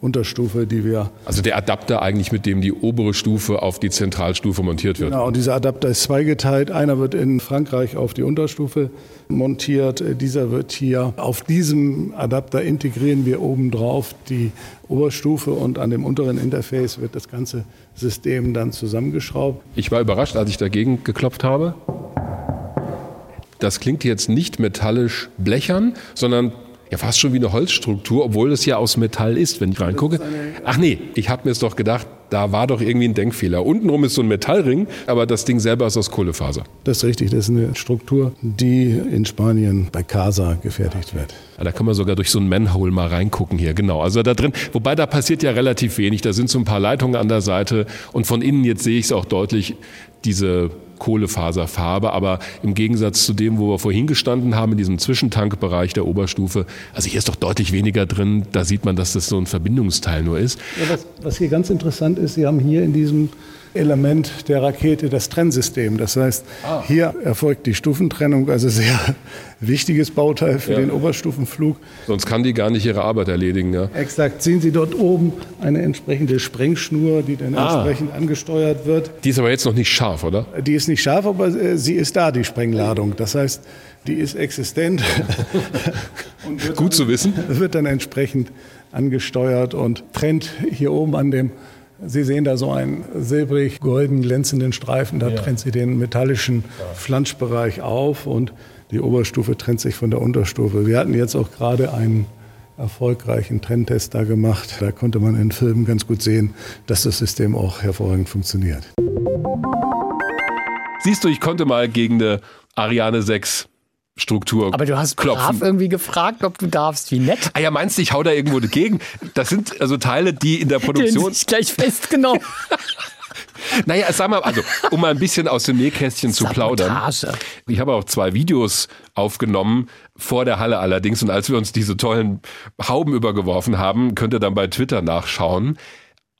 Speaker 5: Unterstufe, die wir.
Speaker 2: Also der Adapter eigentlich, mit dem die obere Stufe auf die Zentralstufe montiert wird.
Speaker 5: Genau, und dieser Adapter ist zweigeteilt. Einer wird in Frankreich auf die Unterstufe montiert. Dieser wird hier auf diesem Adapter integrieren wir obendrauf die Oberstufe und an dem unteren Interface wird das ganze System dann zusammengeschraubt.
Speaker 2: Ich war überrascht, als ich dagegen geklopft habe. Das klingt jetzt nicht metallisch blechern, sondern ja fast schon wie eine Holzstruktur, obwohl es ja aus Metall ist, wenn ich reingucke. Ach nee, ich habe mir es doch gedacht, da war doch irgendwie ein Denkfehler. Untenrum ist so ein Metallring, aber das Ding selber ist aus Kohlefaser.
Speaker 5: Das ist richtig, das ist eine Struktur, die in Spanien bei Casa gefertigt wird.
Speaker 2: Ja, da kann man sogar durch so ein Manhole mal reingucken hier, genau. Also da drin, wobei da passiert ja relativ wenig. Da sind so ein paar Leitungen an der Seite und von innen jetzt sehe ich es auch deutlich, diese Kohlefaserfarbe, aber im Gegensatz zu dem, wo wir vorhin gestanden haben, in diesem Zwischentankbereich der Oberstufe, also hier ist doch deutlich weniger drin, da sieht man, dass das so ein Verbindungsteil nur ist.
Speaker 5: Ja, was, was hier ganz interessant ist, Sie haben hier in diesem Element der Rakete das Trennsystem. Das heißt, ah. hier erfolgt die Stufentrennung, also sehr wichtiges Bauteil für ja. den Oberstufenflug.
Speaker 2: Sonst kann die gar nicht ihre Arbeit erledigen. Ja.
Speaker 5: Exakt. Sehen Sie dort oben eine entsprechende Sprengschnur, die dann ah. entsprechend angesteuert wird.
Speaker 2: Die ist aber jetzt noch nicht scharf, oder?
Speaker 5: Die ist nicht scharf, aber äh, sie ist da, die Sprengladung. Das heißt, die ist existent. <laughs>
Speaker 2: Gut dann, zu wissen.
Speaker 5: Wird dann entsprechend angesteuert und trennt hier oben an dem Sie sehen da so einen silbrig-golden glänzenden Streifen, da ja. trennt sie den metallischen Flanschbereich auf und die Oberstufe trennt sich von der Unterstufe. Wir hatten jetzt auch gerade einen erfolgreichen Trenntest da gemacht. Da konnte man in Filmen ganz gut sehen, dass das System auch hervorragend funktioniert.
Speaker 2: Siehst du, ich konnte mal gegen eine Ariane 6 Struktur.
Speaker 3: Aber du hast
Speaker 2: klopfen.
Speaker 3: brav irgendwie gefragt, ob du darfst. Wie nett.
Speaker 2: Ah ja, meinst du, ich hau da irgendwo dagegen? Das sind also Teile, die in der Produktion.
Speaker 3: Den gleich festgenommen. <laughs>
Speaker 2: naja, sag mal, also, um mal ein bisschen aus dem Nähkästchen zu plaudern. Ich habe auch zwei Videos aufgenommen, vor der Halle allerdings. Und als wir uns diese tollen Hauben übergeworfen haben, könnt ihr dann bei Twitter nachschauen.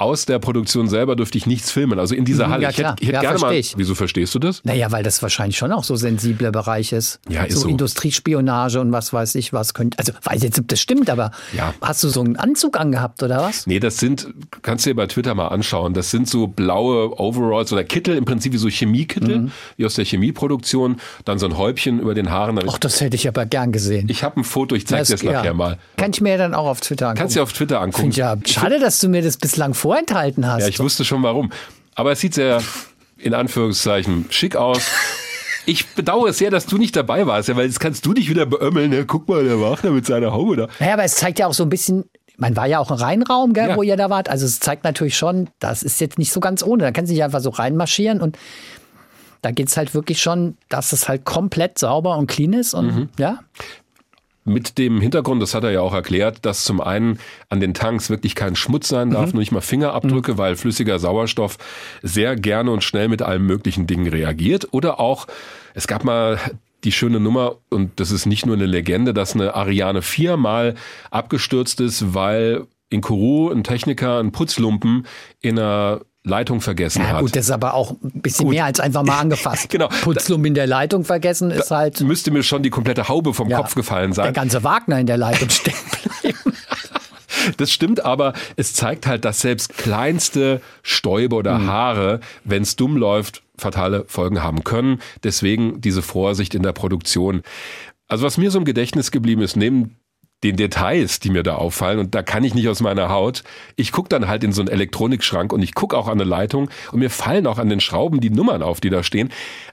Speaker 2: Aus der Produktion selber dürfte ich nichts filmen. Also in dieser
Speaker 3: Mhm,
Speaker 2: Halle.
Speaker 3: ja,
Speaker 2: ich hätte,
Speaker 3: klar.
Speaker 2: ich hätte
Speaker 3: Ja,
Speaker 2: gerne
Speaker 3: versteh ich.
Speaker 2: Wieso verstehst du das?
Speaker 3: Naja, weil das wahrscheinlich schon auch so sensibler Bereich ist.
Speaker 2: Ja, ist
Speaker 3: so,
Speaker 2: so.
Speaker 3: Industriespionage und was weiß ich, was könnte. Also weiß jetzt, ob das stimmt, aber
Speaker 2: Ja.
Speaker 3: hast du so einen Anzug angehabt oder was?
Speaker 2: Nee, das sind, kannst du dir bei Twitter mal anschauen, das sind so blaue Overalls oder Kittel, im Prinzip wie so Chemiekittel,
Speaker 3: Mhm.
Speaker 2: wie aus der Chemieproduktion, dann so ein Häubchen über den Haaren.
Speaker 3: Ach, das hätte ich aber gern gesehen.
Speaker 2: Ich habe ein Foto, ich zeige dir das nachher mal.
Speaker 3: Kann ich mir ja dann auch auf Twitter angucken.
Speaker 2: Kannst du dir auf Twitter angucken.
Speaker 3: Finde ich ja schade, dass du mir das bislang vorenthalten hast.
Speaker 2: Ja, ich wusste schon warum. Aber es sieht sehr, in Anführungszeichen, schick aus. Ich bedauere es sehr, dass du nicht dabei warst, ja, weil jetzt kannst du dich wieder beömmeln. Ja, guck mal, der Wagner mit seiner Haube da.
Speaker 3: Naja, aber es zeigt ja auch so ein bisschen, man war ja auch ein Reinraum, gell,
Speaker 2: Ja.
Speaker 3: wo ihr da wart. Also es zeigt natürlich schon, das ist jetzt nicht so ganz ohne. Da kannst du nicht einfach so reinmarschieren und da geht es halt wirklich schon, dass es halt komplett sauber und clean ist und
Speaker 2: Mhm.
Speaker 3: ja.
Speaker 2: Mit dem Hintergrund, das hat er ja auch erklärt, dass zum einen an den Tanks wirklich kein Schmutz sein darf, nur nicht mal Fingerabdrücke, weil flüssiger Sauerstoff sehr gerne und schnell mit allen möglichen Dingen reagiert. Oder auch, es gab mal die schöne Nummer, und das ist nicht nur eine Legende, dass eine Ariane viermal abgestürzt ist, weil in Kourou ein Techniker einen Putzlumpen in einer Leitung vergessen
Speaker 3: Ja,
Speaker 2: hat.
Speaker 3: gut, das ist aber auch ein bisschen mehr als einfach mal <laughs> angefasst.
Speaker 2: Genau.
Speaker 3: Putzlum in der Leitung vergessen ist halt
Speaker 2: Müsste mir schon die komplette Haube vom
Speaker 3: ja,
Speaker 2: Kopf gefallen
Speaker 3: Der
Speaker 2: sein.
Speaker 3: ganze Wagner in der Leitung stecken bleiben. <laughs> <laughs>
Speaker 2: Das stimmt, aber es zeigt halt, dass selbst kleinste Stäube oder Haare, wenn es dumm läuft, fatale Folgen haben können. Deswegen diese Vorsicht in der Produktion. Also was mir so im Gedächtnis geblieben ist, neben den Details, die mir da auffallen, und da kann ich nicht aus meiner Haut. Ich gucke dann halt in so einen Elektronikschrank und ich gucke auch an eine Leitung und mir fallen auch an den Schrauben die Nummern auf, die da stehen.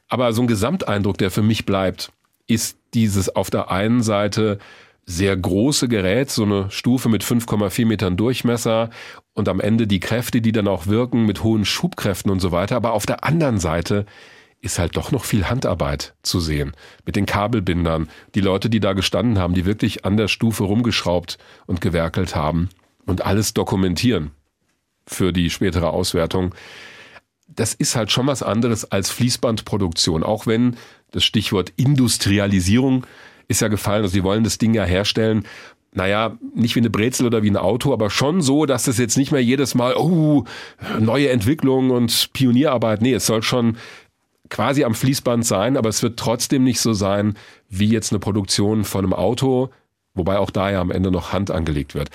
Speaker 2: Aber so ein Gesamteindruck, der für mich bleibt, ist dieses auf der einen Seite sehr große Gerät, so eine Stufe mit 5,4 Metern Durchmesser und am Ende die Kräfte, die dann auch wirken mit hohen Schubkräften und so weiter. Aber auf der anderen Seite ist halt doch noch viel Handarbeit zu sehen. Mit den Kabelbindern, die Leute, die da gestanden haben, die wirklich an der Stufe rumgeschraubt und gewerkelt haben und alles dokumentieren für die spätere Auswertung. Das ist halt schon was anderes als Fließbandproduktion, auch wenn das Stichwort Industrialisierung ist ja gefallen, also die wollen das Ding ja herstellen, naja, nicht wie eine Brezel oder wie ein Auto, aber schon so, dass es jetzt nicht mehr jedes Mal, oh, neue Entwicklung und Pionierarbeit, nee, es soll schon quasi am Fließband sein, aber es wird trotzdem nicht so sein, wie jetzt eine Produktion von einem Auto, wobei auch da ja am Ende noch Hand angelegt wird.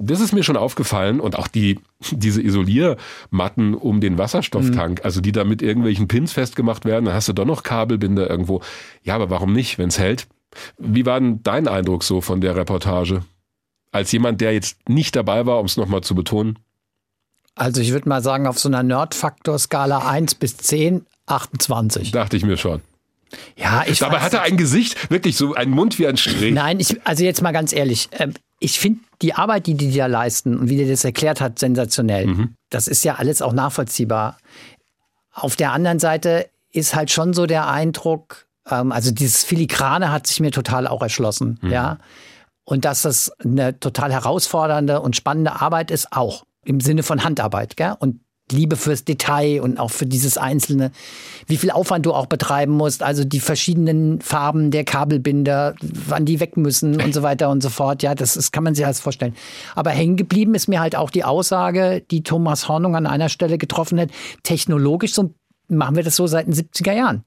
Speaker 2: Das ist mir schon aufgefallen und auch die, <laughs> diese Isoliermatten um den Wasserstofftank, also die da mit irgendwelchen Pins festgemacht werden, dann hast du doch noch Kabelbinder irgendwo. Ja, aber warum nicht, wenn es hält? Wie war denn dein Eindruck so von der Reportage? Als jemand, der jetzt nicht dabei war, um es nochmal zu betonen?
Speaker 3: Also ich würde mal sagen, auf so einer Nerd-Faktor-Skala 1 bis 10, 28.
Speaker 2: Dachte ich mir schon.
Speaker 3: Ja, ich
Speaker 2: Dabei hat er ein Gesicht, wirklich so einen Mund wie ein Strich.
Speaker 3: Nein, ich, also jetzt mal ganz ehrlich, ähm, ich finde die Arbeit, die die da leisten und wie der das erklärt hat, sensationell. Das ist ja alles auch nachvollziehbar. Auf der anderen Seite ist halt schon so der Eindruck, ähm, also dieses Filigrane hat sich mir total auch erschlossen, ja. Und dass das eine total herausfordernde und spannende Arbeit ist, auch im Sinne von Handarbeit, gell? Und Liebe fürs Detail und auch für dieses Einzelne, wie viel Aufwand du auch betreiben musst, also die verschiedenen Farben der Kabelbinder, wann die weg müssen und so weiter und so fort. Ja, das ist, kann man sich alles vorstellen. Aber hängen geblieben ist mir halt auch die Aussage, die Thomas Hornung an einer Stelle getroffen hat, technologisch so machen wir das so seit den 70er Jahren.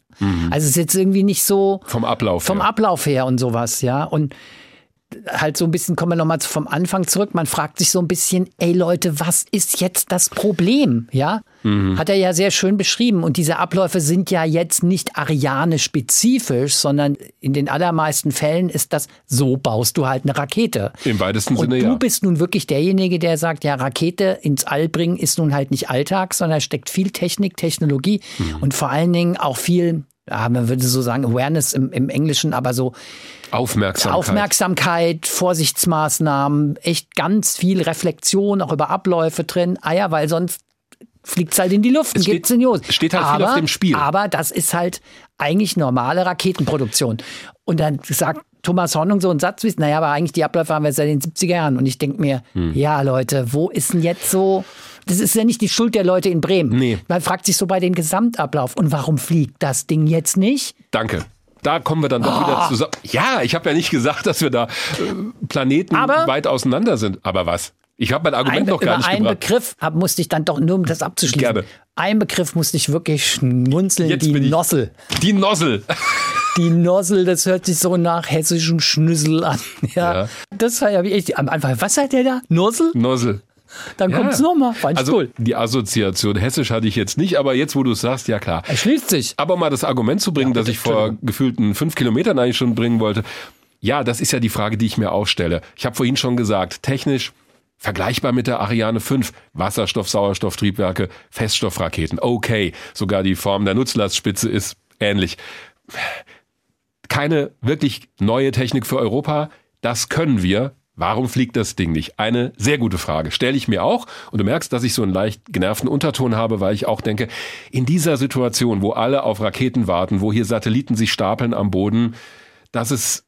Speaker 3: Also es ist jetzt irgendwie nicht so
Speaker 2: Vom Ablauf
Speaker 3: vom
Speaker 2: her.
Speaker 3: Ablauf her und sowas, ja. Und halt so ein bisschen, kommen wir nochmal vom Anfang zurück. Man fragt sich so ein bisschen, ey Leute, was ist jetzt das Problem? Ja, hat er ja sehr schön beschrieben. Und diese Abläufe sind ja jetzt nicht Ariane-spezifisch, sondern in den allermeisten Fällen ist das, so baust du halt eine Rakete.
Speaker 2: Im weitesten
Speaker 3: Und
Speaker 2: Sinne,
Speaker 3: du
Speaker 2: ja.
Speaker 3: bist nun wirklich derjenige, der sagt, ja, Rakete ins All bringen ist nun halt nicht Alltag, sondern steckt viel Technik, Technologie
Speaker 2: Mhm.
Speaker 3: und vor allen Dingen auch viel, ja, man würde so sagen, Awareness im, im Englischen, aber so
Speaker 2: Aufmerksamkeit.
Speaker 3: Aufmerksamkeit, Vorsichtsmaßnahmen, echt ganz viel Reflexion auch über Abläufe drin. Ah ja, weil sonst fliegt's halt in die Luft und
Speaker 2: Es steht-
Speaker 3: in die Hose.
Speaker 2: steht halt viel
Speaker 3: aber,
Speaker 2: auf dem Spiel.
Speaker 3: Aber das ist halt eigentlich normale Raketenproduktion. Und dann sagt Thomas Hornung so einen Satz wie, naja, aber eigentlich die Abläufe haben wir seit den 70er Jahren. Und ich denke mir,
Speaker 2: Hm.
Speaker 3: ja Leute, wo ist denn jetzt so... Das ist ja nicht die Schuld der Leute in Bremen.
Speaker 2: Nee.
Speaker 3: Man fragt sich so bei dem Gesamtablauf. Und warum fliegt das Ding jetzt nicht?
Speaker 2: Danke. Da kommen wir dann doch
Speaker 3: Ah.
Speaker 2: wieder zusammen. Ja, ich habe ja nicht gesagt, dass wir da äh, Planeten
Speaker 3: Aber-
Speaker 2: weit auseinander sind. Aber was? Ich habe mein Argument
Speaker 3: ein,
Speaker 2: noch gar nicht
Speaker 3: einen
Speaker 2: gebracht.
Speaker 3: Begriff hab, musste ich dann doch, nur um das abzuschließen.
Speaker 2: Gerne.
Speaker 3: Ein Begriff musste ich wirklich schmunzeln,
Speaker 2: Jetzt
Speaker 3: die Nossel.
Speaker 2: Die Nossel.
Speaker 3: Die Nossel, das hört sich so nach hessischem Schnüssel an. <laughs> Ja.
Speaker 2: Ja.
Speaker 3: Das war ja wie ich am Anfang. Was sagt der da? Nossel?
Speaker 2: Nossel.
Speaker 3: Dann
Speaker 2: Ja.
Speaker 3: kommt's nochmal. Fand ich
Speaker 2: Also
Speaker 3: cool.
Speaker 2: die Assoziation hessisch hatte ich jetzt nicht, aber jetzt, wo du es sagst, ja klar.
Speaker 3: Er schließt sich.
Speaker 2: Aber mal das Argument zu bringen, das ich vor gefühlten fünf Kilometern eigentlich schon bringen wollte. Ja, das ist ja die Frage, die ich mir auch stelle. Ich habe vorhin schon gesagt, technisch vergleichbar mit der Ariane 5. Wasserstoff, Sauerstofftriebwerke, Feststoffraketen. Okay, sogar die Form der Nutzlastspitze ist ähnlich. Keine wirklich neue Technik für Europa. Das können wir. Warum fliegt das Ding nicht? Eine sehr gute Frage. Stelle ich mir auch. Und du merkst, dass ich so einen leicht genervten Unterton habe, weil ich auch denke, in dieser Situation, wo alle auf Raketen warten, wo hier Satelliten sich stapeln am Boden, dass es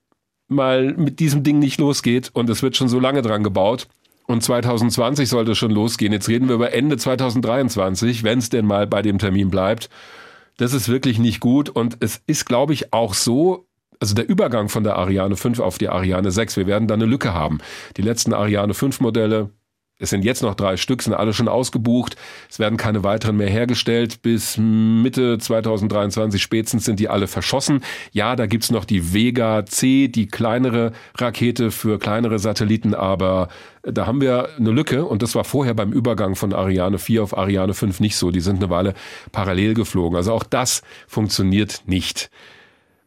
Speaker 2: mal mit diesem Ding nicht losgeht und es wird schon so lange dran gebaut. Und 2020 sollte es schon losgehen. Jetzt reden wir über Ende 2023, wenn es denn mal bei dem Termin bleibt. Das ist wirklich nicht gut und es ist, glaube ich, auch so, also der Übergang von der Ariane 5 auf die Ariane 6, wir werden da eine Lücke haben. Die letzten Ariane 5 Modelle, es sind jetzt noch drei Stück, sind alle schon ausgebucht. Es werden keine weiteren mehr hergestellt. Bis Mitte 2023 spätestens sind die alle verschossen. Ja, da gibt's noch die Vega C, die kleinere Rakete für kleinere Satelliten, aber da haben wir eine Lücke und das war vorher beim Übergang von Ariane 4 auf Ariane 5 nicht so. Die sind eine Weile parallel geflogen. Also auch das funktioniert nicht.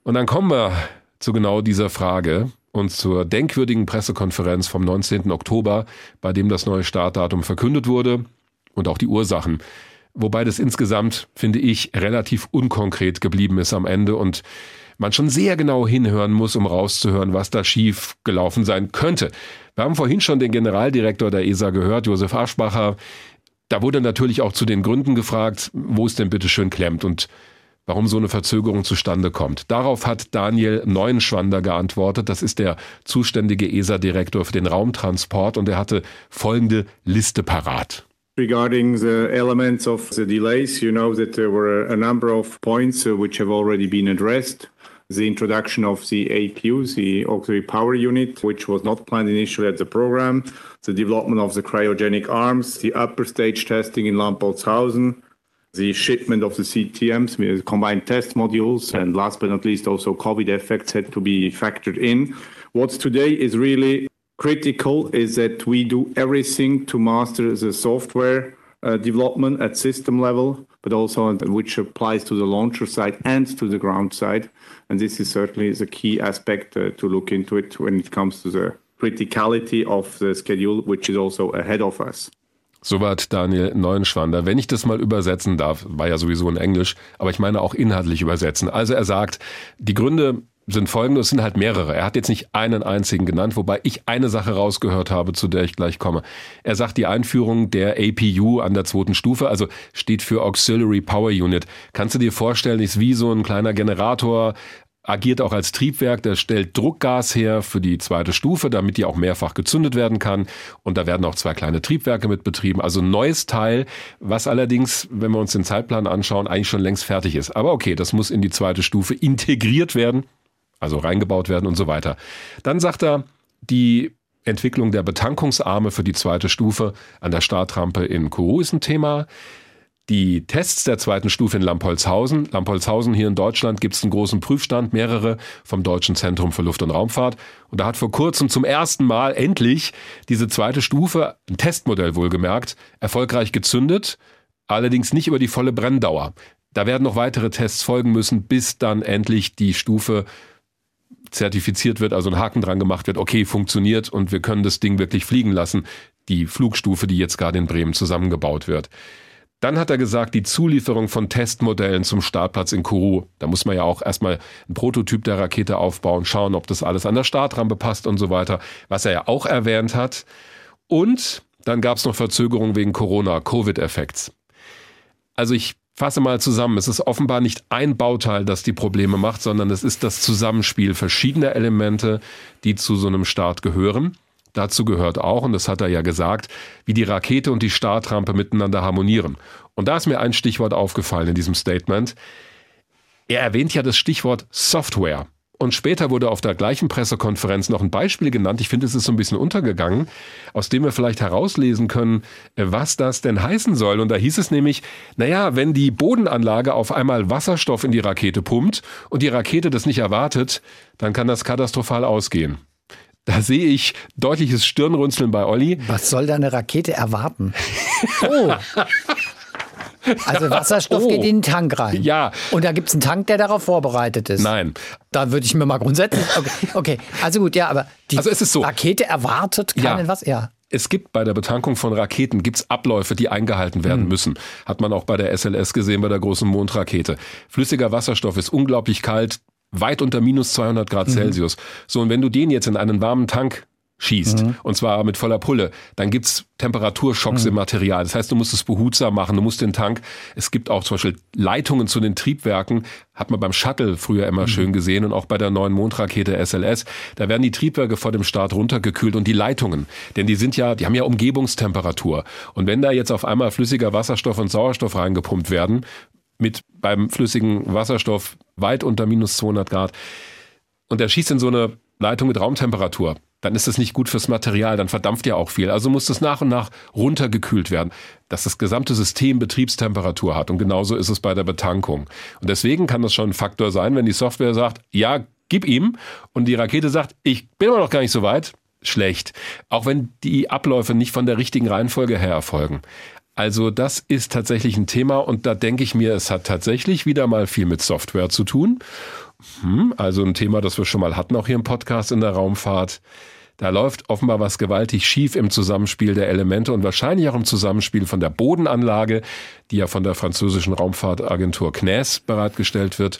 Speaker 2: Und dann kommen wir zu genau dieser Frage und zur denkwürdigen Pressekonferenz vom 19. Oktober, bei dem das neue Startdatum verkündet wurde und auch die Ursachen. Wobei das insgesamt, finde ich, relativ unkonkret geblieben ist am Ende und man schon sehr genau hinhören muss, um rauszuhören, was da schief gelaufen sein könnte. Wir haben vorhin schon den Generaldirektor der ESA gehört, Josef Aschbacher. Da wurde natürlich auch zu den Gründen gefragt, wo es denn bitte schön klemmt und warum so eine Verzögerung zustande kommt. Darauf hat Daniel Neuenschwander geantwortet. Das ist der zuständige ESA-Direktor für den Raumtransport und er hatte folgende Liste parat.
Speaker 8: Regarding the elements of the delays, you know that there were a number of points uh, which have already been addressed. The introduction of the APU, the auxiliary power unit, which was not planned initially at the program, the development of the cryogenic arms, the upper stage testing in Lampolzhausen, the shipment of the CTMs, combined test modules, and last but not least, also COVID effects had to be factored in. What's today is really critical is that we do everything to master the software uh, development at system level, but also which applies to the launcher side and to the ground side. And this is certainly the key aspect uh, to look into it when it comes to the criticality of the schedule, which is also ahead of us.
Speaker 2: Soweit Daniel Neuenschwander. Wenn ich das mal übersetzen darf, war ja sowieso in Englisch, aber ich meine auch inhaltlich übersetzen. Also er sagt, die Gründe sind folgende, es sind halt mehrere. Er hat jetzt nicht einen einzigen genannt, wobei ich eine Sache rausgehört habe, zu der ich gleich komme. Er sagt, die Einführung der APU an der zweiten Stufe, also steht für Auxiliary Power Unit. Kannst du dir vorstellen, ist wie so ein kleiner Generator, agiert auch als Triebwerk, der stellt Druckgas her für die zweite Stufe, damit die auch mehrfach gezündet werden kann. Und da werden auch zwei kleine Triebwerke mit betrieben. Also ein neues Teil, was allerdings, wenn wir uns den Zeitplan anschauen, eigentlich schon längst fertig ist. Aber okay, das muss in die zweite Stufe integriert werden, also reingebaut werden und so weiter. Dann sagt er, die Entwicklung der Betankungsarme für die zweite Stufe an der Startrampe in Kourou ist ein Thema. Die Tests der zweiten Stufe in Lampolzhausen. Lampolzhausen hier in Deutschland gibt es einen großen Prüfstand, mehrere vom Deutschen Zentrum für Luft- und Raumfahrt. Und da hat vor kurzem zum ersten Mal endlich diese zweite Stufe, ein Testmodell wohlgemerkt, erfolgreich gezündet. Allerdings nicht über die volle Brenndauer. Da werden noch weitere Tests folgen müssen, bis dann endlich die Stufe zertifiziert wird, also ein Haken dran gemacht wird, okay, funktioniert und wir können das Ding wirklich fliegen lassen. Die Flugstufe, die jetzt gerade in Bremen zusammengebaut wird. Dann hat er gesagt, die Zulieferung von Testmodellen zum Startplatz in Kourou. Da muss man ja auch erstmal einen Prototyp der Rakete aufbauen, schauen, ob das alles an der Startrampe passt und so weiter, was er ja auch erwähnt hat. Und dann gab es noch Verzögerungen wegen Corona, Covid-Effekts. Also ich fasse mal zusammen, es ist offenbar nicht ein Bauteil, das die Probleme macht, sondern es ist das Zusammenspiel verschiedener Elemente, die zu so einem Start gehören. Dazu gehört auch, und das hat er ja gesagt, wie die Rakete und die Startrampe miteinander harmonieren. Und da ist mir ein Stichwort aufgefallen in diesem Statement. Er erwähnt ja das Stichwort Software. Und später wurde auf der gleichen Pressekonferenz noch ein Beispiel genannt. Ich finde, es ist so ein bisschen untergegangen, aus dem wir vielleicht herauslesen können, äh, was das denn heißen soll. Und da hieß es nämlich, naja, wenn die Bodenanlage auf einmal Wasserstoff in die Rakete pumpt und die Rakete das nicht erwartet, dann kann das katastrophal ausgehen. Da sehe ich deutliches Stirnrunzeln bei Olli.
Speaker 3: Was soll da eine Rakete erwarten? Oh. Also Wasserstoff
Speaker 2: Oh.
Speaker 3: geht in den Tank rein.
Speaker 2: Ja.
Speaker 3: Und da gibt es einen Tank, der darauf vorbereitet ist.
Speaker 2: Nein.
Speaker 3: Da würde ich mir mal grundsätzlich. Okay, okay. also gut, ja, aber die
Speaker 2: Also so.
Speaker 3: Rakete erwartet
Speaker 2: Ja.
Speaker 3: keinen was? Ja.
Speaker 2: Es gibt bei der Betankung von Raketen gibt's Abläufe, die eingehalten werden
Speaker 3: Hm.
Speaker 2: müssen. Hat man auch bei der SLS gesehen, bei der großen Mondrakete. Flüssiger Wasserstoff ist unglaublich kalt, weit unter minus 200
Speaker 3: Mhm.
Speaker 2: Grad Celsius. So, und wenn du den jetzt in einen warmen Tank schießt,
Speaker 3: Mhm.
Speaker 2: und zwar mit voller Pulle, dann gibt's Temperaturschocks im Material. Das heißt, du musst es behutsam machen, du musst den Tank, es gibt auch zum Beispiel Leitungen zu den Triebwerken, hat man beim Shuttle früher immer schön gesehen und auch bei der neuen Mondrakete SLS, da werden die Triebwerke vor dem Start runtergekühlt und die Leitungen, denn die sind ja, die haben ja Umgebungstemperatur. Und wenn da jetzt auf einmal flüssiger Wasserstoff und Sauerstoff reingepumpt werden, mit beim flüssigen Wasserstoff weit unter minus 200 Grad, und der schießt in so eine Leitung mit Raumtemperatur, dann ist das nicht gut fürs Material, dann verdampft ja auch viel. Also muss das nach und nach runtergekühlt werden, dass das gesamte System Betriebstemperatur hat. Und genauso ist es bei der Betankung. Und deswegen kann das schon ein Faktor sein, wenn die Software sagt, ja, gib ihm, und die Rakete sagt, ich bin aber noch gar nicht so weit, schlecht. Auch wenn die Abläufe nicht von der richtigen Reihenfolge her erfolgen. Also das ist tatsächlich ein Thema und da denke ich mir, es hat tatsächlich wieder mal viel mit Software zu tun. Hm, also ein Thema, das wir schon mal hatten, auch hier im Podcast in der Raumfahrt. Da läuft offenbar was gewaltig schief im Zusammenspiel der Elemente und wahrscheinlich auch im Zusammenspiel von der Bodenanlage, die ja von der französischen Raumfahrtagentur CNES bereitgestellt wird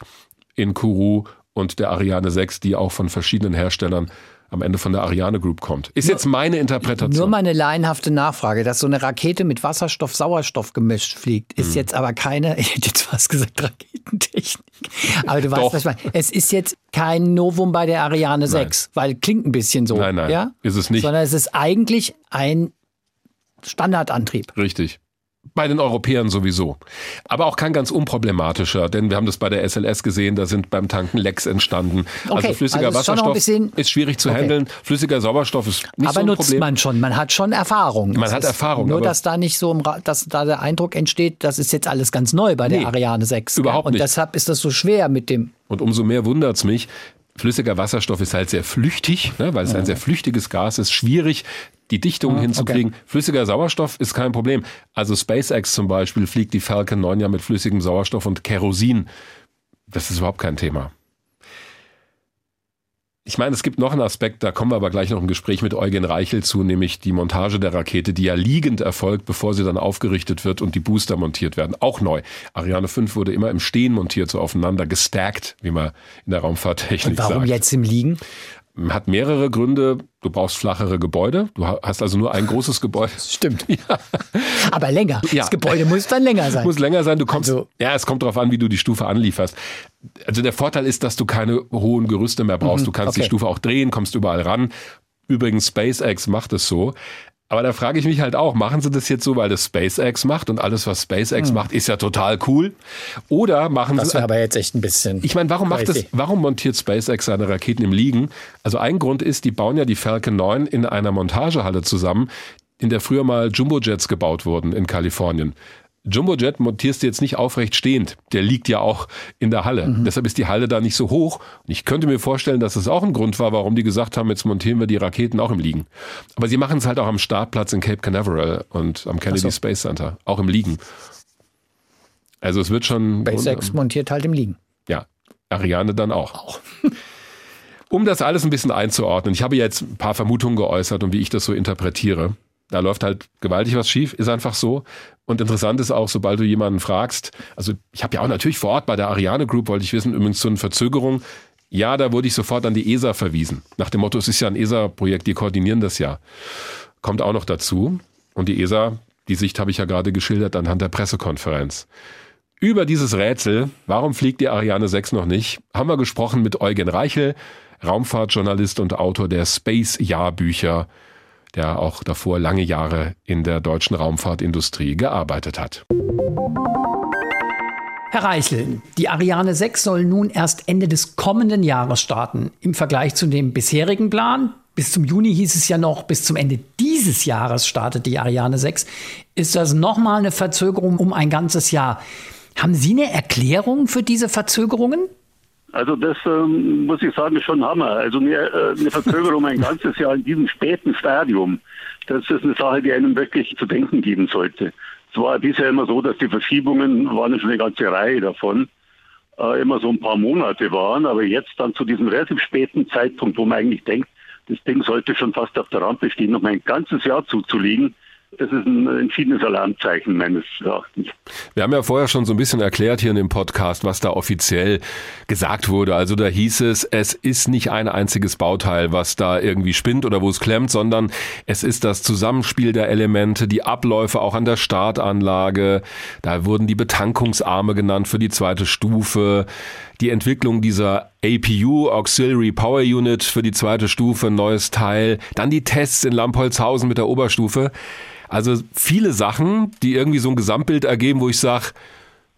Speaker 2: in Kourou und der Ariane 6, die auch von verschiedenen Herstellern am Ende von der Ariane Group kommt. Ist jetzt meine Interpretation.
Speaker 3: Nur mal eine laienhafte Nachfrage, dass so eine Rakete mit Wasserstoff, Sauerstoff gemischt fliegt, ist jetzt aber keine, <laughs> ich hätte jetzt fast gesagt Raketentechnik. Aber du weißt,
Speaker 2: Doch.
Speaker 3: was ich meine. Es ist jetzt kein Novum bei der Ariane 6, weil klingt ein bisschen so.
Speaker 2: Nein, nein,
Speaker 3: ja?
Speaker 2: ist es nicht.
Speaker 3: Sondern es ist eigentlich ein Standardantrieb.
Speaker 2: Richtig. Bei den Europäern sowieso. Aber auch kein ganz unproblematischer, denn wir haben das bei der SLS gesehen, da sind beim Tanken Lecks entstanden.
Speaker 3: Okay,
Speaker 2: also flüssiger
Speaker 3: also
Speaker 2: Wasserstoff ist schwierig zu
Speaker 3: Okay.
Speaker 2: handeln, flüssiger Sauerstoff ist nicht
Speaker 3: aber
Speaker 2: so ein
Speaker 3: nutzt
Speaker 2: Problem.
Speaker 3: man schon, man hat schon Erfahrung.
Speaker 2: Man
Speaker 3: Es
Speaker 2: hat Erfahrung,
Speaker 3: Nur,
Speaker 2: aber-
Speaker 3: dass da nicht so, dass da der Eindruck entsteht, das ist jetzt alles ganz neu bei der
Speaker 2: Nee,
Speaker 3: Ariane 6.
Speaker 2: überhaupt
Speaker 3: Und
Speaker 2: nicht.
Speaker 3: deshalb ist das so schwer mit dem
Speaker 2: Und umso mehr wundert's mich, flüssiger Wasserstoff ist halt sehr flüchtig, ne, weil es ein sehr flüchtiges Gas ist, schwierig die Dichtung hinzukriegen. Flüssiger Sauerstoff ist kein Problem. Also SpaceX zum Beispiel fliegt die Falcon 9 ja mit flüssigem Sauerstoff und Kerosin. Das ist überhaupt kein Thema. Ich meine, es gibt noch einen Aspekt, da kommen wir aber gleich noch im Gespräch mit Eugen Reichel zu, nämlich die Montage der Rakete, die ja liegend erfolgt, bevor sie dann aufgerichtet wird und die Booster montiert werden. Auch neu. Ariane 5 wurde immer im Stehen montiert, so aufeinander gestackt, wie man in der Raumfahrttechnik
Speaker 3: Warum
Speaker 2: sagt.
Speaker 3: jetzt im Liegen?
Speaker 2: Hat mehrere Gründe. Du brauchst flachere Gebäude. Du hast also nur ein großes Gebäude. <laughs>
Speaker 3: Stimmt. <laughs> Aber länger.
Speaker 2: Ja.
Speaker 3: Das Gebäude muss dann länger sein.
Speaker 2: Muss länger sein. Du kommst.
Speaker 3: Also-
Speaker 2: ja, es kommt darauf an, wie du die Stufe anlieferst. Also der Vorteil ist, dass du keine hohen Gerüste mehr brauchst. Du kannst
Speaker 3: okay.
Speaker 2: die Stufe auch drehen, kommst überall ran. Übrigens, SpaceX macht es so. Aber da frage ich mich halt auch, machen sie das jetzt so, weil das SpaceX macht und alles, was SpaceX macht, ist ja total cool? Oder machen
Speaker 3: das
Speaker 2: sie
Speaker 3: wäre aber jetzt echt ein bisschen.
Speaker 2: Ich meine, warum macht das, warum montiert SpaceX seine Raketen im Liegen? Also ein Grund ist, die bauen ja die Falcon 9 in einer Montagehalle zusammen, in der früher mal Jumbojets gebaut wurden in Kalifornien. Jumbojet montierst du jetzt nicht aufrecht stehend. Der liegt ja auch in der Halle. Deshalb ist die Halle da nicht so hoch. Und ich könnte mir vorstellen, dass es auch ein Grund war, warum die gesagt haben, jetzt montieren wir die Raketen auch im Liegen. Aber sie machen es halt auch am Startplatz in Cape Canaveral und am Kennedy Space Center. Auch im Liegen. Also es wird schon...
Speaker 3: SpaceX montiert halt im Liegen.
Speaker 2: Ja, Ariane dann auch. <laughs> Um das alles ein bisschen einzuordnen, ich habe jetzt ein paar Vermutungen geäußert und wie ich das so interpretiere. Da läuft halt gewaltig was schief, ist einfach so. Und interessant ist auch, sobald du jemanden fragst, also ich habe ja auch natürlich vor Ort bei der Ariane Group, wollte ich wissen, übrigens zu einer Verzögerung, ja, da wurde ich sofort an die ESA verwiesen. Nach dem Motto, es ist ja ein ESA-Projekt, die koordinieren das ja. Kommt auch noch dazu. Und die ESA, die Sicht habe ich ja gerade geschildert anhand der Pressekonferenz. Über dieses Rätsel, warum fliegt die Ariane 6 noch nicht, haben wir gesprochen mit Eugen Reichel, Raumfahrtjournalist und Autor der Space-Jahrbücher, der auch davor lange Jahre in der deutschen Raumfahrtindustrie gearbeitet hat.
Speaker 3: Herr Reichel, die Ariane 6 soll nun erst Ende des kommenden Jahres starten. Im Vergleich zu dem bisherigen Plan, bis zum Juni hieß es ja noch, bis zum Ende dieses Jahres startet die Ariane 6, ist das nochmal eine Verzögerung um ein ganzes Jahr. Haben Sie eine Erklärung für diese Verzögerungen?
Speaker 9: Also das ähm, muss ich sagen, ist schon Hammer. Also eine, äh, eine Verzögerung ein ganzes Jahr in diesem späten Stadium, das ist eine Sache, die einem wirklich zu denken geben sollte. Es war bisher immer so, dass die Verschiebungen, waren schon eine ganze Reihe davon, äh, immer so ein paar Monate waren, aber jetzt dann zu diesem relativ späten Zeitpunkt, wo man eigentlich denkt, das Ding sollte schon fast auf der Rampe stehen, noch mal ein ganzes Jahr zuzulegen, das ist ein entschiedenes Alarmzeichen meines Erachtens.
Speaker 2: Wir haben ja vorher schon so ein bisschen erklärt hier in dem Podcast, was da offiziell gesagt wurde. Also da hieß es, es ist nicht ein einziges Bauteil, was da irgendwie spinnt oder wo es klemmt, sondern es ist das Zusammenspiel der Elemente, die Abläufe auch an der Startanlage. Da wurden die Betankungsarme genannt für die zweite Stufe. Die Entwicklung dieser APU, Auxiliary Power Unit für die zweite Stufe, neues Teil. Dann die Tests in Lampolzhausen mit der Oberstufe. Also viele Sachen, die irgendwie so ein Gesamtbild ergeben, wo ich sage,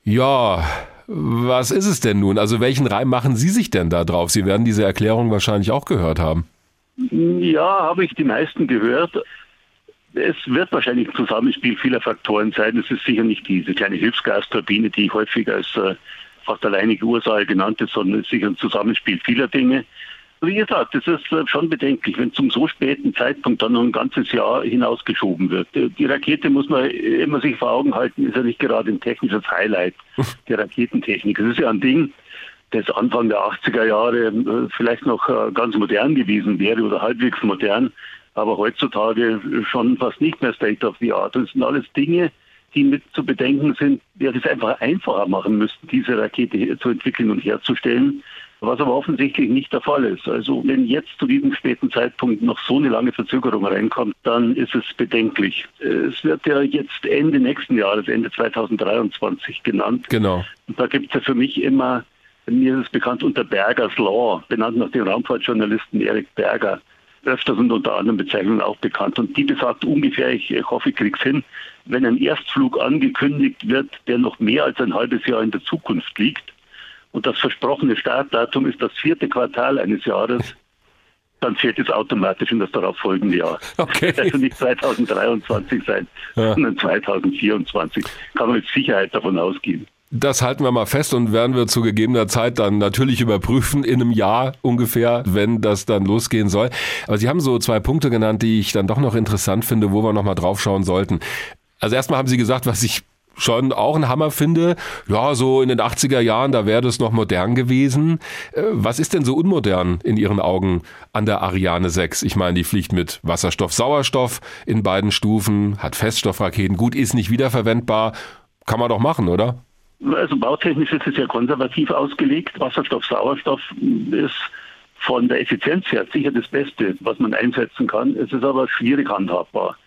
Speaker 2: ja, was ist es denn nun? Also welchen Reim machen Sie sich denn da drauf? Sie werden diese Erklärung wahrscheinlich auch gehört haben.
Speaker 9: Ja, habe ich die meisten gehört. Es wird wahrscheinlich ein Zusammenspiel vieler Faktoren sein. Es ist sicher nicht diese kleine Hilfsgasturbine, die häufig als äh, fast alleinige Ursache genannt ist, sondern es ist sicher ein Zusammenspiel vieler Dinge. Wie gesagt, es ist äh, schon bedenklich, wenn zum so späten Zeitpunkt dann noch ein ganzes Jahr hinausgeschoben wird. Die Rakete muss man immer sich vor Augen halten, ist ja nicht gerade ein technisches Highlight <laughs> der Raketentechnik. Es ist ja ein Ding, das Anfang der 80er Jahre äh, vielleicht noch äh, ganz modern gewesen wäre oder halbwegs modern, aber heutzutage schon fast nicht mehr State of the Art. Das sind alles Dinge, die mit zu bedenken sind, ja, das einfach einfacher machen müssten, diese Rakete zu entwickeln und herzustellen was aber offensichtlich nicht der Fall ist. Also wenn jetzt zu diesem späten Zeitpunkt noch so eine lange Verzögerung reinkommt, dann ist es bedenklich. Es wird ja jetzt Ende nächsten Jahres, Ende 2023 genannt.
Speaker 2: Genau.
Speaker 9: Und da gibt es ja für mich immer, mir ist es bekannt unter Bergers Law, benannt nach dem Raumfahrtjournalisten Erik Berger. Öfters und unter anderen Bezeichnungen auch bekannt. Und die besagt ungefähr, ich, hoffe, ich krieg's hin, wenn ein Erstflug angekündigt wird, der noch mehr als ein halbes Jahr in der Zukunft liegt, und das versprochene Startdatum ist das vierte Quartal eines Jahres, dann fährt es automatisch in das darauffolgende Jahr.
Speaker 2: Okay.
Speaker 9: Also nicht 2023 sein, ja. sondern 2024. Kann man mit Sicherheit davon ausgehen.
Speaker 2: Das halten wir mal fest und werden wir zu gegebener Zeit dann natürlich überprüfen, in einem Jahr ungefähr, wenn das dann losgehen soll. Aber Sie haben so zwei Punkte genannt, die ich dann doch noch interessant finde, wo wir nochmal drauf schauen sollten. Also erstmal haben Sie gesagt, was ich schon auch ein Hammer finde. Ja, so in den 80er Jahren, da wäre das noch modern gewesen. Äh, was ist denn so unmodern in Ihren Augen an der Ariane 6? Ich meine, die fliegt mit Wasserstoff, Sauerstoff in beiden Stufen, hat Feststoffraketen. Gut, ist nicht wiederverwendbar. Kann man doch machen, oder?
Speaker 9: Also bautechnisch ist es ja konservativ ausgelegt. Wasserstoff, Sauerstoff ist von der Effizienz her sicher das Beste, was man einsetzen kann. Es ist aber schwierig handhabbar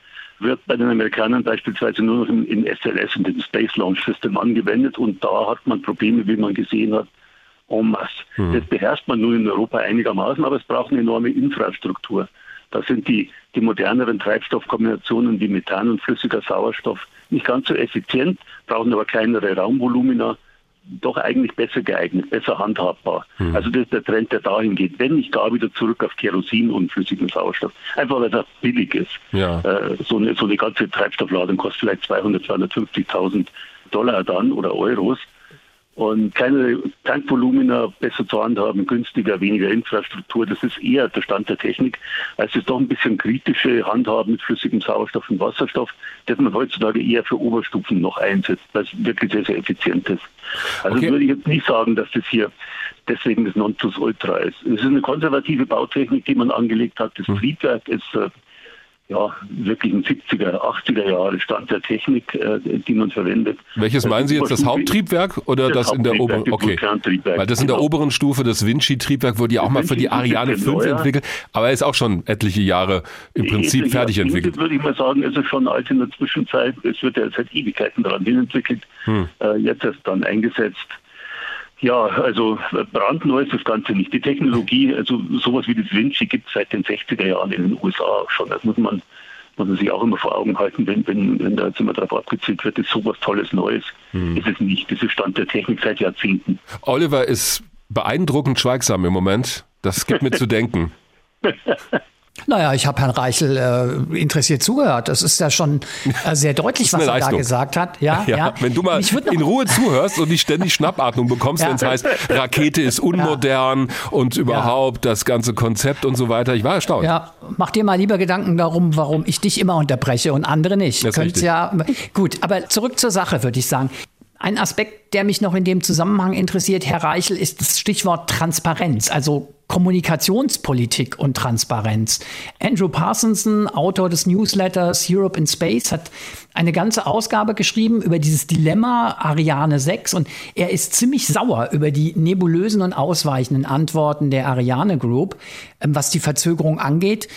Speaker 9: wird bei den Amerikanern beispielsweise nur noch im, im SLS, in dem Space Launch System angewendet und da hat man Probleme, wie man gesehen hat, en masse. Hm. Das beherrscht man nur in Europa einigermaßen, aber es braucht eine enorme Infrastruktur. Da sind die, die moderneren Treibstoffkombinationen wie Methan und flüssiger Sauerstoff nicht ganz so effizient, brauchen aber kleinere Raumvolumina doch eigentlich besser geeignet, besser handhabbar. Mhm. Also das ist der Trend, der dahin geht. Wenn nicht gar wieder zurück auf Kerosin und flüssigen Sauerstoff. Einfach weil das billig ist.
Speaker 2: Ja.
Speaker 9: Äh, so, eine, so eine ganze Treibstoffladung kostet vielleicht 200, 250.000 Dollar dann oder Euros und keine Tankvolumina besser zu handhaben, günstiger, weniger Infrastruktur. Das ist eher der Stand der Technik, als es doch ein bisschen kritische Handhaben mit flüssigem Sauerstoff und Wasserstoff, das man heutzutage eher für Oberstufen noch einsetzt, weil es wirklich sehr, sehr effizient ist. Also okay. würde ich jetzt nicht sagen, dass das hier deswegen das Nonplusultra ist. Es ist eine konservative Bautechnik, die man angelegt hat. Das hm. Triebwerk ist äh, ja, wirklich ein 70er, 80er Jahre Stand der Technik, äh, die man verwendet.
Speaker 2: Welches meinen Sie jetzt, das Haupttriebwerk oder das, das in der oberen? Okay, weil das in der genau. oberen Stufe, das Vinci-Triebwerk, wurde ja auch mal für die Ariane 5 entwickelt, aber er ist auch schon etliche Jahre im Prinzip fertig entwickelt.
Speaker 9: würde ich mal sagen, ist es schon alt in der Zwischenzeit. Es wird ja seit Ewigkeiten daran hin entwickelt, hm. äh, jetzt erst dann eingesetzt. Ja, also brandneu ist das Ganze nicht. Die Technologie, also sowas wie das Vinci gibt es seit den 60er Jahren in den USA schon. Das muss man muss man sich auch immer vor Augen halten, wenn, wenn, wenn da jetzt immer darauf abgezielt wird, ist sowas Tolles Neues. Hm. Ist es nicht. Das ist Stand der Technik seit Jahrzehnten.
Speaker 2: Oliver ist beeindruckend schweigsam im Moment. Das gibt mir zu <laughs> denken. <laughs>
Speaker 3: Naja, ich habe Herrn Reichel äh, interessiert zugehört. Das ist ja schon äh, sehr deutlich, <laughs> was er da gesagt hat. Ja, <laughs>
Speaker 2: ja, ja. Wenn du mal in Ruhe zuhörst und nicht ständig Schnappatmung bekommst, <laughs> ja. wenn es heißt, Rakete ist unmodern und überhaupt das ganze Konzept und so weiter. Ich war erstaunt.
Speaker 3: Ja, mach dir mal lieber Gedanken darum, warum ich dich immer unterbreche und andere nicht. Das ist ja gut, aber zurück zur Sache, würde ich sagen. Ein Aspekt, der mich noch in dem Zusammenhang interessiert, Herr Reichel, ist das Stichwort Transparenz, also Kommunikationspolitik und Transparenz. Andrew Parsonson, Autor des Newsletters Europe in Space, hat eine ganze Ausgabe geschrieben über dieses Dilemma Ariane 6 und er ist ziemlich sauer über die nebulösen und ausweichenden Antworten der Ariane Group, ähm, was die Verzögerung angeht.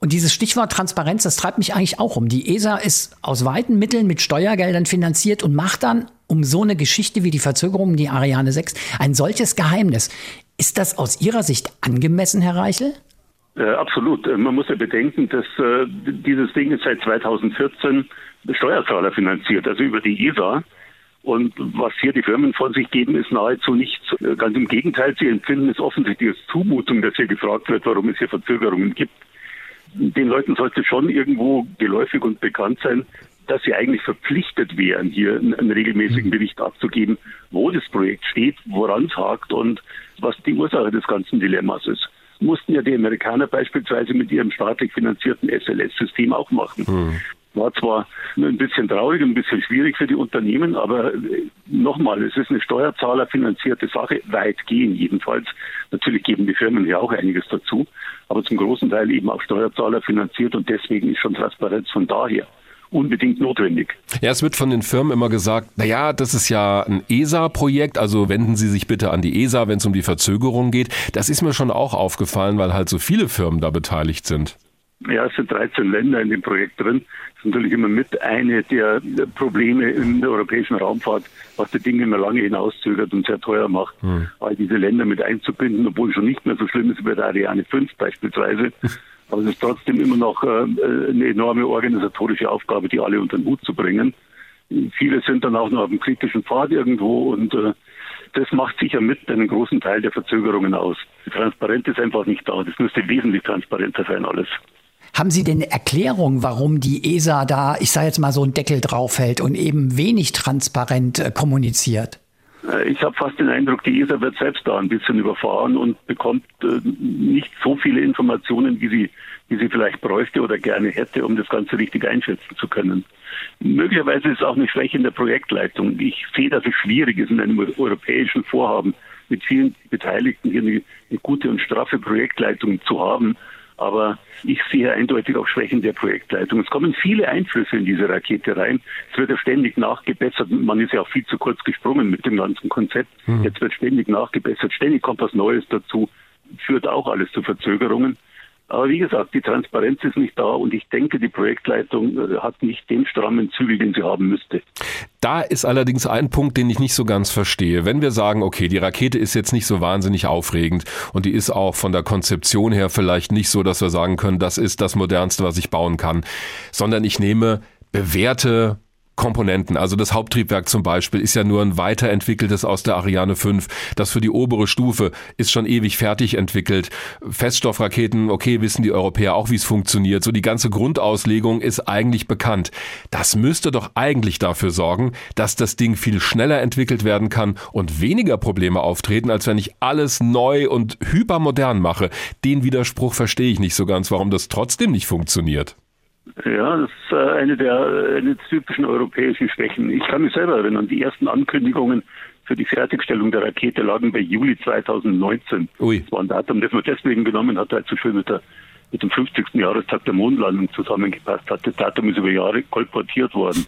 Speaker 3: Und dieses Stichwort Transparenz, das treibt mich eigentlich auch um. Die ESA ist aus weiten Mitteln mit Steuergeldern finanziert und macht dann um so eine Geschichte wie die Verzögerung die Ariane 6 ein solches Geheimnis. Ist das aus Ihrer Sicht angemessen, Herr Reichel?
Speaker 9: Äh, absolut. Man muss ja bedenken, dass äh, dieses Ding ist seit 2014 Steuerzahler finanziert, also über die ESA. Und was hier die Firmen von sich geben, ist nahezu nichts. Ganz im Gegenteil, sie empfinden es offensichtlich als Zumutung, dass hier gefragt wird, warum es hier Verzögerungen gibt den Leuten sollte schon irgendwo geläufig und bekannt sein, dass sie eigentlich verpflichtet wären, hier einen, regelmäßigen mhm. Bericht abzugeben, wo das Projekt steht, woran es hakt und was die Ursache des ganzen Dilemmas ist. Mussten ja die Amerikaner beispielsweise mit ihrem staatlich finanzierten SLS-System auch machen. Mhm. War zwar ein bisschen traurig, ein bisschen schwierig für die Unternehmen, aber äh, nochmal, es ist eine steuerzahlerfinanzierte Sache, weitgehend jedenfalls. Natürlich geben die Firmen ja auch einiges dazu, aber zum großen Teil eben auch Steuerzahler finanziert und deswegen ist schon Transparenz von daher unbedingt notwendig.
Speaker 2: Ja, es wird von den Firmen immer gesagt, na ja, das ist ja ein ESA-Projekt, also wenden Sie sich bitte an die ESA, wenn es um die Verzögerung geht. Das ist mir schon auch aufgefallen, weil halt so viele Firmen da beteiligt sind.
Speaker 9: Ja, es sind 13 Länder in dem Projekt drin. Das ist natürlich immer mit eine der Probleme in der europäischen Raumfahrt, was die Dinge immer lange hinauszögert und sehr teuer macht, hm. all diese Länder mit einzubinden, obwohl es schon nicht mehr so schlimm ist wie bei der Ariane 5 beispielsweise. <laughs> Aber es ist trotzdem immer noch äh, eine enorme organisatorische Aufgabe, die alle unter den Hut zu bringen. Viele sind dann auch noch auf dem kritischen Pfad irgendwo und äh, das macht sicher mit einen großen Teil der Verzögerungen aus. Die Transparenz ist einfach nicht da. Das müsste wesentlich transparenter sein alles.
Speaker 3: Haben Sie denn eine Erklärung, warum die ESA da, ich sage jetzt mal, so einen Deckel draufhält und eben wenig transparent äh, kommuniziert?
Speaker 9: Äh, ich habe fast den Eindruck, die ESA wird selbst da ein bisschen überfahren und bekommt äh, nicht so viele Informationen, wie sie, wie sie vielleicht bräuchte oder gerne hätte, um das Ganze richtig einschätzen zu können. Möglicherweise ist es auch eine Schwäche in der Projektleitung. Ich sehe, dass es schwierig ist, in einem europäischen Vorhaben mit vielen Beteiligten hier eine, eine gute und straffe Projektleitung zu haben. Aber ich sehe eindeutig auch Schwächen der Projektleitung. Es kommen viele Einflüsse in diese Rakete rein. Es wird ja ständig nachgebessert. Man ist ja auch viel zu kurz gesprungen mit dem ganzen Konzept. Mhm. Jetzt wird ständig nachgebessert. Ständig kommt was Neues dazu. Führt auch alles zu Verzögerungen. Aber wie gesagt, die Transparenz ist nicht da und ich denke, die Projektleitung äh, hat nicht den strammen Zügel, den sie haben müsste.
Speaker 2: Da ist allerdings ein Punkt, den ich nicht so ganz verstehe. Wenn wir sagen, okay, die Rakete ist jetzt nicht so wahnsinnig aufregend und die ist auch von der Konzeption her vielleicht nicht so, dass wir sagen können, das ist das modernste, was ich bauen kann, sondern ich nehme bewährte Komponenten. Also das Haupttriebwerk zum Beispiel ist ja nur ein weiterentwickeltes aus der Ariane 5. Das für die obere Stufe ist schon ewig fertig entwickelt. Feststoffraketen, okay, wissen die Europäer auch, wie es funktioniert. So die ganze Grundauslegung ist eigentlich bekannt. Das müsste doch eigentlich dafür sorgen, dass das Ding viel schneller entwickelt werden kann und weniger Probleme auftreten, als wenn ich alles neu und hypermodern mache. Den Widerspruch verstehe ich nicht so ganz, warum das trotzdem nicht funktioniert.
Speaker 9: Ja, das ist äh, eine der eine typischen europäischen Schwächen. Ich kann mich selber erinnern, die ersten Ankündigungen für die Fertigstellung der Rakete lagen bei Juli 2019. Ui. Das war ein Datum, das man deswegen genommen hat, weil es so schön mit der mit dem 50. Jahrestag der Mondlandung zusammengepasst hat. Das Datum ist über Jahre kolportiert worden.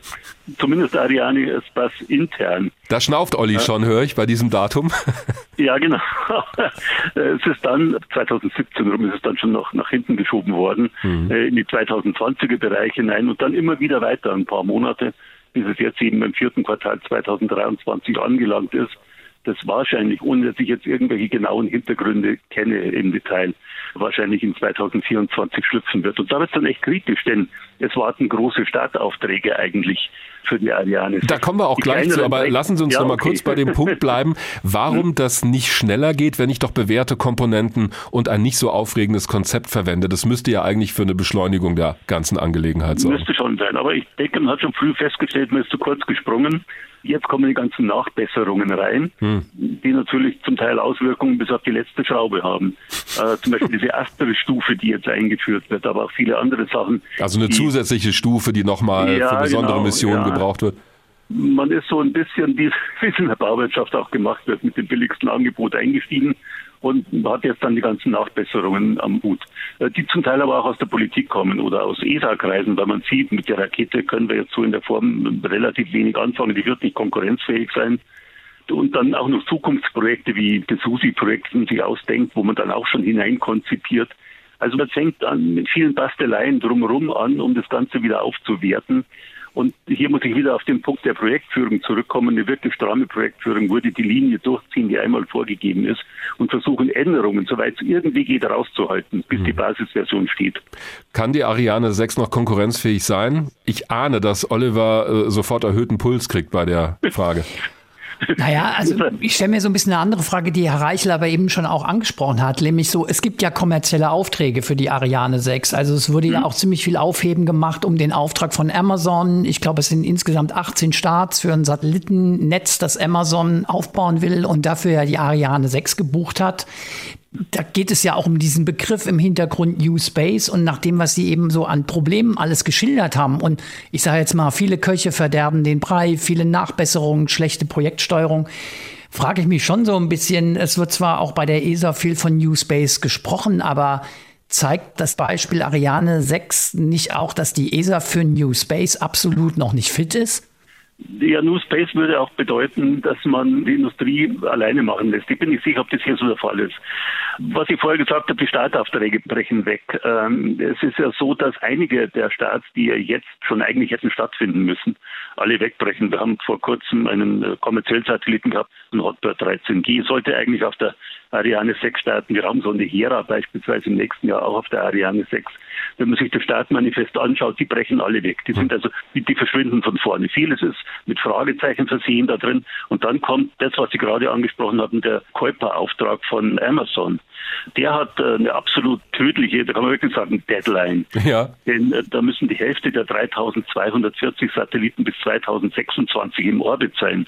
Speaker 9: Zumindest Ariane Spaß intern.
Speaker 2: Da schnauft Olli ja. schon, höre ich, bei diesem Datum. <laughs>
Speaker 9: ja, genau. <laughs> es ist dann, 2017 rum ist es dann schon noch nach hinten geschoben worden, mhm. Äh, in die 2020er Bereich hinein und dann immer wieder weiter, ein paar Monate, bis es jetzt eben im vierten Quartal 2023 angelangt ist. das wahrscheinlich, ohne dass ich jetzt irgendwelche genauen Hintergründe kenne im Detail, wahrscheinlich in 2024 schlüpfen wird. Und da wird es dann echt kritisch, denn es warten große Startaufträge eigentlich für die Ariane.
Speaker 2: Da kommen wir auch
Speaker 9: die
Speaker 2: gleich zu, aber lassen Sie uns
Speaker 9: ja,
Speaker 2: noch mal
Speaker 9: okay.
Speaker 2: kurz bei dem Punkt <laughs> bleiben, warum das nicht schneller geht, wenn ich doch bewährte Komponenten und ein nicht so aufregendes Konzept verwende. Das müsste ja eigentlich für eine Beschleunigung der ganzen Angelegenheit sorgen.
Speaker 9: Müsste schon sein, aber ich denke, man hat schon früh festgestellt, man ist zu kurz gesprungen. Jetzt kommen die ganzen Nachbesserungen rein,
Speaker 2: Hm.
Speaker 9: die natürlich zum Teil Auswirkungen bis auf die letzte Schraube haben. Äh, zum Beispiel diese erste Stufe, die jetzt eingeführt wird, aber auch viele andere Sachen.
Speaker 2: Also eine
Speaker 9: die,
Speaker 2: zusätzliche Stufe, die nochmal
Speaker 9: Ja,
Speaker 2: für besondere
Speaker 9: genau,
Speaker 2: Missionen
Speaker 9: ja.
Speaker 2: gebraucht wird.
Speaker 9: Man ist so ein bisschen, wie es in der Bauwirtschaft auch gemacht wird, mit dem billigsten Angebot eingestiegen und hat jetzt dann die ganzen Nachbesserungen am Hut, äh, die zum Teil aber auch aus der Politik kommen oder aus ESA-Kreisen, weil man sieht, mit der Rakete können wir jetzt so in der Form relativ wenig anfangen, die wird nicht konkurrenzfähig sein. Und dann auch noch Zukunftsprojekte wie das SUSI-Projekt sich ausdenkt, wo man dann auch schon hineinkonzipiert. Also man fängt an mit vielen Basteleien drumherum an, um das Ganze wieder aufzuwerten. Und hier muss ich wieder auf den Punkt der Projektführung zurückkommen. Eine wirklich stramme Projektführung würde die Linie durchziehen, die einmal vorgegeben ist, und versuchen Änderungen, soweit es irgendwie geht, rauszuhalten, bis die Basisversion steht.
Speaker 2: Kann die Ariane 6 noch konkurrenzfähig sein? Ich ahne, dass Oliver äh, sofort erhöhten Puls kriegt bei der Frage. <laughs>
Speaker 3: Naja, also ich stelle mir so ein bisschen eine andere Frage, die Herr Reichel aber eben schon auch angesprochen hat, nämlich so, es gibt ja kommerzielle Aufträge für die Ariane 6. Also es wurde ja auch ziemlich viel Aufheben gemacht um den Auftrag von Amazon. Ich glaube, es sind insgesamt 18 Starts für ein Satellitennetz, das Amazon aufbauen will und dafür ja die Ariane 6 gebucht hat. Da geht es ja auch um diesen Begriff im Hintergrund New Space und nach dem, was Sie eben so an Problemen alles geschildert haben. Und ich sage jetzt mal, viele Köche verderben den Brei, viele Nachbesserungen, schlechte Projektsteuerung. Frage ich mich schon so ein bisschen, es wird zwar auch bei der ESA viel von New Space gesprochen, aber zeigt das Beispiel Ariane 6 nicht auch, dass die ESA für New Space absolut noch nicht fit ist?
Speaker 9: Ja, New Space würde auch bedeuten, dass man die Industrie alleine machen lässt. Ich bin nicht sicher, ob das hier so der Fall ist. Was ich vorher gesagt habe, die Startaufträge brechen weg. Ähm, es ist ja so, dass einige der Starts, die ja jetzt schon eigentlich hätten stattfinden müssen, alle wegbrechen. Wir haben vor kurzem einen äh, kommerziellen Satelliten gehabt, ein Hotbird 13G, sollte eigentlich auf der Ariane 6 starten. Die Raumsonde Hera beispielsweise im nächsten Jahr auch auf der Ariane 6. Wenn man sich das Startmanifest anschaut, die brechen alle weg. Die sind also, die, die verschwinden von vorne. Vieles ist mit Fragezeichen versehen da drin. Und dann kommt das, was Sie gerade angesprochen haben, der Kuiper-Auftrag von Amazon. Der hat äh, eine absolut tödliche, da kann man wirklich sagen, Deadline. <laughs>
Speaker 2: Ja.
Speaker 9: Denn äh, da müssen die Hälfte der 3240 Satelliten bis 2026 im Orbit sein.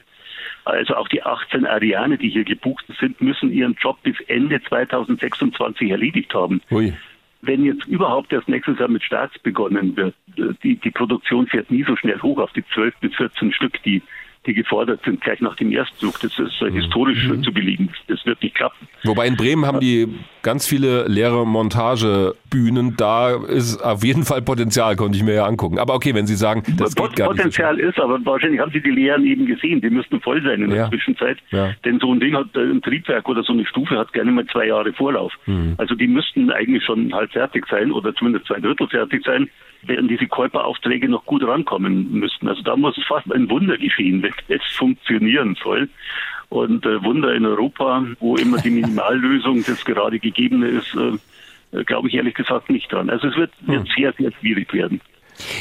Speaker 9: Also auch die 18 Ariane, die hier gebucht sind, müssen ihren Job bis Ende 2026 erledigt haben.
Speaker 2: Ui.
Speaker 9: Wenn jetzt überhaupt erst nächstes Jahr mit Starts begonnen wird, äh, die, die Produktion fährt nie so schnell hoch auf die 12 bis 14 Stück, die, die gefordert sind, gleich nach dem Erstflug. Das ist äh, historisch äh, zu belegen. Das, wird nicht klappen.
Speaker 2: Wobei in Bremen haben die ganz viele leere Montagebühnen. Da ist auf jeden Fall Potenzial, konnte ich mir ja angucken. Aber okay, wenn Sie sagen, das
Speaker 9: Pot
Speaker 2: geht gar nicht. so
Speaker 9: Potenzial ist, aber wahrscheinlich haben Sie die Lehren eben gesehen. Die müssten voll sein in der
Speaker 2: Ja.
Speaker 9: Zwischenzeit.
Speaker 2: Ja.
Speaker 9: Denn so ein Ding hat, äh, ein Triebwerk oder so eine Stufe hat gerne mal zwei Jahre Vorlauf.
Speaker 2: Mhm.
Speaker 9: Also die müssten eigentlich schon halb fertig sein oder zumindest zwei Drittel fertig sein, während diese Käuperaufträge noch gut rankommen müssten. Also da muss fast ein Wunder geschehen, wenn <laughs> es funktionieren soll. Und äh, Wunder in Europa, wo immer die Minimallösung das gerade gegebene ist, äh, äh, glaube ich ehrlich gesagt nicht dran. Also es wird, wird sehr, sehr schwierig werden.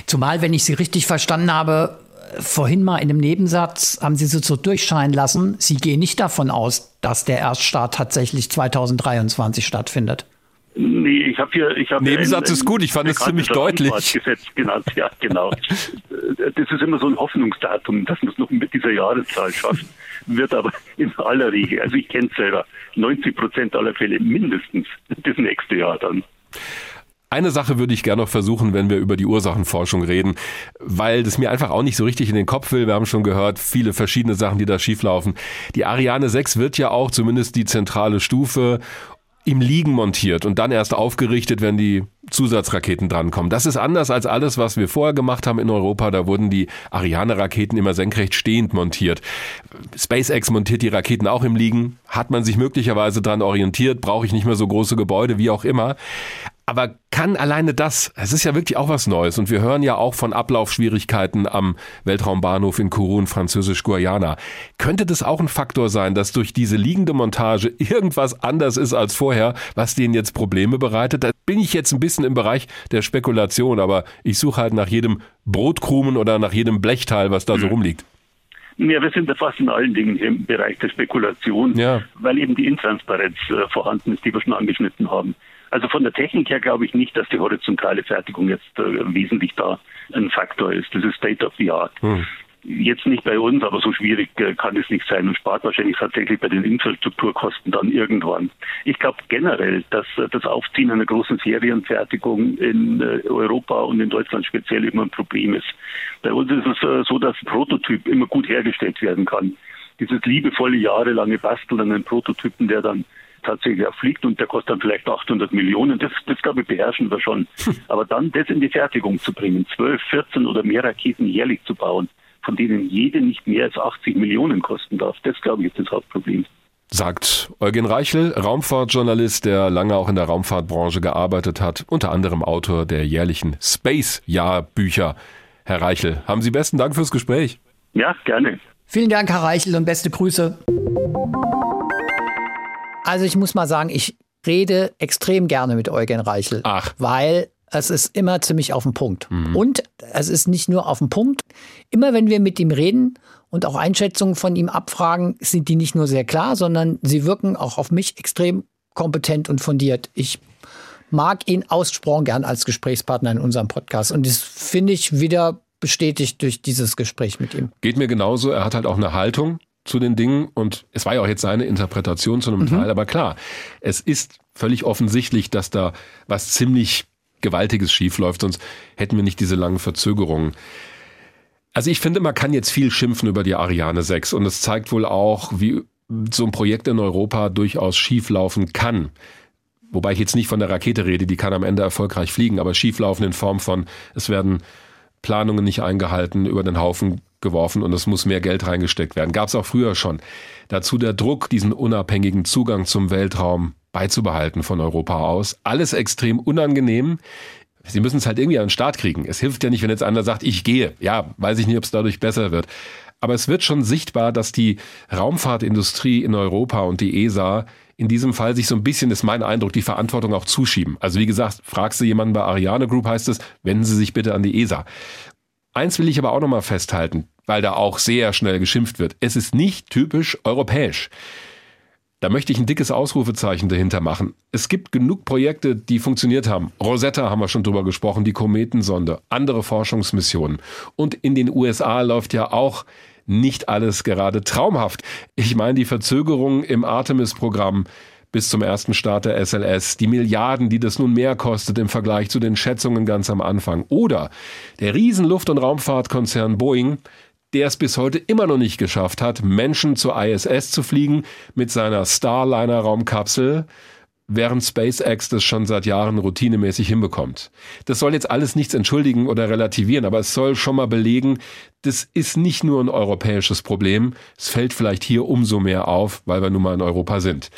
Speaker 3: Zumal, wenn ich Sie richtig verstanden habe, vorhin mal in einem Nebensatz haben Sie so durchscheinen lassen, Sie gehen nicht davon aus, dass der Erststart tatsächlich 2023 stattfindet.
Speaker 9: Nee, ich habe hier, ich habe
Speaker 2: Nebensatz ist gut, ich fand es ziemlich deutlich.
Speaker 9: Gesetz genannt, ja, genau. <laughs> Das ist immer so ein Hoffnungsdatum, dass man es noch mit dieser Jahreszahl schafft, wird aber in aller Regel, also ich kenne es selber, 90 Prozent aller Fälle mindestens das nächste Jahr dann.
Speaker 2: Eine Sache würde ich gerne noch versuchen, wenn wir über die Ursachenforschung reden, weil das mir einfach auch nicht so richtig in den Kopf will. Wir haben schon gehört, viele verschiedene Sachen, die da schieflaufen. Die Ariane 6 wird ja auch zumindest die zentrale Stufe im Liegen montiert und dann erst aufgerichtet, wenn die Zusatzraketen drankommen. Das ist anders als alles, was wir vorher gemacht haben in Europa. Da wurden die Ariane-Raketen immer senkrecht stehend montiert. SpaceX montiert die Raketen auch im Liegen. Hat man sich möglicherweise dran orientiert? Brauche ich nicht mehr so große Gebäude, wie auch immer. Aber kann alleine das, es ist ja wirklich auch was Neues und wir hören ja auch von Ablaufschwierigkeiten am Weltraumbahnhof in Kurun, französisch-Guayana. Könnte das auch ein Faktor sein, dass durch diese liegende Montage irgendwas anders ist als vorher, was denen jetzt Probleme bereitet? Da bin ich jetzt ein bisschen im Bereich der Spekulation, aber ich suche halt nach jedem Brotkrumen oder nach jedem Blechteil, was da so rumliegt.
Speaker 9: Ja, wir sind da fast in allen Dingen im Bereich der Spekulation,
Speaker 2: ja.
Speaker 9: weil eben die Intransparenz äh, vorhanden ist, die wir schon angeschnitten haben. Also von der Technik her glaube ich nicht, dass die horizontale Fertigung jetzt äh, wesentlich da ein Faktor ist. Das ist State of the Art. Hm. Jetzt nicht bei uns, aber so schwierig äh, kann es nicht sein und spart wahrscheinlich tatsächlich bei den Infrastrukturkosten dann irgendwann. Ich glaube generell, dass äh, das Aufziehen einer großen Serienfertigung in äh, Europa und in Deutschland speziell immer ein Problem ist. Bei uns ist es äh, so, dass ein Prototyp immer gut hergestellt werden kann. Dieses liebevolle jahrelange Basteln an einem Prototypen, der dann tatsächlich auch fliegt und der kostet dann vielleicht 800 Millionen. Das, das glaube ich, beherrschen wir schon. Aber dann das in die Fertigung zu bringen, 12, 14 oder mehr Raketen jährlich zu bauen, von denen jede nicht mehr als 80 Millionen kosten darf, das glaube ich ist das Hauptproblem.
Speaker 2: Sagt Eugen Reichel, Raumfahrtjournalist, der lange auch in der Raumfahrtbranche gearbeitet hat, unter anderem Autor der jährlichen Space-Jahr-Bücher. Herr Reichel, haben Sie besten Dank fürs Gespräch.
Speaker 9: Ja, gerne.
Speaker 3: Vielen Dank, Herr Reichel, und beste Grüße. Also ich muss mal sagen, ich rede extrem gerne mit Eugen Reichel.
Speaker 2: Ach.
Speaker 3: Weil es ist immer ziemlich auf den Punkt. Mhm. Und es ist nicht nur auf den Punkt. Immer wenn wir mit ihm reden und auch Einschätzungen von ihm abfragen, sind die nicht nur sehr klar, sondern sie wirken auch auf mich extrem kompetent und fundiert. Ich mag ihn ausgesprochen gern als Gesprächspartner in unserem Podcast. Und das finde ich wieder bestätigt durch dieses Gespräch mit ihm.
Speaker 2: Geht mir genauso. Er hat halt auch eine Haltung zu den Dingen und es war ja auch jetzt seine Interpretation zu einem mhm. Teil, aber klar, es ist völlig offensichtlich, dass da was ziemlich Gewaltiges schiefläuft, sonst hätten wir nicht diese langen Verzögerungen. Also ich finde, man kann jetzt viel schimpfen über die Ariane 6 und es zeigt wohl auch, wie so ein Projekt in Europa durchaus schieflaufen kann. Wobei ich jetzt nicht von der Rakete rede, die kann am Ende erfolgreich fliegen, aber schieflaufen in Form von, es werden Planungen nicht eingehalten, über den Haufen geworfen und es muss mehr Geld reingesteckt werden. Gab es auch früher schon. Dazu der Druck, diesen unabhängigen Zugang zum Weltraum beizubehalten von Europa aus. Alles extrem unangenehm. Sie müssen es halt irgendwie an den Start kriegen. Es hilft ja nicht, wenn jetzt einer sagt, ich gehe. Ja, weiß ich nicht, ob es dadurch besser wird. Aber es wird schon sichtbar, dass die Raumfahrtindustrie in Europa und die ESA in diesem Fall sich so ein bisschen, ist mein Eindruck, die Verantwortung auch zuschieben. Also wie gesagt, fragst du jemanden bei Ariane Group, heißt es, wenden Sie sich bitte an die ESA. Eins will ich aber auch nochmal festhalten, weil da auch sehr schnell geschimpft wird. Es ist nicht typisch europäisch. Da möchte ich ein dickes Ausrufezeichen dahinter machen. Es gibt genug Projekte, die funktioniert haben. Rosetta haben wir schon drüber gesprochen, die Kometensonde, andere Forschungsmissionen. Und in den USA läuft ja auch nicht alles gerade traumhaft. Ich meine, die Verzögerung im Artemis-Programm bis zum ersten Start der SLS, die Milliarden, die das nun mehr kostet im Vergleich zu den Schätzungen ganz am Anfang. Oder der Riesenluft- und Raumfahrtkonzern Boeing, der es bis heute immer noch nicht geschafft hat, Menschen zur ISS zu fliegen mit seiner Starliner-Raumkapsel, während SpaceX das schon seit Jahren routinemäßig hinbekommt. Das soll jetzt alles nichts entschuldigen oder relativieren, aber es soll schon mal belegen, das ist nicht nur ein europäisches Problem, es fällt vielleicht hier umso mehr auf, weil wir nun mal in Europa sind.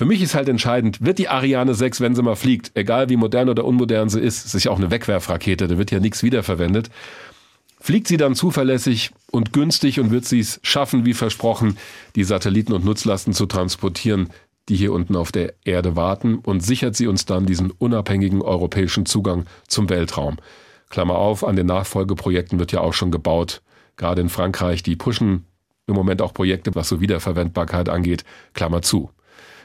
Speaker 2: Für mich ist halt entscheidend, wird die Ariane 6, wenn sie mal fliegt, egal wie modern oder unmodern sie ist, ist ja auch eine Wegwerfrakete, da wird ja nichts wiederverwendet, Fliegt sie dann zuverlässig und günstig und wird sie es schaffen, wie versprochen, die Satelliten und Nutzlasten zu transportieren, die hier unten auf der Erde warten und sichert sie uns dann diesen unabhängigen europäischen Zugang zum Weltraum. Klammer auf, an den Nachfolgeprojekten wird ja auch schon gebaut. Gerade in Frankreich, die pushen im Moment auch Projekte, was so Wiederverwendbarkeit angeht. Klammer zu.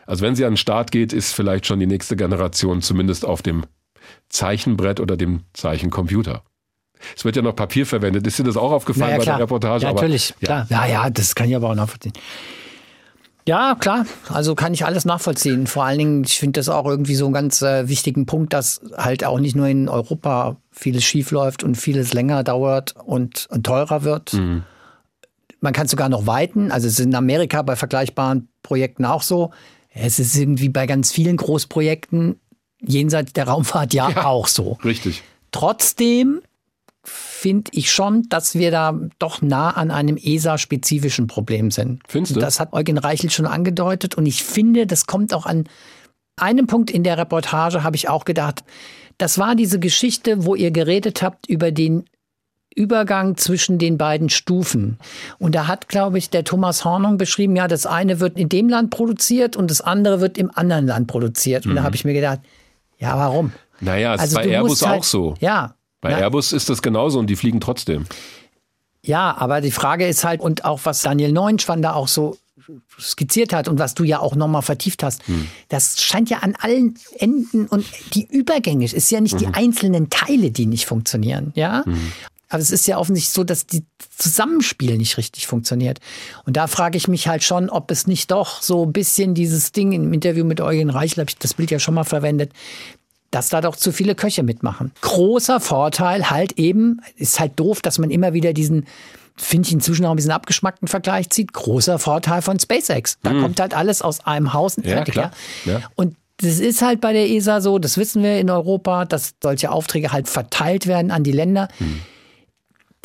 Speaker 2: Also wenn sie an den Start geht, ist vielleicht schon die nächste Generation zumindest auf dem Zeichenbrett oder dem Zeichencomputer. Es wird ja noch Papier verwendet. Ist dir das auch aufgefallen
Speaker 3: ja,
Speaker 2: bei der Reportage?
Speaker 3: Ja, natürlich, aber, ja. klar. Ja, ja, das kann ich aber auch nachvollziehen. Ja, klar. Also kann ich alles nachvollziehen. Vor allen Dingen, ich finde das auch irgendwie so einen ganz äh, wichtigen Punkt, dass halt auch nicht nur in Europa vieles schief läuft und vieles länger dauert und, und teurer wird. Mhm. Man kann sogar noch weiten. Also es ist in Amerika bei vergleichbaren Projekten auch so. Es ist irgendwie bei ganz vielen Großprojekten jenseits der Raumfahrt ja, <laughs> ja auch so.
Speaker 2: Richtig.
Speaker 3: Trotzdem finde ich schon, dass wir da doch nah an einem ESA-spezifischen Problem sind.
Speaker 2: Findest du?
Speaker 3: Das hat Eugen Reichel schon angedeutet und ich finde, das kommt auch an einem Punkt in der Reportage habe ich auch gedacht, das war diese Geschichte, wo ihr geredet habt über den Übergang zwischen den beiden Stufen. Und da hat, glaube ich, der Thomas Hornung beschrieben, ja, das eine wird in dem Land produziert und das andere wird im anderen Land produziert. Und
Speaker 2: Mhm.
Speaker 3: da habe ich mir gedacht, ja, warum?
Speaker 2: Naja, es
Speaker 3: Also
Speaker 2: ist bei Airbus
Speaker 3: halt-
Speaker 2: auch so.
Speaker 3: Ja.
Speaker 2: Bei
Speaker 3: Na-
Speaker 2: Airbus ist das genauso und die fliegen trotzdem.
Speaker 3: Ja, aber die Frage ist halt, und auch was Daniel Neunschwan da auch so skizziert hat und was du ja auch nochmal vertieft hast,
Speaker 2: Hm.
Speaker 3: das scheint ja an allen Enden und die Übergänge, es ist ja nicht die
Speaker 2: Mhm.
Speaker 3: einzelnen Teile, die nicht funktionieren, ja. Aber es ist ja offensichtlich so, dass die Zusammenspiel nicht richtig funktioniert. Und da frage ich mich halt schon, ob es nicht doch so ein bisschen dieses Ding im Interview mit Eugen Reichel, habe ich das Bild ja schon mal verwendet, dass da doch zu viele Köche mitmachen. Großer Vorteil halt eben, ist halt doof, dass man immer wieder diesen, finde ich inzwischen auch ein bisschen abgeschmackten Vergleich zieht. Großer Vorteil von SpaceX. Da
Speaker 2: Mhm.
Speaker 3: kommt halt alles aus einem Haus
Speaker 2: Ja,
Speaker 3: fertig. Ja.
Speaker 2: Ja.
Speaker 3: Und das ist halt bei der ESA so, das wissen wir in Europa, dass solche Aufträge halt verteilt werden an die Länder.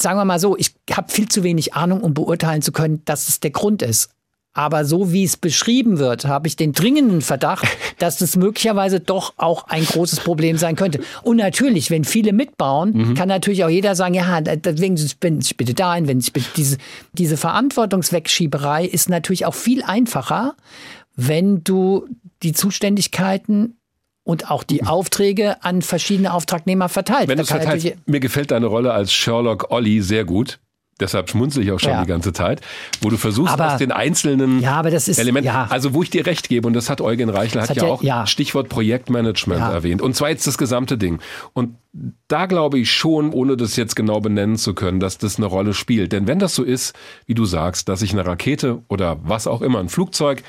Speaker 3: Sagen wir mal so, ich habe viel zu wenig Ahnung, um beurteilen zu können, dass es der Grund ist. Aber so wie es beschrieben wird, habe ich den dringenden Verdacht, <laughs> dass das möglicherweise doch auch ein großes Problem sein könnte. Und natürlich, wenn viele mitbauen, kann natürlich auch jeder sagen, ja, deswegen Sie sich bitte dahin, wenn sich bitte diese, diese Verantwortungswegschieberei ist natürlich auch viel einfacher, wenn du die Zuständigkeiten und auch die Aufträge an verschiedene Auftragnehmer verteilst.
Speaker 2: Wenn
Speaker 3: Da
Speaker 2: es
Speaker 3: natürlich-
Speaker 2: mir gefällt deine Rolle als Sherlock Olli sehr gut. Deshalb schmunzel ich auch schon
Speaker 3: Ja.
Speaker 2: die ganze Zeit, wo du versuchst
Speaker 3: Aber-
Speaker 2: aus den einzelnen
Speaker 3: Ja, ist-
Speaker 2: Elementen,
Speaker 3: ja.
Speaker 2: also wo ich dir recht gebe, und das hat Eugen Reichler, hat
Speaker 3: hat
Speaker 2: ja auch
Speaker 3: ja.
Speaker 2: Stichwort Projektmanagement erwähnt. Und zwar jetzt das gesamte Ding. Und da glaube ich schon, ohne das jetzt genau benennen zu können, dass das eine Rolle spielt. Denn wenn das so ist, wie du sagst, dass ich eine Rakete oder was auch immer, ein Flugzeug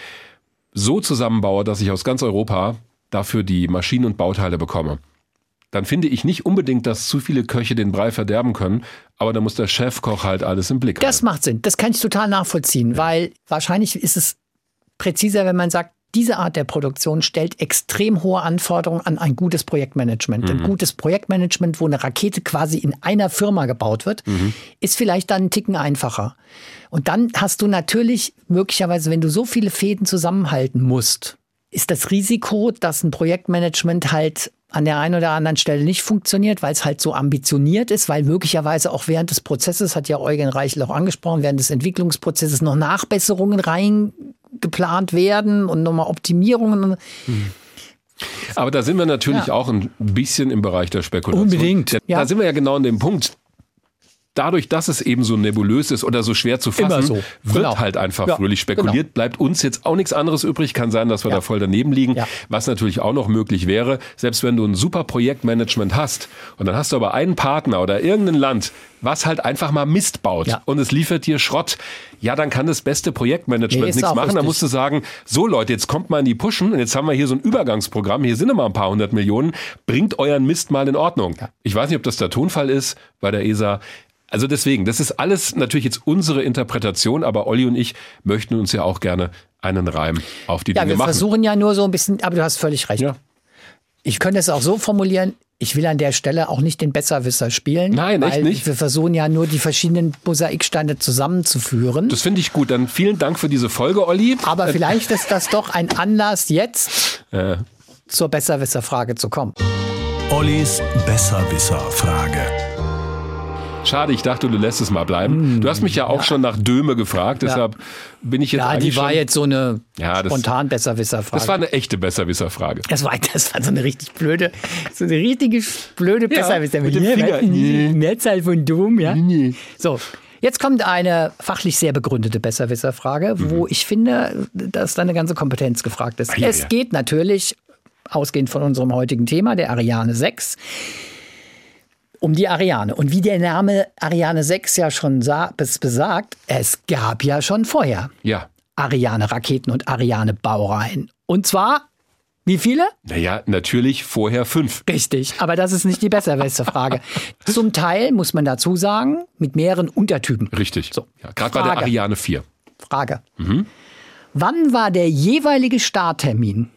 Speaker 2: so zusammenbaue, dass ich aus ganz Europa dafür die Maschinen und Bauteile bekomme, dann finde ich nicht unbedingt, dass zu viele Köche den Brei verderben können, aber da muss der Chefkoch halt alles im Blick
Speaker 3: Das macht Sinn. Das kann ich total nachvollziehen, weil wahrscheinlich ist es präziser, wenn man sagt, diese Art der Produktion stellt extrem hohe Anforderungen an ein gutes Projektmanagement. Ein
Speaker 2: Mhm.
Speaker 3: gutes Projektmanagement, wo eine Rakete quasi in einer Firma gebaut wird,
Speaker 2: Mhm.
Speaker 3: ist vielleicht dann einen Ticken einfacher. Und dann hast du natürlich möglicherweise, wenn du so viele Fäden zusammenhalten musst, ist das Risiko, dass ein Projektmanagement halt an der einen oder anderen Stelle nicht funktioniert, weil es halt so ambitioniert ist, weil möglicherweise auch während des Prozesses, hat ja Eugen Reichel auch angesprochen, während des Entwicklungsprozesses noch Nachbesserungen reingeplant werden und nochmal Optimierungen.
Speaker 2: Aber da sind wir natürlich
Speaker 3: Ja.
Speaker 2: auch ein bisschen im Bereich der Spekulation.
Speaker 3: Unbedingt,
Speaker 2: Denn
Speaker 3: ja.
Speaker 2: Da sind wir ja genau an dem Punkt. Dadurch, dass es eben so nebulös ist oder so schwer zu fassen,
Speaker 3: so.
Speaker 2: wird
Speaker 3: Genau.
Speaker 2: halt einfach
Speaker 3: Ja,
Speaker 2: fröhlich spekuliert. Bleibt uns jetzt auch nichts anderes übrig. Kann sein, dass wir
Speaker 3: Ja.
Speaker 2: da voll daneben liegen.
Speaker 3: Ja.
Speaker 2: Was natürlich auch noch möglich wäre, selbst wenn du ein super Projektmanagement hast und dann hast du aber einen Partner oder irgendein Land, was halt einfach mal Mist baut und es liefert dir Schrott, ja, dann kann das beste Projektmanagement
Speaker 3: Nee,
Speaker 2: nichts machen. Dann
Speaker 3: richtig.
Speaker 2: musst du sagen, so Leute, jetzt kommt mal in die Pushen und jetzt haben wir hier so ein Übergangsprogramm, hier sind immer ein paar hundert Millionen, bringt euren Mist mal in Ordnung. Ich weiß nicht, ob das der Tonfall ist bei der ESA. Also deswegen, das ist alles natürlich jetzt unsere Interpretation, aber Olli und ich möchten uns ja auch gerne einen Reim auf die
Speaker 3: Ja,
Speaker 2: Dinge
Speaker 3: wir
Speaker 2: machen.
Speaker 3: versuchen ja nur so ein bisschen, aber du hast völlig recht.
Speaker 2: Ja.
Speaker 3: Ich könnte es auch so formulieren, ich will an der Stelle auch nicht den Besserwisser spielen.
Speaker 2: Nein, echt
Speaker 3: weil
Speaker 2: nicht.
Speaker 3: Wir versuchen ja nur die verschiedenen Mosaiksteine zusammenzuführen.
Speaker 2: Das finde ich gut. Dann vielen Dank für diese Folge, Olli.
Speaker 3: aber vielleicht ist das doch ein Anlass, jetzt <laughs>
Speaker 2: Äh,
Speaker 3: zur Besserwisser-Frage zu kommen.
Speaker 1: Ollis Besserwisser-Frage.
Speaker 2: Schade, ich dachte, du lässt es mal bleiben. Du hast mich ja auch schon nach Döme gefragt, deshalb bin ich jetzt
Speaker 3: Ja, die war
Speaker 2: schon,
Speaker 3: jetzt so eine
Speaker 2: Ja, das-
Speaker 3: spontan Besserwisser-Frage.
Speaker 2: Das war eine echte Besserwisser-Frage.
Speaker 3: Das war, das war so eine richtig blöde, so eine richtige blöde Besserwisser.
Speaker 2: mit dem
Speaker 3: Ja,
Speaker 2: Finger.
Speaker 3: Mehrzahl von Dom, ja. So. Jetzt kommt eine fachlich sehr begründete Besserwisser-Frage, wo ich finde, dass deine ganze Kompetenz gefragt ist.
Speaker 2: Mhm. Ja,
Speaker 3: es
Speaker 2: ja.
Speaker 3: geht natürlich, ausgehend von unserem heutigen Thema, der Ariane 6, um die Ariane. Und wie der Name Ariane 6 ja schon sa- bes- besagt, es gab ja schon vorher
Speaker 2: Ja.
Speaker 3: Ariane-Raketen und Ariane-Baureihen. Und zwar, wie viele?
Speaker 2: Naja, natürlich vorher fünf.
Speaker 3: Richtig, aber das ist nicht die Besserwisser-Frage. <laughs> Zum Teil, muss man dazu sagen, mit mehreren Untertypen.
Speaker 2: Richtig.
Speaker 3: So,
Speaker 2: Ja, Gerade bei der
Speaker 3: Frage.
Speaker 2: Ariane 4.
Speaker 3: Frage. Wann war der jeweilige Starttermin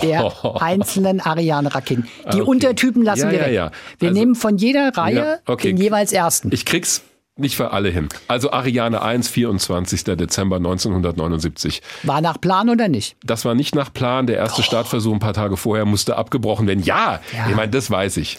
Speaker 3: der <laughs> einzelnen Ariane-Raketen? Die
Speaker 2: okay.
Speaker 3: Untertypen lassen
Speaker 2: Ja,
Speaker 3: wir
Speaker 2: ja,
Speaker 3: weg.
Speaker 2: ja.
Speaker 3: Wir
Speaker 2: Also-
Speaker 3: nehmen von jeder Reihe
Speaker 2: okay.
Speaker 3: den jeweils ersten.
Speaker 2: Ich krieg's nicht für alle hin. Also Ariane 1, 24. Dezember 1979.
Speaker 3: War nach Plan oder nicht?
Speaker 2: Das war nicht nach Plan. Der erste Startversuch ein paar Tage vorher musste abgebrochen werden. Ja,
Speaker 3: Ja.
Speaker 2: ich meine, das weiß ich.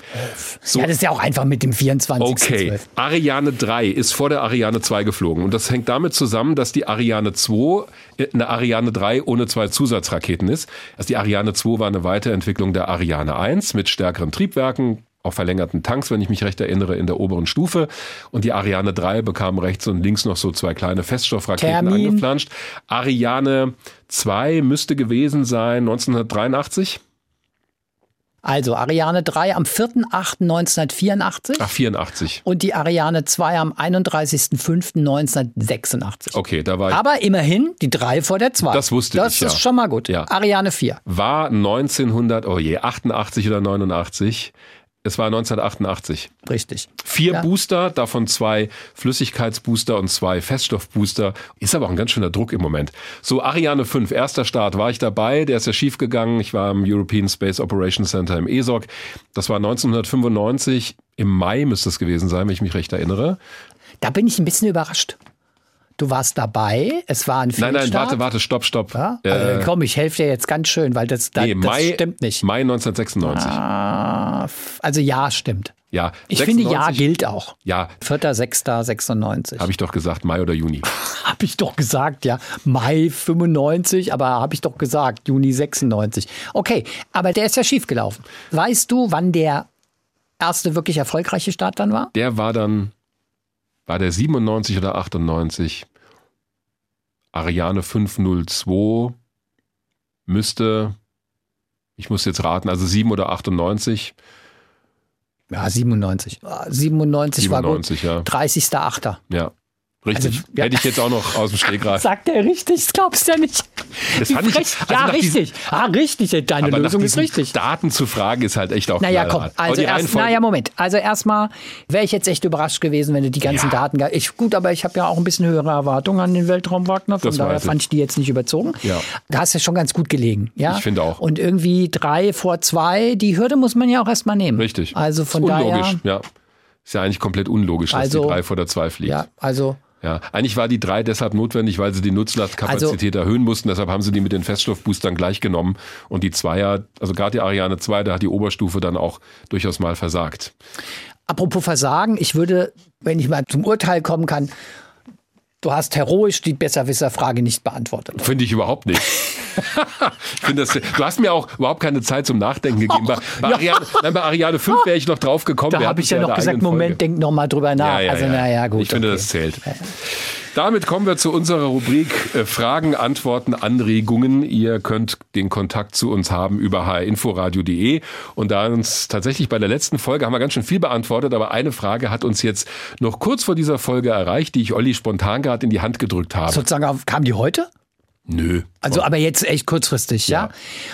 Speaker 2: So,
Speaker 3: Ja, das ist ja auch einfach mit dem 24.
Speaker 2: Okay, Ariane 3 ist vor der Ariane 2 geflogen und das hängt damit zusammen, dass die Ariane 2 eine Ariane 3 ohne zwei Zusatzraketen ist. Also die Ariane 2 war eine Weiterentwicklung der Ariane 1 mit stärkeren Triebwerken, auch verlängerten Tanks, wenn ich mich recht erinnere, in der oberen Stufe. Und die Ariane 3 bekam rechts und links noch so zwei kleine Feststoffraketen
Speaker 3: Termin.
Speaker 2: angeflanscht. Ariane 2 müsste gewesen sein 1983.
Speaker 3: Also Ariane 3 am 4.8.1984
Speaker 2: Ach, 84.
Speaker 3: und die Ariane 2 am 31.05.1986.
Speaker 2: Okay, da war ich.
Speaker 3: Aber immerhin die 3 vor der 2.
Speaker 2: Das wusste
Speaker 3: das
Speaker 2: ich,
Speaker 3: Das
Speaker 2: ja.
Speaker 3: ist schon mal gut.
Speaker 2: Ja.
Speaker 3: Ariane 4.
Speaker 2: war 1900, oh je, 88 oder 89. Es war 1988.
Speaker 3: Richtig.
Speaker 2: Vier
Speaker 3: Ja.
Speaker 2: Booster, davon zwei Flüssigkeitsbooster und zwei Feststoffbooster. Ist aber auch ein ganz schöner Druck im Moment. So, Ariane 5, erster Start, war ich dabei. Der ist ja schief gegangen. Ich war im European Space Operations Center im ESOC. Das war 1995. Im Mai müsste es gewesen sein, wenn ich mich recht erinnere.
Speaker 3: Da bin ich ein bisschen überrascht. Du warst dabei, es war ein
Speaker 2: Nein,
Speaker 3: Fehlstart.
Speaker 2: nein, warte, warte, stopp, stopp.
Speaker 3: Ja?
Speaker 2: Äh,
Speaker 3: also, komm, ich helfe dir jetzt ganz schön, weil das, das,
Speaker 2: nee, Mai,
Speaker 3: das stimmt nicht.
Speaker 2: Mai 1996.
Speaker 3: Ah, also ja, stimmt.
Speaker 2: Ja,
Speaker 3: Ich finde, ja
Speaker 2: 96
Speaker 3: gilt auch.
Speaker 2: Ja,
Speaker 3: 4.6.96.
Speaker 2: habe ich doch gesagt, Mai oder Juni. <laughs>
Speaker 3: Habe ich doch gesagt, ja. Mai 95, aber habe ich doch gesagt, Juni 96. Okay, aber der ist ja schiefgelaufen. Weißt du, wann der erste wirklich erfolgreiche Start dann war?
Speaker 2: Der war dann, war der 97 oder 98? Ariane 502 müsste, ich muss jetzt raten, also 7 oder 98?
Speaker 3: Ja, 97. Ah, 97, war gut.
Speaker 2: 97, ja.
Speaker 3: 30.8.
Speaker 2: Ja. Richtig.
Speaker 3: Also, ja.
Speaker 2: Hätte ich jetzt auch noch aus dem Stegreif. <laughs>
Speaker 3: Sagt er richtig? Das glaubst du ja nicht.
Speaker 2: Das fand ich- also
Speaker 3: ja,
Speaker 2: nach diesen-
Speaker 3: richtig. Ah, richtig. Deine Lösung ist richtig.
Speaker 2: Daten zu fragen ist halt echt auch
Speaker 3: Naja, komm, also erst, naja, Moment. Also erstmal wäre ich jetzt echt überrascht gewesen, wenn du die ganzen
Speaker 2: Ja.
Speaker 3: Daten. Ich, gut, aber ich habe ja auch ein bisschen höhere Erwartungen an den Weltraum Wagner, von
Speaker 2: Das
Speaker 3: daher fand ich die jetzt nicht überzogen.
Speaker 2: Ja.
Speaker 3: Da hast du schon ganz gut gelegen. Ja?
Speaker 2: Ich finde auch.
Speaker 3: Und irgendwie drei vor zwei, die Hürde muss man ja auch erstmal nehmen.
Speaker 2: Richtig.
Speaker 3: Also von
Speaker 2: ist unlogisch,
Speaker 3: daher.
Speaker 2: ja. Ist ja eigentlich komplett unlogisch, dass
Speaker 3: Also-
Speaker 2: die 3 vor der 2 fliegt.
Speaker 3: Ja, also
Speaker 2: Ja, eigentlich war die 3 deshalb notwendig, weil sie die Nutzlastkapazität erhöhen mussten. Deshalb haben sie die mit den Feststoffboostern gleich genommen. Und die Zweier, also gerade die Ariane 2, da hat die Oberstufe dann auch durchaus mal versagt.
Speaker 3: Apropos Versagen, ich würde, wenn ich mal zum Urteil kommen kann, du hast heroisch die Besserwisser-Frage nicht beantwortet.
Speaker 2: Finde ich überhaupt nicht. <laughs> ich finde das, du hast mir auch überhaupt keine Zeit zum Nachdenken gegeben. Bei, bei, Ariane, nein, bei Ariane 5 wäre ich noch drauf gekommen.
Speaker 3: Da habe ich ja noch gesagt, Moment,
Speaker 2: Folge.
Speaker 3: denk noch mal drüber nach.
Speaker 2: Ja, ja,
Speaker 3: also
Speaker 2: ja.
Speaker 3: naja, gut.
Speaker 2: Ich finde,
Speaker 3: okay.
Speaker 2: das zählt. Damit kommen wir zu unserer Rubrik äh, Fragen, Antworten, Anregungen. Ihr könnt den Kontakt zu uns haben über hrinforadio.de. Und da uns tatsächlich bei der letzten Folge haben wir ganz schön viel beantwortet, aber eine Frage hat uns jetzt noch kurz vor dieser Folge erreicht, die ich Olli spontan gerade in die Hand gedrückt habe.
Speaker 3: Sozusagen, kam die heute?
Speaker 2: Nö.
Speaker 3: Also aber jetzt echt kurzfristig, ja?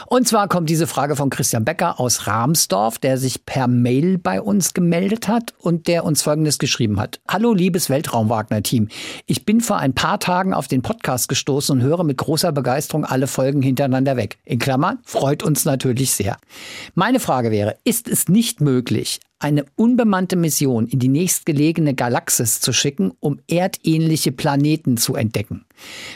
Speaker 3: Und zwar kommt diese Frage von Christian Becker aus Rahmsdorf, der sich per Mail bei uns gemeldet hat und der uns Folgendes geschrieben hat. Hallo liebes Weltraum-Wagner-Team. Ich bin vor ein paar Tagen auf den Podcast gestoßen und höre mit großer Begeisterung alle Folgen hintereinander weg. In Klammern, freut uns natürlich sehr. Meine Frage wäre, ist es nicht möglich, eine unbemannte Mission in die nächstgelegene Galaxis zu schicken, um erdähnliche Planeten zu entdecken.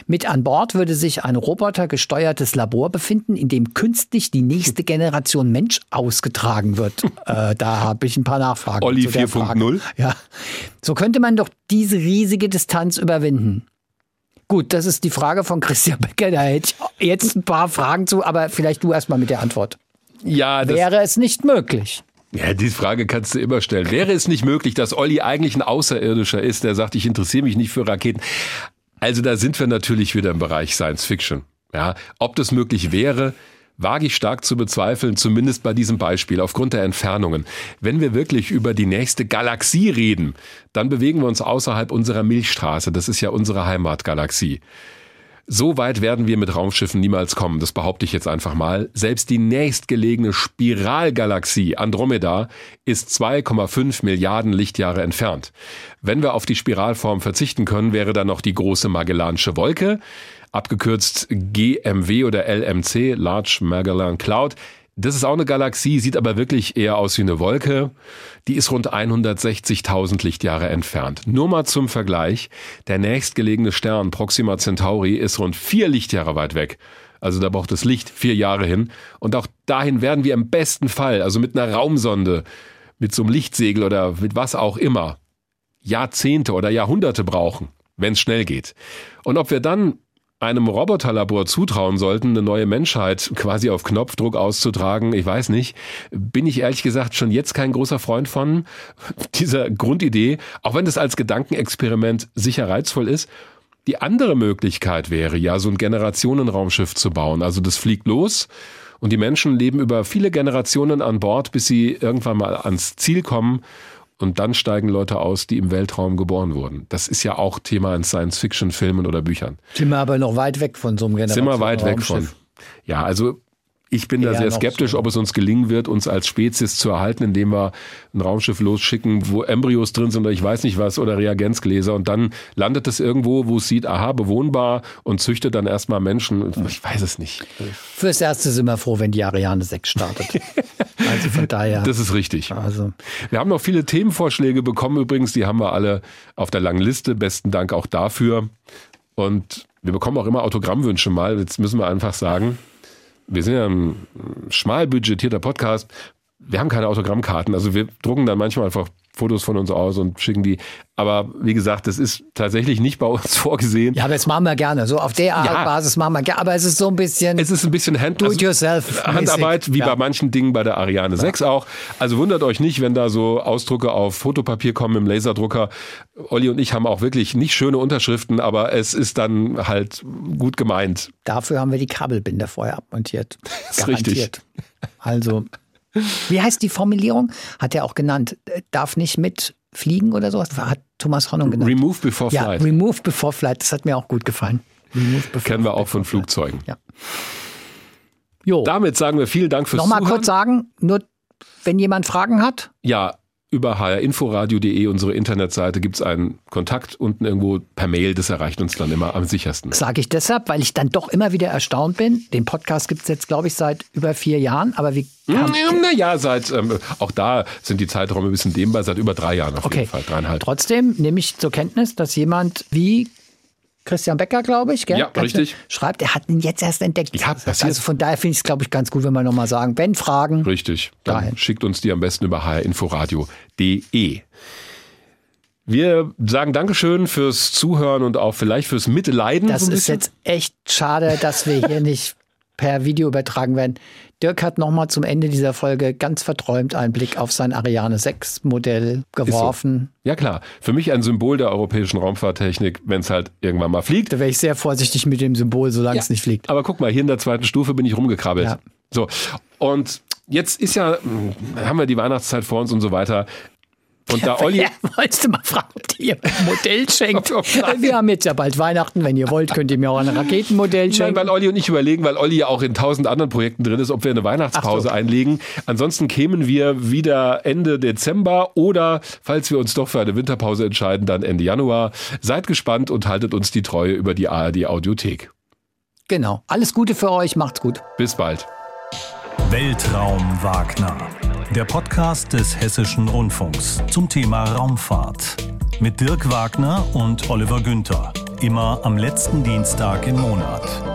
Speaker 3: Mit an Bord würde sich ein robotergesteuertes Labor befinden, in dem künstlich die nächste <laughs> Generation Mensch ausgetragen wird. <laughs> äh, da habe ich ein paar Nachfragen.
Speaker 2: Olli
Speaker 3: zu der
Speaker 2: 4.0?
Speaker 3: Frage. Ja. So könnte man doch diese riesige Distanz überwinden. Gut, das ist die Frage von Christian Becker. Da hätte ich jetzt ein paar Fragen zu, aber vielleicht du erstmal mit der Antwort.
Speaker 2: Ja, das,
Speaker 3: Wäre es nicht möglich?
Speaker 2: Ja, die Frage kannst du immer stellen. Wäre es nicht möglich, dass Olli eigentlich ein Außerirdischer ist, der sagt, ich interessiere mich nicht für Raketen? Also da sind wir natürlich wieder im Bereich Science Fiction. Ja, ob das möglich wäre, wage ich stark zu bezweifeln, zumindest bei diesem Beispiel, aufgrund der Entfernungen. Wenn wir wirklich über die nächste Galaxie reden, dann bewegen wir uns außerhalb unserer Milchstraße. Das ist ja unsere Heimatgalaxie. So weit werden wir mit Raumschiffen niemals kommen, das behaupte ich jetzt einfach mal. Selbst die nächstgelegene Spiralgalaxie Andromeda ist 2,5 Milliarden Lichtjahre entfernt. Wenn wir auf die Spiralform verzichten können, wäre dann noch die große Magellanische Wolke, abgekürzt GMW oder LMC, Large Magellan Cloud. Das ist auch eine Galaxie, sieht aber wirklich eher aus wie eine Wolke. Die ist rund 160.000 Lichtjahre entfernt. Nur mal zum Vergleich. Der nächstgelegene Stern Proxima Centauri ist rund vier Lichtjahre weit weg. Also da braucht das Licht vier Jahre hin. Und auch dahin werden wir im besten Fall, also mit einer Raumsonde, mit so einem Lichtsegel oder mit was auch immer, Jahrzehnte oder Jahrhunderte brauchen, wenn es schnell geht. Und ob wir dann einem Roboterlabor zutrauen sollten, eine neue Menschheit quasi auf Knopfdruck auszutragen, ich weiß nicht, bin ich ehrlich gesagt schon jetzt kein großer Freund von <laughs> dieser Grundidee, auch wenn das als Gedankenexperiment sicher reizvoll ist. Die andere Möglichkeit wäre ja, so ein Generationenraumschiff zu bauen. Also das fliegt los und die Menschen leben über viele Generationen an Bord, bis sie irgendwann mal ans Ziel kommen und dann steigen Leute aus, die im Weltraum geboren wurden. Das ist ja auch Thema in Science-Fiction-Filmen oder Büchern.
Speaker 3: Sind wir aber noch weit weg von so einem
Speaker 2: Sind wir weit weg von. Ja, also ich bin da sehr skeptisch,
Speaker 3: so.
Speaker 2: ob es uns gelingen wird, uns als Spezies zu erhalten, indem wir ein Raumschiff losschicken, wo Embryos drin sind oder ich weiß nicht was oder Reagenzgläser und dann landet es irgendwo, wo es sieht, aha, bewohnbar und züchtet dann erstmal Menschen. Ich weiß es nicht.
Speaker 3: Fürs Erste sind wir froh, wenn die Ariane 6 startet. <laughs> also von daher.
Speaker 2: Das ist richtig.
Speaker 3: also
Speaker 2: Wir haben noch viele Themenvorschläge bekommen übrigens, die haben wir alle auf der langen Liste. Besten Dank auch dafür. Und wir bekommen auch immer Autogrammwünsche mal. Jetzt müssen wir einfach sagen, wir sind ja ein schmal budgetierter Podcast. Wir haben keine Autogrammkarten. Also wir drucken dann manchmal einfach Fotos von uns aus und schicken die. Aber wie gesagt, das ist tatsächlich nicht bei uns <laughs> vorgesehen.
Speaker 3: ja, aber das machen wir gerne. So auf der Art
Speaker 2: Ja.
Speaker 3: Basis machen wir gerne. Aber es ist so ein bisschen
Speaker 2: Es ist ein bisschen Hand
Speaker 3: do it yourself.
Speaker 2: Handarbeit, wie
Speaker 3: ja.
Speaker 2: bei manchen Dingen bei der Ariane 6 auch. Also wundert euch nicht, wenn da so Ausdrucke auf Fotopapier kommen im Laserdrucker. Olli und ich haben auch wirklich nicht schöne Unterschriften, aber es ist dann halt gut gemeint.
Speaker 3: Dafür haben wir die Kabelbinder vorher abmontiert. <laughs>
Speaker 2: ist richtig.
Speaker 3: Also, wie heißt die Formulierung? Hat er auch genannt. äh, Darf nicht mitfliegen oder sowas? Hat Thomas Hornung genannt.
Speaker 2: Remove before
Speaker 3: ja,
Speaker 2: flight.
Speaker 3: Remove before flight. Das hat mir auch gut gefallen. Remove before
Speaker 2: Kennen wir auch von. Flugzeugen.
Speaker 3: Ja. Jo.
Speaker 2: Damit sagen wir vielen Dank fürs
Speaker 3: Nochmal
Speaker 2: Zuhören.
Speaker 3: kurz sagen, nur wenn jemand Fragen hat,
Speaker 2: Ja, über hrinforadio.de, unsere Internetseite, gibt's einen Kontakt unten irgendwo per Mail. Das erreicht uns dann immer am sichersten.
Speaker 3: sage ich deshalb, weil ich dann doch immer wieder erstaunt bin. Den Podcast gibt es jetzt, glaube ich, seit über vier Jahren, aber wie kam
Speaker 2: Naja, seit, ähm, auch da sind die Zeiträume ein bisschen dehnbar, seit über drei Jahren auf
Speaker 3: Okay.
Speaker 2: jeden Fall, dreieinhalb.
Speaker 3: Trotzdem nehme ich zur Kenntnis, dass jemand wie Christian Becker, glaube ich, gell?
Speaker 2: Ja,
Speaker 3: Kannst
Speaker 2: richtig.
Speaker 3: schreibt, er hat ihn jetzt erst entdeckt.
Speaker 2: Ja, passiert.
Speaker 3: also von daher finde ich es, glaube ich, ganz gut, wenn wir nochmal sagen, wenn Fragen,
Speaker 2: Richtig. Dann
Speaker 3: Dahin.
Speaker 2: schickt uns die am besten über hrinforadio.de. Wir sagen Dankeschön fürs Zuhören und auch vielleicht fürs Mitleiden.
Speaker 3: das
Speaker 2: so
Speaker 3: ist jetzt echt schade, dass wir hier <laughs> nicht per Video übertragen werden. Dirk hat nochmal zum Ende dieser Folge ganz verträumt einen Blick auf sein Ariane 6 Modell geworfen.
Speaker 2: Ja klar, für mich ein Symbol der europäischen Raumfahrttechnik, wenn es halt irgendwann mal fliegt.
Speaker 3: Da wäre ich sehr vorsichtig mit dem Symbol, solange es nicht fliegt.
Speaker 2: Aber guck mal, hier in der zweiten Stufe bin ich rumgekrabbelt.
Speaker 3: Ja.
Speaker 2: So, und jetzt ist ja, mh, haben wir die Weihnachtszeit vor uns und so weiter. Und da Olli,
Speaker 3: Ja, <laughs> wolltest du mal fragen, ob dir ihr ein Modell <laughs> schenkt?
Speaker 2: Oh nein.
Speaker 3: Wir haben jetzt ja bald Weihnachten. Wenn ihr wollt, könnt ihr mir auch ein Raketenmodell
Speaker 2: Nein,
Speaker 3: schenken.
Speaker 2: weil Olli und ich überlegen, weil Olli ja auch in tausend anderen Projekten drin ist, ob wir eine Weihnachtspause
Speaker 3: Ach so.
Speaker 2: einlegen. Ansonsten kämen wir wieder Ende Dezember oder, falls wir uns doch für eine Winterpause entscheiden, dann Ende Januar. Seid gespannt und haltet uns die Treue über die ARD Audiothek.
Speaker 3: Genau. Alles Gute für euch. Macht's gut.
Speaker 2: Bis bald.
Speaker 1: Weltraum Wagner. Der Podcast des Hessischen Rundfunks zum Thema Raumfahrt. Mit Dirk Wagner und Oliver Günther. Immer am letzten Dienstag im Monat.